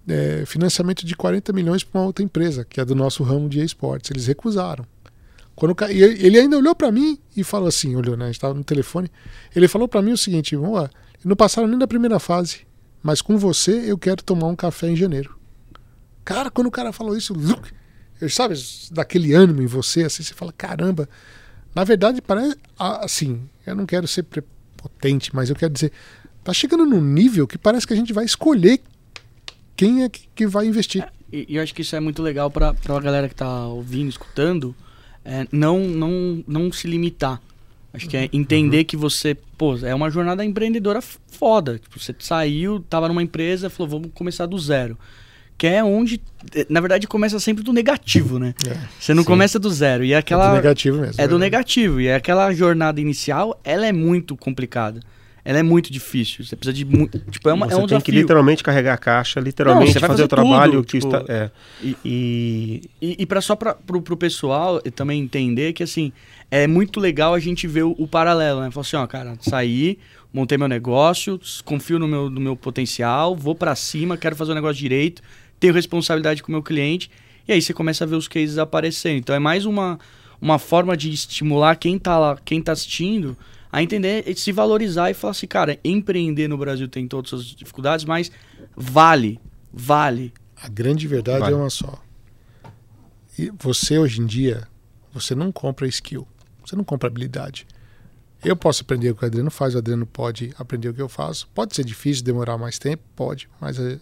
é, financiamento de 40 milhões para uma outra empresa, que é do nosso ramo de esportes. Eles recusaram. Quando ele ainda olhou para mim e falou assim, olhou, né? A gente estava no telefone. Ele falou para mim o seguinte, vamos lá, não passaram nem da primeira fase, mas com você eu quero tomar um café em janeiro. Cara, quando o cara falou isso, sabe, daquele ânimo em você, assim, você fala, caramba. Na verdade, parece, assim, eu não quero ser prepotente, mas eu quero dizer, tá chegando num nível que parece que a gente vai escolher quem é que, vai investir. E, e eu acho que isso é muito legal pra, pra galera que tá ouvindo, escutando, é, não, não, não se limitar. Acho que é entender que você, pô, é uma jornada empreendedora foda. Tipo, você saiu, tava numa empresa, falou, vamos começar do zero. Que é onde, na verdade, começa sempre do negativo, né? É, Você não Sim. começa do zero. E é aquela. do negativo mesmo. É do né? negativo. E aquela jornada inicial, ela é muito complicada. Ela é muito difícil. Você precisa de muito. Tipo, é, uma, você é um tem desafio. que literalmente carregar a caixa, literalmente você vai fazer, fazer o trabalho tudo, que tipo, está. É. e- E, E, e para só para pro, pro pessoal e também entender que assim é muito legal a gente ver o, o paralelo, né? Falar assim, ó, cara, saí, montei meu negócio, confio no meu, no meu potencial, vou para cima, quero fazer o negócio direito, tenho responsabilidade com o meu cliente. E aí você começa a ver os cases aparecendo. Então é mais uma, uma forma de estimular quem tá lá, quem tá assistindo a entender, e se valorizar e falar assim, cara, empreender no Brasil tem todas as dificuldades, mas vale, vale. A grande verdade Vai. é uma só. E você hoje em dia, você não compra skill, você não compra habilidade. Eu posso aprender o que o Adriano faz, o Adriano pode aprender o que eu faço. Pode ser difícil, demorar mais tempo, pode, mas é,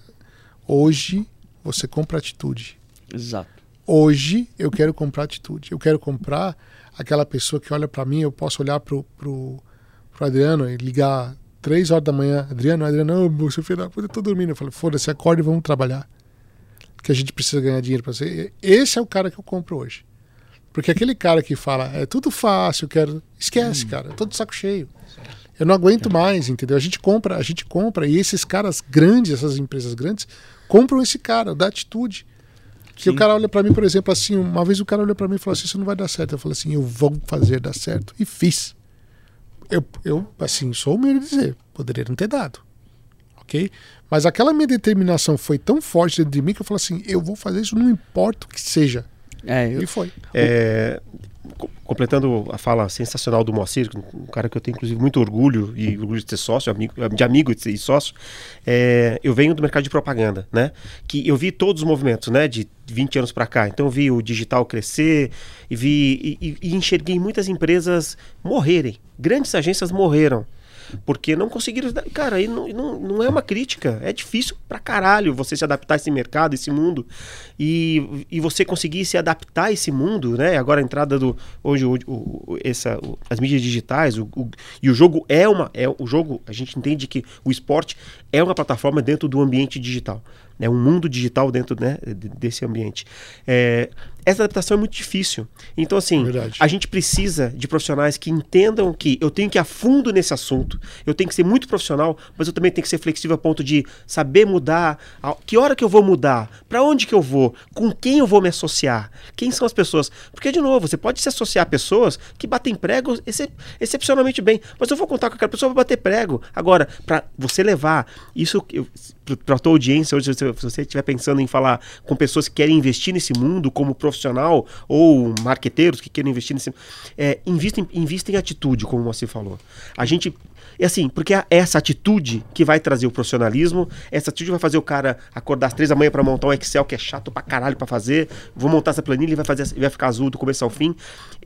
hoje você compra atitude. Exato. Hoje eu quero comprar atitude. Eu quero comprar aquela pessoa que olha para mim, eu posso olhar pro, pro, pro Adriano e ligar três horas da manhã. Adriano, Adriano, não, seu filho da puta, eu tô dormindo. Eu falei, foda-se, acorde e vamos trabalhar. Que a gente precisa ganhar dinheiro para você. Esse é o cara que eu compro hoje. Porque aquele cara que fala, é tudo fácil, eu quero. Esquece, cara, eu tô de saco cheio. Eu não aguento mais, entendeu? A gente compra, a gente compra, e esses caras grandes, essas empresas grandes, compram esse cara, da atitude. Que o cara olha pra mim, por exemplo, assim, uma vez o cara olhou pra mim e falou assim, isso não vai dar certo. Eu falei assim, eu vou fazer dar certo. E fiz. Eu, eu assim, sou humilde de dizer, poderia não ter dado. Ok? Mas aquela minha determinação foi tão forte dentro de mim que eu falei assim, eu vou fazer isso, não importa o que seja. É, eu, E foi. É, completando a fala sensacional do Moacir, um cara que eu tenho inclusive muito orgulho e orgulho de ser sócio, amigo, de amigo e e sócio, é, eu venho do mercado de propaganda, né? Que eu vi todos os movimentos, né? De 20 anos para cá. Então eu vi o digital crescer e vi e, e- e enxerguei muitas empresas morrerem, grandes agências morreram. Porque não conseguiram. Cara, aí não, não, não é uma crítica. É difícil pra caralho você se adaptar a esse mercado, esse mundo. E, e você conseguir se adaptar a esse mundo, né? Agora a entrada do. Hoje, o, o- essa, o- as mídias digitais, o, e o jogo é uma. É, o jogo, a gente entende que o esporte é uma plataforma dentro do ambiente digital. É um mundo digital dentro né, de- desse ambiente. É, essa adaptação é muito difícil. Então, assim, Verdade. a gente precisa de profissionais que entendam que eu tenho que ir a fundo nesse assunto, eu tenho que ser muito profissional, mas eu também tenho que ser flexível a ponto de saber mudar, a- que hora que eu vou mudar, para onde que eu vou, com quem eu vou me associar, quem são as pessoas. Porque, de novo, você pode se associar a pessoas que batem prego excep- excepcionalmente bem, mas eu vou contar com aquela pessoa para bater prego. Agora, para você levar isso para a tua audiência, hoje, se você estiver pensando em falar com pessoas que querem investir nesse mundo como profissional ou marqueteiros que querem investir nesse é, investem, em atitude, como você falou. A gente é assim, porque é essa atitude que vai trazer o profissionalismo, essa atitude vai fazer o cara acordar às três da manhã para montar um Excel que é chato pra caralho para fazer, vou montar essa planilha e vai fazer, vai ficar azul do começo ao fim.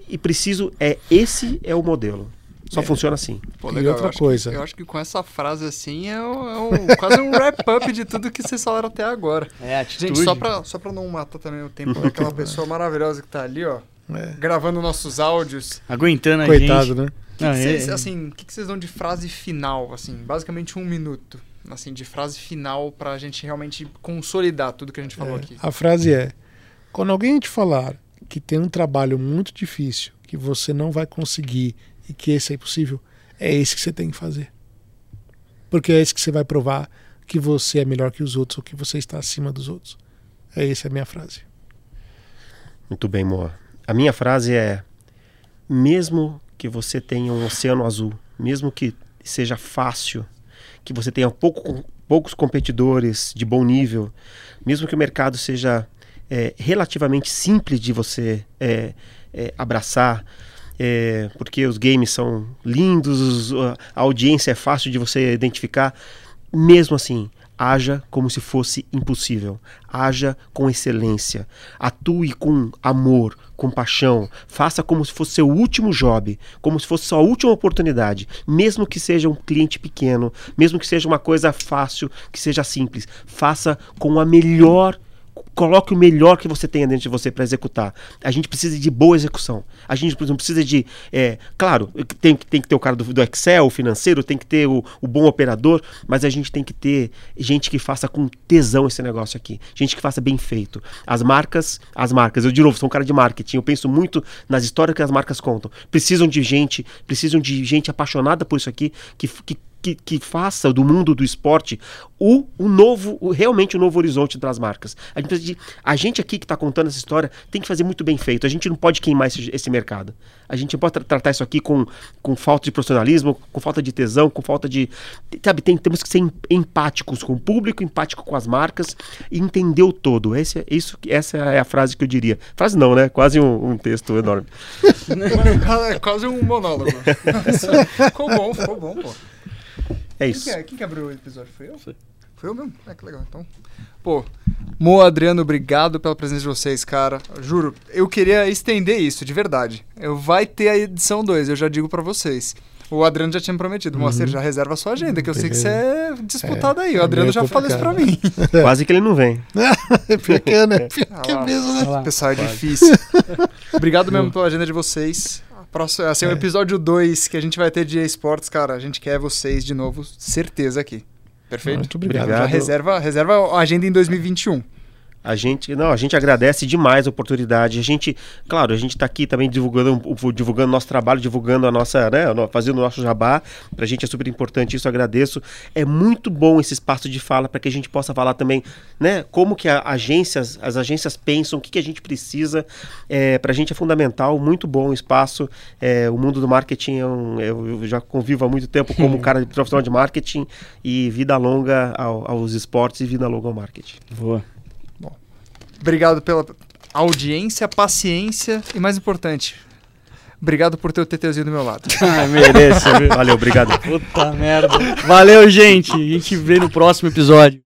E preciso é esse é o modelo. Só funciona assim. Pô, E legal. outra eu acho coisa. Que, eu acho que com essa frase assim é, um- é um- quase um wrap-up de tudo que vocês falaram até agora. É, atitude. Gente, só pra, só pra não matar também o tempo daquela pessoa maravilhosa que tá ali, ó, É. gravando nossos áudios. Aguentando a Coitado, gente. né? Não, Que é- vocês, assim, o que, que vocês dão de frase final, assim, basicamente um minuto, assim, de frase final pra gente realmente consolidar tudo que a gente falou É, aqui. A frase é: quando alguém te falar que tem um trabalho muito difícil, que você não vai conseguir e que esse é impossível, é esse que você tem que fazer. Porque é esse que você vai provar que você é melhor que os outros ou que você está acima dos outros. É essa a minha frase. Muito bem, Moa. A minha frase é: mesmo que você tenha um oceano azul, mesmo que seja fácil, que você tenha pouco- poucos competidores de bom nível, mesmo que o mercado seja é, relativamente simples de você é, é, abraçar, é, porque os games são lindos, os- a audiência é fácil de você identificar, mesmo assim, haja como se fosse impossível. Haja com excelência. Atue com amor, com paixão. Faça como se fosse seu último job, como se fosse sua última oportunidade. Mesmo que seja um cliente pequeno, mesmo que seja uma coisa fácil, que seja simples. Faça com a melhor coloque o melhor que você tenha dentro de você para executar. A gente precisa de boa execução. A gente não precisa de. é, claro, tem, que- tem que ter o cara do, do Excel, o financeiro, tem que ter o, o bom operador, mas a gente tem que ter gente que faça com tesão esse negócio aqui. Gente que faça bem feito. As marcas, as marcas, eu de novo, sou um cara de marketing, eu penso muito nas histórias que as marcas contam. Precisam de gente, precisam de gente apaixonada por isso aqui, que, que que, que faça do mundo do esporte o, o novo, o, realmente o novo horizonte das marcas. A gente, de- a gente aqui que está contando essa história tem que fazer muito bem feito. A gente não pode queimar esse, esse mercado. A gente não pode tra- tratar isso aqui com, com falta de profissionalismo, com falta de tesão, com falta de. Sabe, tem- temos que ser em- empáticos com o público, empático com as marcas e entender o todo. Esse, é- isso, essa é a frase que eu diria. Frase não, né? Quase um, um texto enorme. É quase um monólogo. ficou bom, ficou bom, pô. É Quem isso. que, é? Quem que abriu o episódio? Foi eu? Foi. Foi eu mesmo? É que legal. Então, pô, Mo, Adriano, obrigado pela presença de vocês, cara. Juro, eu queria estender isso, de verdade. Eu vai ter a edição 2, eu já digo pra vocês. O Adriano já tinha me prometido. Moacir, já reserva a sua agenda, que eu sei que você é disputado aí. O é Adriano meio já falou isso pra mim. Quase que ele não vem. Pior que é, né? Pior Ah que é lá. mesmo, né? Pessoal, é difícil. Obrigado mesmo pela agenda de vocês. A Próximo, assim, o episódio 2 que a gente vai ter de esportes, cara, a gente quer vocês de novo, certeza aqui. Perfeito? Muito obrigado. Já Obrigado. reserva, reserva a agenda em 2021. A gente, não, a gente agradece demais a oportunidade. A gente, claro, a gente está aqui também divulgando, o- divulgando nosso trabalho, divulgando a nossa, né, fazendo o nosso jabá. Pra gente é super importante isso, agradeço. É muito bom esse espaço de fala para que a gente possa falar também, né, como que a agências, as agências pensam, o que, que a gente precisa. É, pra gente é fundamental, muito bom o espaço. É, o mundo do marketing, é um- eu, eu já convivo há muito tempo como cara de profissional de marketing e vida longa ao- aos esportes e vida longa ao marketing. Boa. Obrigado pela audiência, paciência e, mais importante, obrigado por ter o TTzinho do meu lado. Ah, mereço, viu? Valeu, obrigado. Puta merda. Valeu, gente. A gente vê no próximo episódio.